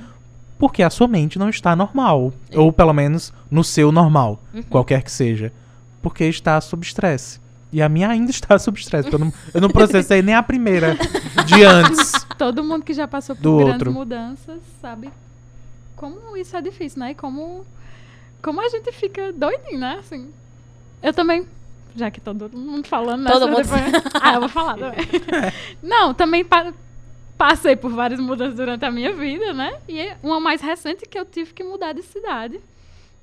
porque a sua mente não está normal. Ou pelo menos no seu normal, qualquer que seja. Porque está sob estresse. E a minha ainda está sob estresse. porque Eu não, eu não processei nem a primeira de antes. Todo mundo que já passou por Do grandes outro. mudanças sabe como isso é difícil, né? E como, como a gente fica doidinho, né? Assim, eu também, já que todo mundo falando, né? Todo mundo- depois- Ah, eu vou falar também. Não, também pa- passei por várias mudanças durante a minha vida, né? E uma mais recente que eu tive que mudar de cidade.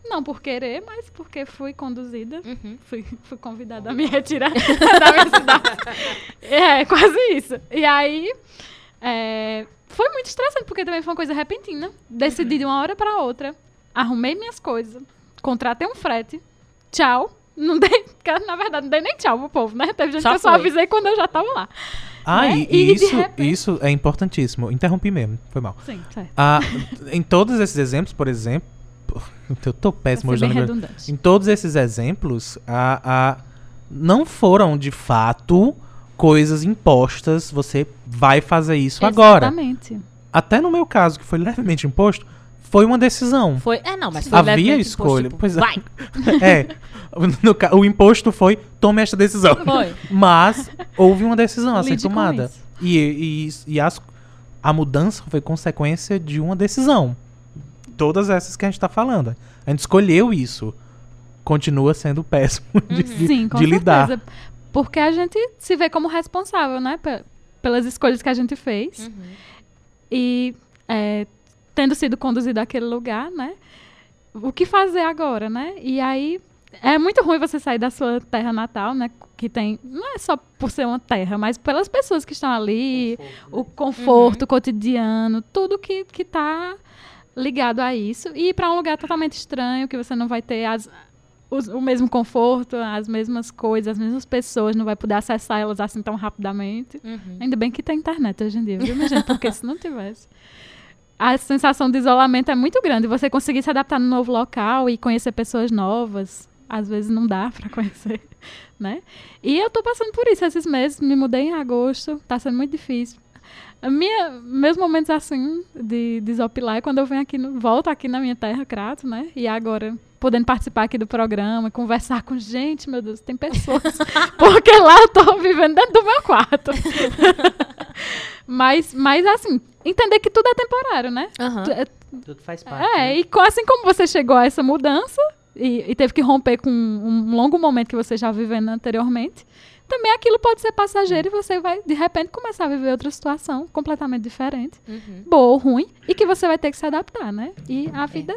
Não por querer, mas porque fui conduzida Uhum. fui, fui convidada a me retirar da minha cidade. É, quase isso. E aí, é, foi muito estressante, porque também foi uma coisa repentina. Decidi de uma hora para outra, arrumei minhas coisas, contratei um frete, tchau. Não dei, na verdade, não dei nem tchau pro povo, né? Teve gente Só que eu só foi. avisei quando eu já tava lá. Ah, Né? e, E isso, repente- isso é importantíssimo. Interrompi mesmo, foi mal. Sim, certo. Ah, em todos esses exemplos, por exemplo. Eu tô péssimo hoje. Em todos esses exemplos, a, a- não foram de fato coisas impostas. Você vai fazer isso agora. Exatamente. Até no meu caso, que foi levemente imposto, foi uma decisão. Foi, é, não, mas foi Havia escolha. imposto, tipo, Pois é. Vai. é. No o imposto foi tome esta decisão. Foi. Mas houve uma decisão a ser tomada. E, e, e as- a mudança foi consequência de uma decisão. Todas essas que a gente está falando. A gente escolheu isso. Continua sendo péssimo de, de- Sim, com de lidar. certeza. Porque a gente se vê como responsável, né? pe- Pelas escolhas que a gente fez. Uhum. E é, tendo sido conduzido àquele lugar, né? O que fazer agora, né? E aí é muito ruim você sair da sua terra natal, né? Que tem. Não é só por ser uma terra, mas pelas pessoas que estão ali, o conforto Uhum. cotidiano, tudo que, que tá ligado a isso. E ir para um lugar totalmente estranho, que você não vai ter as, os- o mesmo conforto, as mesmas coisas, as mesmas pessoas, não vai poder acessar elas assim tão rapidamente. Uhum. Ainda bem que tem internet hoje em dia, viu, minha gente? Porque se não tivesse. A sensação de isolamento é muito grande. Você conseguir se adaptar no novo local e conhecer pessoas novas, às vezes não dá pra conhecer, né? E eu tô passando por isso esses meses. Me mudei em agosto, tá sendo muito difícil. A minha, meus momentos assim de desopilar é quando eu venho aqui, no, volto aqui na minha terra, Crato, né? E agora podendo participar aqui do programa, conversar com gente, meu Deus, tem pessoas. Porque lá eu tô vivendo dentro do meu quarto. mas, mas assim, entender que tudo é temporário, né? É- Tudo faz parte. É, né? e assim como você chegou a essa mudança e, e teve que romper com um longo momento que você já vivendo anteriormente, também aquilo pode ser passageiro e você vai, de repente, começar a viver outra situação completamente diferente, Uhum. boa ou ruim, e que você vai ter que se adaptar, né? E a vida.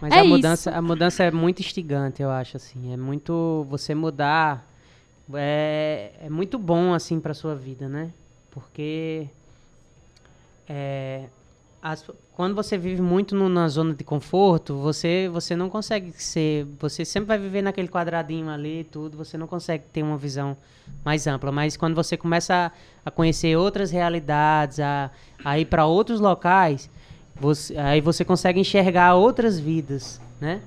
Mas É a isso. mudança, a mudança é muito instigante, eu acho assim. É muito você mudar é, é muito bom assim para sua vida, né? Porque é, as- quando você vive muito no- na zona de conforto, você você não consegue ser, você sempre vai viver naquele quadradinho ali, tudo, você não consegue ter uma visão mais ampla. Mas quando você começa a, a conhecer outras realidades, a, a ir para outros locais, você- aí você consegue enxergar outras vidas, né?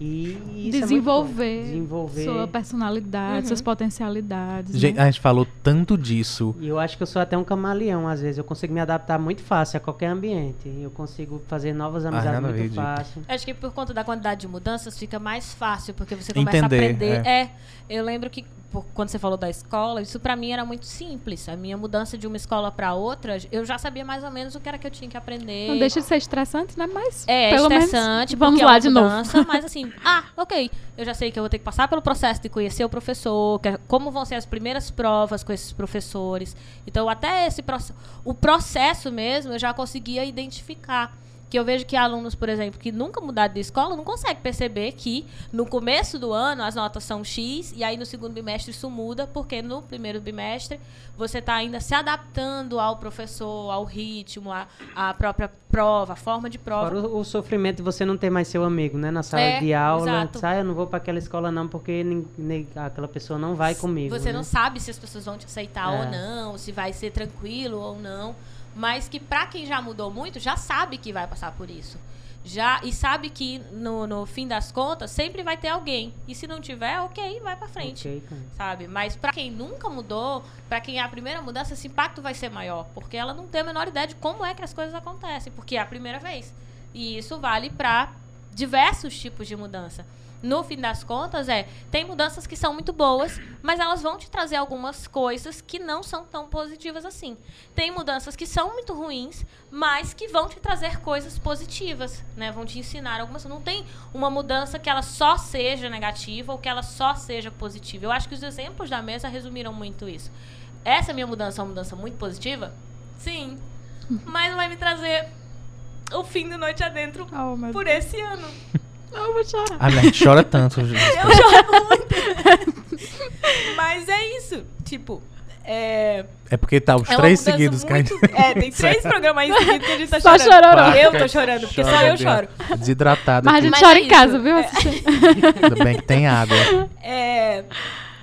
E é muito bom. desenvolver, desenvolver. sua personalidade, Uhum. suas potencialidades. Gente, né? a gente falou tanto disso. E eu acho que eu sou até um camaleão, às vezes. Eu consigo me adaptar muito fácil a qualquer ambiente. Eu consigo fazer novas amizades nada a ver, muito fácil. Acho que por conta da quantidade de mudanças fica mais fácil, porque você começa Entender, a aprender. é. É. eu lembro que por- quando você falou da escola, isso pra mim era muito simples. A minha mudança de uma escola pra outra, eu já sabia mais ou menos o que era que eu tinha que aprender. Não deixa de ser estressante, né? Mas É, pelo estressante, menos vamos porque lá é de novo. mudança, mas assim, ah, ok, eu já sei que eu vou ter que passar pelo processo de conhecer o professor, que é- como vão ser as primeiras provas com esses professores. Então, até esse processo, o processo mesmo, eu já conseguia identificar que eu vejo que alunos, por exemplo, que nunca mudaram de escola, não conseguem perceber que no começo do ano as notas são X e aí no segundo bimestre isso muda, porque no primeiro bimestre você está ainda se adaptando ao professor, ao ritmo, à, à própria prova, a forma de prova. Fora o, o sofrimento de você não ter mais seu amigo, né? Na sala É, de aula. exato. Sai, eu não vou para aquela escola não, porque nin- nin- aquela pessoa não vai comigo. Você né? não sabe se as pessoas vão te aceitar É. ou não, se vai ser tranquilo ou não. Mas que pra quem já mudou muito, já sabe que vai passar por isso. Já, e sabe que no, no fim das contas sempre vai ter alguém. E se não tiver, ok, vai pra frente. Ok, cara. Sabe? Mas pra quem nunca mudou, pra quem é a primeira mudança, esse impacto vai ser maior. Porque ela não tem a menor ideia de como é que as coisas acontecem. Porque é a primeira vez. E isso vale pra diversos tipos de mudança. No fim das contas, é, tem mudanças que são muito boas, mas elas vão te trazer algumas coisas que não são tão positivas assim. Tem mudanças que são muito ruins, mas que vão te trazer coisas positivas, né? Vão te ensinar algumas. Não tem uma mudança que ela só seja negativa ou que ela só seja positiva. Eu acho que os exemplos da mesa resumiram muito isso. Essa minha mudança é uma mudança muito positiva? Sim. Mas vai me trazer o fim do noite adentro Oh, por esse ano. Eu vou chorar. A gente chora tanto. gente. Eu choro muito. Mas é isso. Tipo, é. É porque tá os é três seguidos que a gente... muito- É, tem três programas seguidos que a gente tá Só chorando. chororô. Eu tô chorando, porque só Chora eu de- choro. Desidratada. Mas a gente Mas chora é em casa, viu? É. Ainda bem que tem água. É.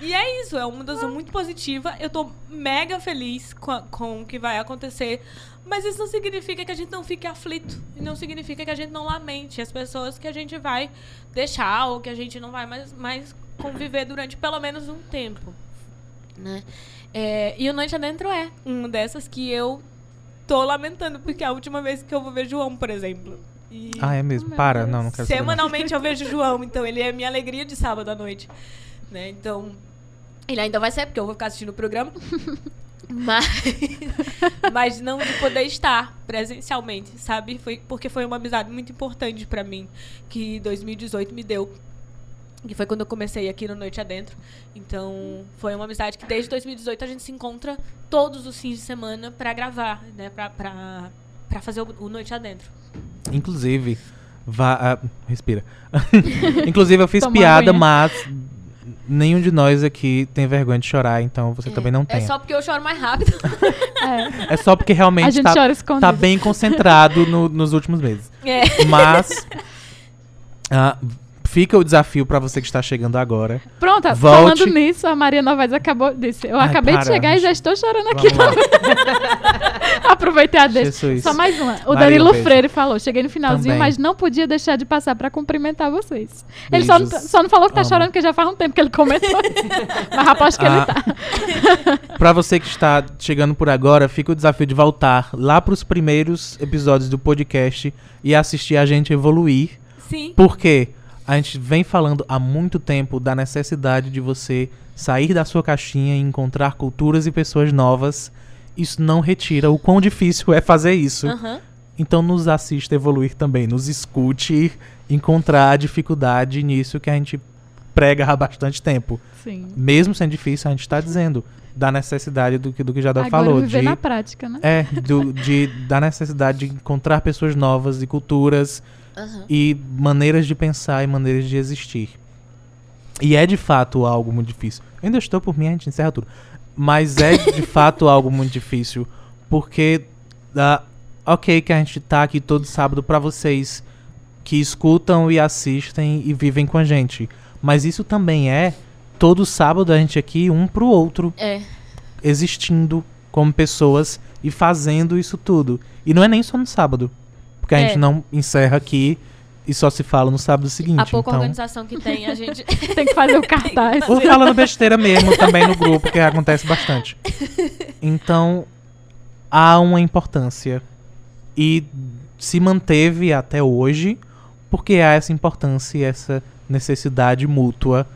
E é isso, é uma mudança muito positiva. Eu tô mega feliz com, a- com o que vai acontecer. Mas isso não significa que a gente não fique aflito. E não significa que a gente não lamente as pessoas que a gente vai deixar ou que a gente não vai mais, mais conviver durante pelo menos um tempo. Né? É, e o Noite Adentro é uma dessas que eu tô lamentando, porque é a última vez que eu vou ver João, por exemplo. E Ah, é mesmo? Meu Para, Deus. não, não quero. Semanalmente eu vejo o João, então ele é minha alegria de sábado à noite. Né? Então, ele ainda vai ser, porque eu vou ficar assistindo o programa. Mas, mas não de poder estar presencialmente, sabe? Foi, porque foi uma amizade muito importante pra mim, que 2018 me deu. Que foi quando eu comecei aqui no Noite Adentro. Então, foi uma amizade que desde 2018 a gente se encontra todos os fins de semana pra gravar, né? Pra, pra, pra fazer o, o Noite Adentro. Inclusive, vá, ah, respira. Inclusive, eu fiz Toma piada, mas nenhum de nós aqui tem vergonha de chorar, então você também não É tem. só porque eu choro mais rápido. É. É só porque A realmente gente tá, tá bem concentrado no- nos últimos meses. É. Mas ah, fica o desafio pra você que está chegando agora. Pronto, Volte. falando nisso, a Maria Novaes acabou disse. Eu Ai, acabei para, de chegar e já estou chorando aqui. Aproveitei a deixa. Jesus. Só mais uma. O Maria, Danilo um. Freire falou: cheguei no finalzinho, Também. mas não podia deixar de passar pra cumprimentar vocês. Ele só não, Beijos. só não falou que tá Amo. chorando, porque já faz um tempo que ele comentou. mas aposto que Ah. ele tá. Pra você que está chegando por agora, fica o desafio de voltar lá pros primeiros episódios do podcast e assistir a gente evoluir. Sim. Porque a gente vem falando há muito tempo da necessidade de você sair da sua caixinha e encontrar culturas e pessoas novas. Isso não retira o quão difícil é fazer isso. Aham. Então nos assista evoluir também, nos escute encontrar a dificuldade nisso que a gente prega há bastante tempo. Sim. Mesmo sendo difícil, a gente está dizendo da necessidade do que, do que Jadó Agora falou. viver De, na prática, né? é, do, de, da necessidade de encontrar pessoas novas e culturas Aham. e maneiras de pensar e maneiras de existir. E é de fato algo muito difícil. Eu ainda estou por mim, a gente encerra tudo. Mas é de fato algo muito difícil. Porque, ah, ok, que a gente tá aqui todo sábado pra vocês que escutam e assistem e vivem com a gente. Mas isso também é todo sábado a gente aqui um pro outro É. existindo como pessoas e fazendo isso tudo. E não é nem só no sábado. Porque a É. gente não encerra aqui e só se fala no sábado seguinte. A pouca então, organização que tem, a gente. Tem que fazer o cartaz. ou falando besteira mesmo também no grupo, que acontece bastante. Então, há uma importância. E se manteve até hoje, porque há essa importância e essa necessidade mútua.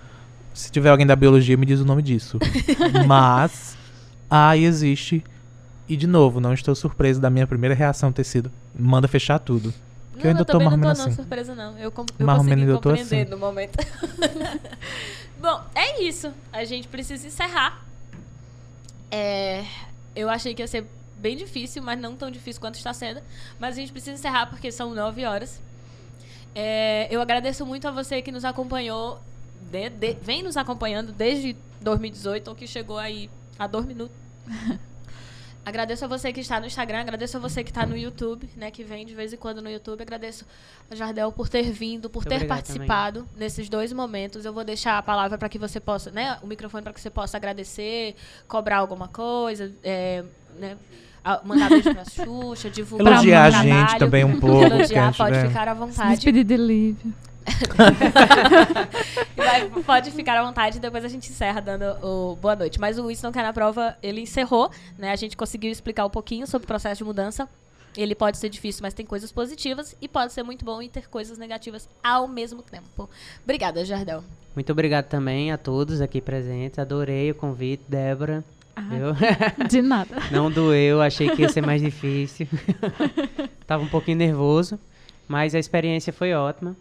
Se tiver alguém da biologia, me diz o nome disso. Mas há e existe. E de novo, não estou surpreso da minha primeira reação ter sido manda fechar tudo. Que eu ainda tô também mais ou não menos tô, não, assim. surpresa não. Eu, com, eu consegui menos eu tô compreender assim. no momento. Bom, é isso. A gente precisa encerrar. É, eu achei que ia ser bem difícil, mas não tão difícil quanto está sendo. Mas a gente precisa encerrar porque são nove horas. É, eu agradeço muito a você que nos acompanhou, de, de, vem nos acompanhando desde 2018, ou que chegou aí há dois minutos. Agradeço a você que está no Instagram, agradeço a você que está no YouTube, né, que vem de vez em quando no YouTube. Agradeço a Jardel por ter vindo, por Muito ter participado nesses dois momentos. Eu vou deixar a palavra para que você possa, né, o microfone para que você possa agradecer, cobrar alguma coisa, é, né, mandar beijo pra Xuxa, divulgar Elogiar o a gente também um pouco. Elogiar, pode ficar à Se vontade. despedir de Lívia. Vai- pode ficar à vontade, depois a gente encerra dando o boa noite. Mas o Isso Não Quer na Prova, ele encerrou, né? A gente conseguiu explicar um pouquinho sobre o processo de mudança. Ele pode ser difícil, mas tem coisas positivas. E pode ser muito bom e ter coisas negativas ao mesmo tempo. Obrigada, Jardel. Muito obrigado também a todos aqui presentes. Adorei o convite, Débora. Ah, de nada. Não doeu, achei que ia ser mais difícil. Tava um pouquinho nervoso, mas a experiência foi ótima,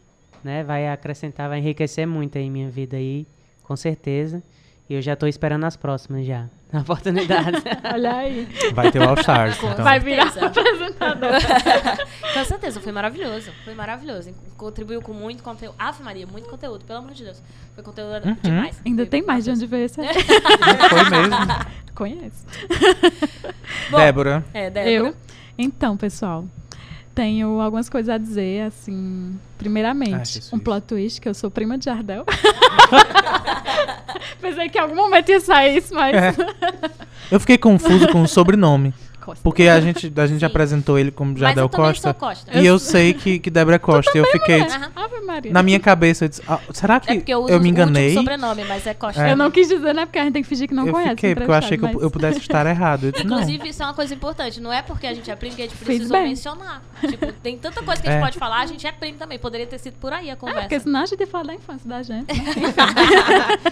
né? Vai acrescentar, vai enriquecer muito aí minha vida aí, com certeza. E eu já tô esperando as próximas já. A oportunidade. Olha aí. Vai ter o All Stars. Com Então. Vai virar apresentador. Com certeza, foi maravilhoso. Foi maravilhoso. Contribuiu com muito conteúdo. Ave Maria, muito conteúdo, pelo amor de Deus. Foi conteúdo Uhum. demais. Ainda Foi tem mais de onde veio esse. Foi mesmo. Conhece. Bom, Débora. É, Débora. Eu? Então, pessoal, tenho algumas coisas a dizer, assim. Primeiramente, Jesus. um plot twist, que eu sou prima de Jardel. Pensei que em algum momento ia sair isso, mas. É. Eu fiquei confuso com o sobrenome. Costa. Porque a gente, a gente Sim. apresentou ele como Mas Jardel Costa. Costa. E eu sei que, que Débora é Costa. E eu fiquei. Maria. Na minha cabeça, eu disse, ah, será que É porque eu uso eu me enganei? sobrenome, mas é Costa. É. Eu não quis dizer, né? Porque a gente tem que fingir que não eu conhece. fiquei, porque eu achei que eu, eu pudesse estar errado. Disse. Inclusive, isso é uma coisa importante. Não é porque a gente é primo que a gente precisou mencionar. Tipo, tem tanta coisa que a gente É. pode falar, a gente é primo também. Poderia ter sido por aí a É, conversa. porque senão a gente ia falar da infância da gente. né?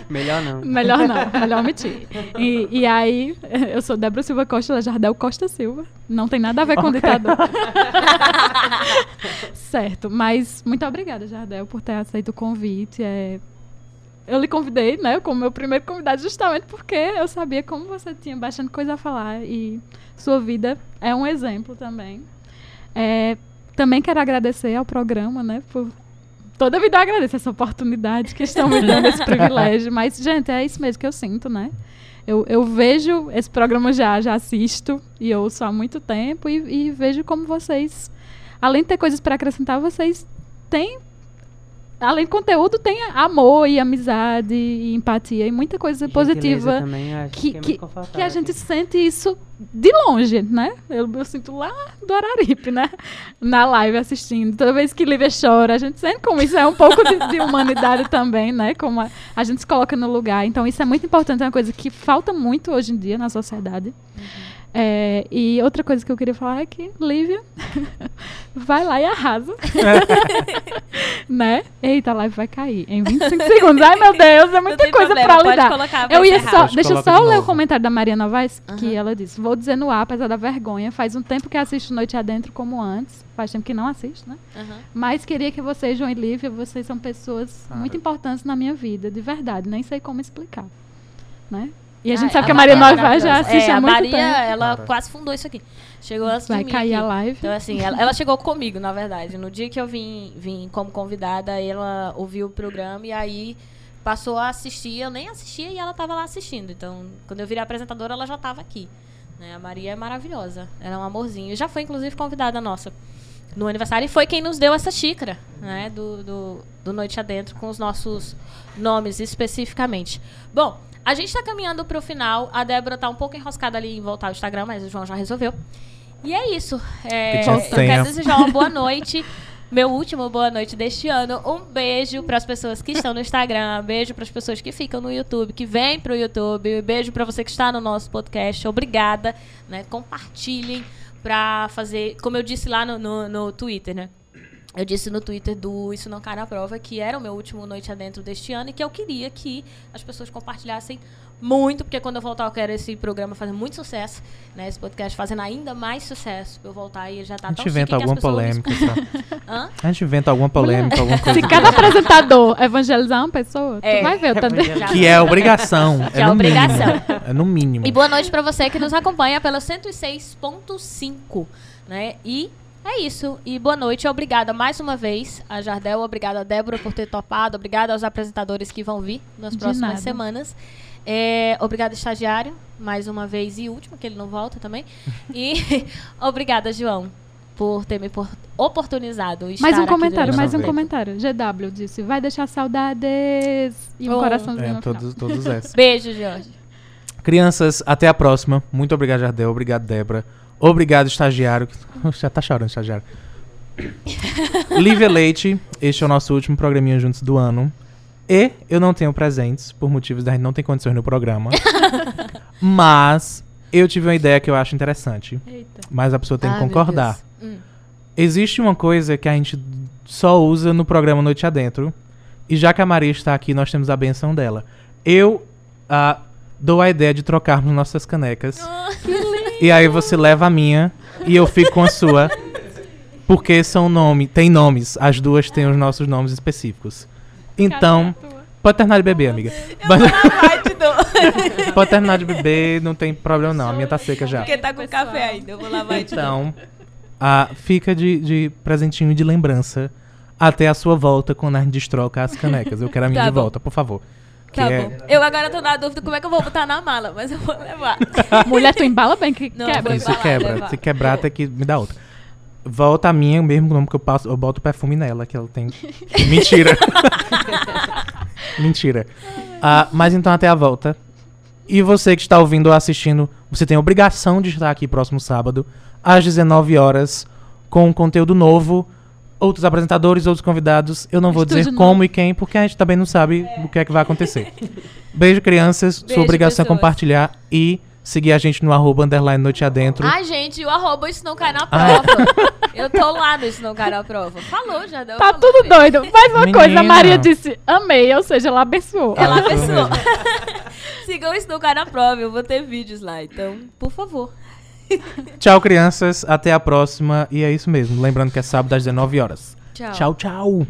Melhor não. Melhor não, melhor omitir. E, e aí, eu sou Débora Silva Costa, ela é Jardel Costa Silva. Não tem nada a ver com o ditador. certo, mas muito obrigada, Jardel, por ter aceito o convite. É, eu lhe convidei, né, como meu primeiro convidado, justamente porque eu sabia como você tinha bastante coisa a falar e sua vida é um exemplo também. É, também quero agradecer ao programa, né, por toda a vida eu agradeço essa oportunidade que estão me dando esse privilégio. Mas, gente, é isso mesmo que eu sinto, né? Eu, eu vejo esse programa já, já assisto e ouço há muito tempo e, e vejo como vocês, além de ter coisas para acrescentar, vocês têm, além de conteúdo, tem amor e amizade e empatia e muita coisa Gentileza positiva Também, eu acho que- que, é que- a gente sente isso de longe, né? Eu, eu sinto lá do Araripe, né? Na live assistindo. Toda vez que Lívia chora, a gente sente como isso é um pouco de, de humanidade também, né? Como a, a gente se coloca no lugar. Então, isso é muito importante, é uma coisa que falta muito hoje em dia na sociedade. É, e outra coisa que eu queria falar é que Lívia vai lá e arrasa. né? Eita, a live vai cair em 25 segundos. Ai, meu Deus, é muita coisa problema, pra lidar. colocar Eu ia só, que deixa eu só de ler o comentário da Maria Novaes, que Aham. ela disse: Vou dizer no ar, apesar da vergonha, faz um tempo que assisto Noite Adentro como antes. Faz tempo que não assisto, né? Aham. Mas queria que vocês, João e Lívia, vocês são pessoas Cara. muito importantes na minha vida, de verdade. Nem sei como explicar. Né? E a gente Ai, sabe que a Maria é Novaes já assiste é, há a muito Maria, tempo. ela quase fundou isso aqui. Chegou antes Vai de mim cair aqui. a live. Então, assim, ela, ela chegou comigo, na verdade. No dia que eu vim, vim como convidada, ela ouviu o programa e aí passou a assistir. Eu nem assistia e ela estava lá assistindo. Então, quando eu virei apresentadora, ela já estava aqui. né? A Maria é maravilhosa. Ela é um amorzinho. Já foi, inclusive, convidada nossa no aniversário e foi quem nos deu essa xícara, né? Do, do, do Noite Adentro, com os nossos nomes especificamente. Bom, a gente está caminhando para o final. A Débora tá um pouco enroscada ali em voltar ao Instagram, mas o João já resolveu. E é isso. É, Que eu quero desejar uma boa noite. Meu último boa noite deste ano. Um beijo para as pessoas que estão no Instagram. Beijo para as pessoas que ficam no YouTube, que vêm para o YouTube. Beijo para você que está no nosso podcast. Obrigada. Né? Compartilhem para fazer, como eu disse lá no, no, no Twitter, né? Eu disse no Twitter do Isso Não Cai na Prova que era o meu último Noite Adentro deste ano e que eu queria que as pessoas compartilhassem muito, porque quando eu voltar eu quero esse programa fazer muito sucesso, né? Esse podcast fazendo ainda mais sucesso pra eu voltar e ele já tá A gente tão inventa alguma polêmica? Hã? A gente inventa alguma polêmica, alguma coisa. Se cada apresentador evangelizar uma pessoa, É. tu vai ver o tanto de... Já- Que é obrigação. Que é é no obrigação. Mínimo, é no mínimo. E boa noite pra você que nos acompanha pela 106.5, né? E é isso. E boa noite. Obrigada mais uma vez a Jardel, obrigada a Débora por ter topado, obrigada aos apresentadores que vão vir nas próximas semanas. É, obrigada, estagiário, mais uma vez e última, que ele não volta também. E obrigada, João, por ter me por- oportunizado estar Mais um comentário, mais um comentário. GW disse, vai deixar saudades. E um Oh. coraçãozinho É, no final. todos, todos esses. Beijo, Jorge. Crianças, até a próxima. Muito obrigado, Jardel. Obrigado, Débora. Obrigado, estagiário. Já tá chorando, estagiário. Lívia Leite, este é o nosso último programinha juntos do ano. E eu não tenho presentes, por motivos da gente não ter condições no programa. Mas eu tive uma ideia que eu acho interessante. Eita. Mas a pessoa tem que Ah, meu concordar. Hum. Existe uma coisa que a gente só usa no programa Noite Adentro. E já que a Maria está aqui, nós temos a benção dela. Eu ah, dou a ideia de trocarmos nossas canecas. E aí você leva a minha e eu fico com a sua. Porque são nome, tem nomes. As duas têm os nossos nomes específicos. Então, pode terminar de beber, amiga. Dou. pode terminar de beber, não tem problema não. A minha tá seca já. Porque tá com café ainda. Eu vou lavar. Então, fica de, de presentinho de lembrança até a sua volta quando a gente destroca as canecas. Eu quero a minha Tá de bom. volta, por favor. Que Tá é- bom. Eu agora tô na dúvida como é que eu vou botar na mala, mas eu vou levar. Mulher, tu embala bem que Não, quebra. Isso, quebra. levar. Se quebrar, tem que me dar outra. Volta a minha, mesmo nome que eu passo, eu boto perfume nela, que ela tem. Mentira. Mentira. Ah, mas então até a volta. E você que está ouvindo ou assistindo, você tem a obrigação de estar aqui próximo sábado, às 19 horas, com um conteúdo novo, outros apresentadores, outros convidados. Eu não vou Estúdio dizer novo. como e quem, porque a gente também não sabe o que é que vai acontecer. Beijo, crianças. Beijo, Sua obrigação é pessoas. compartilhar e seguir a gente no arroba underline noite adentro. Ai, gente, o arroba isso não cai na Ah. prova. Eu tô lá no isso não cai na prova. Falou, já deu. Tá tudo filho. doido. Mais uma Menina. coisa, a Maria disse, amei, ou seja, ela abençoou. Ela Ah, abençoou. mesmo. Sigam isso não cai na prova. Eu vou ter vídeos lá. Então, por favor. Tchau, crianças. Até a próxima. E é isso mesmo. Lembrando que é sábado às 19 horas. Tchau. Tchau, tchau.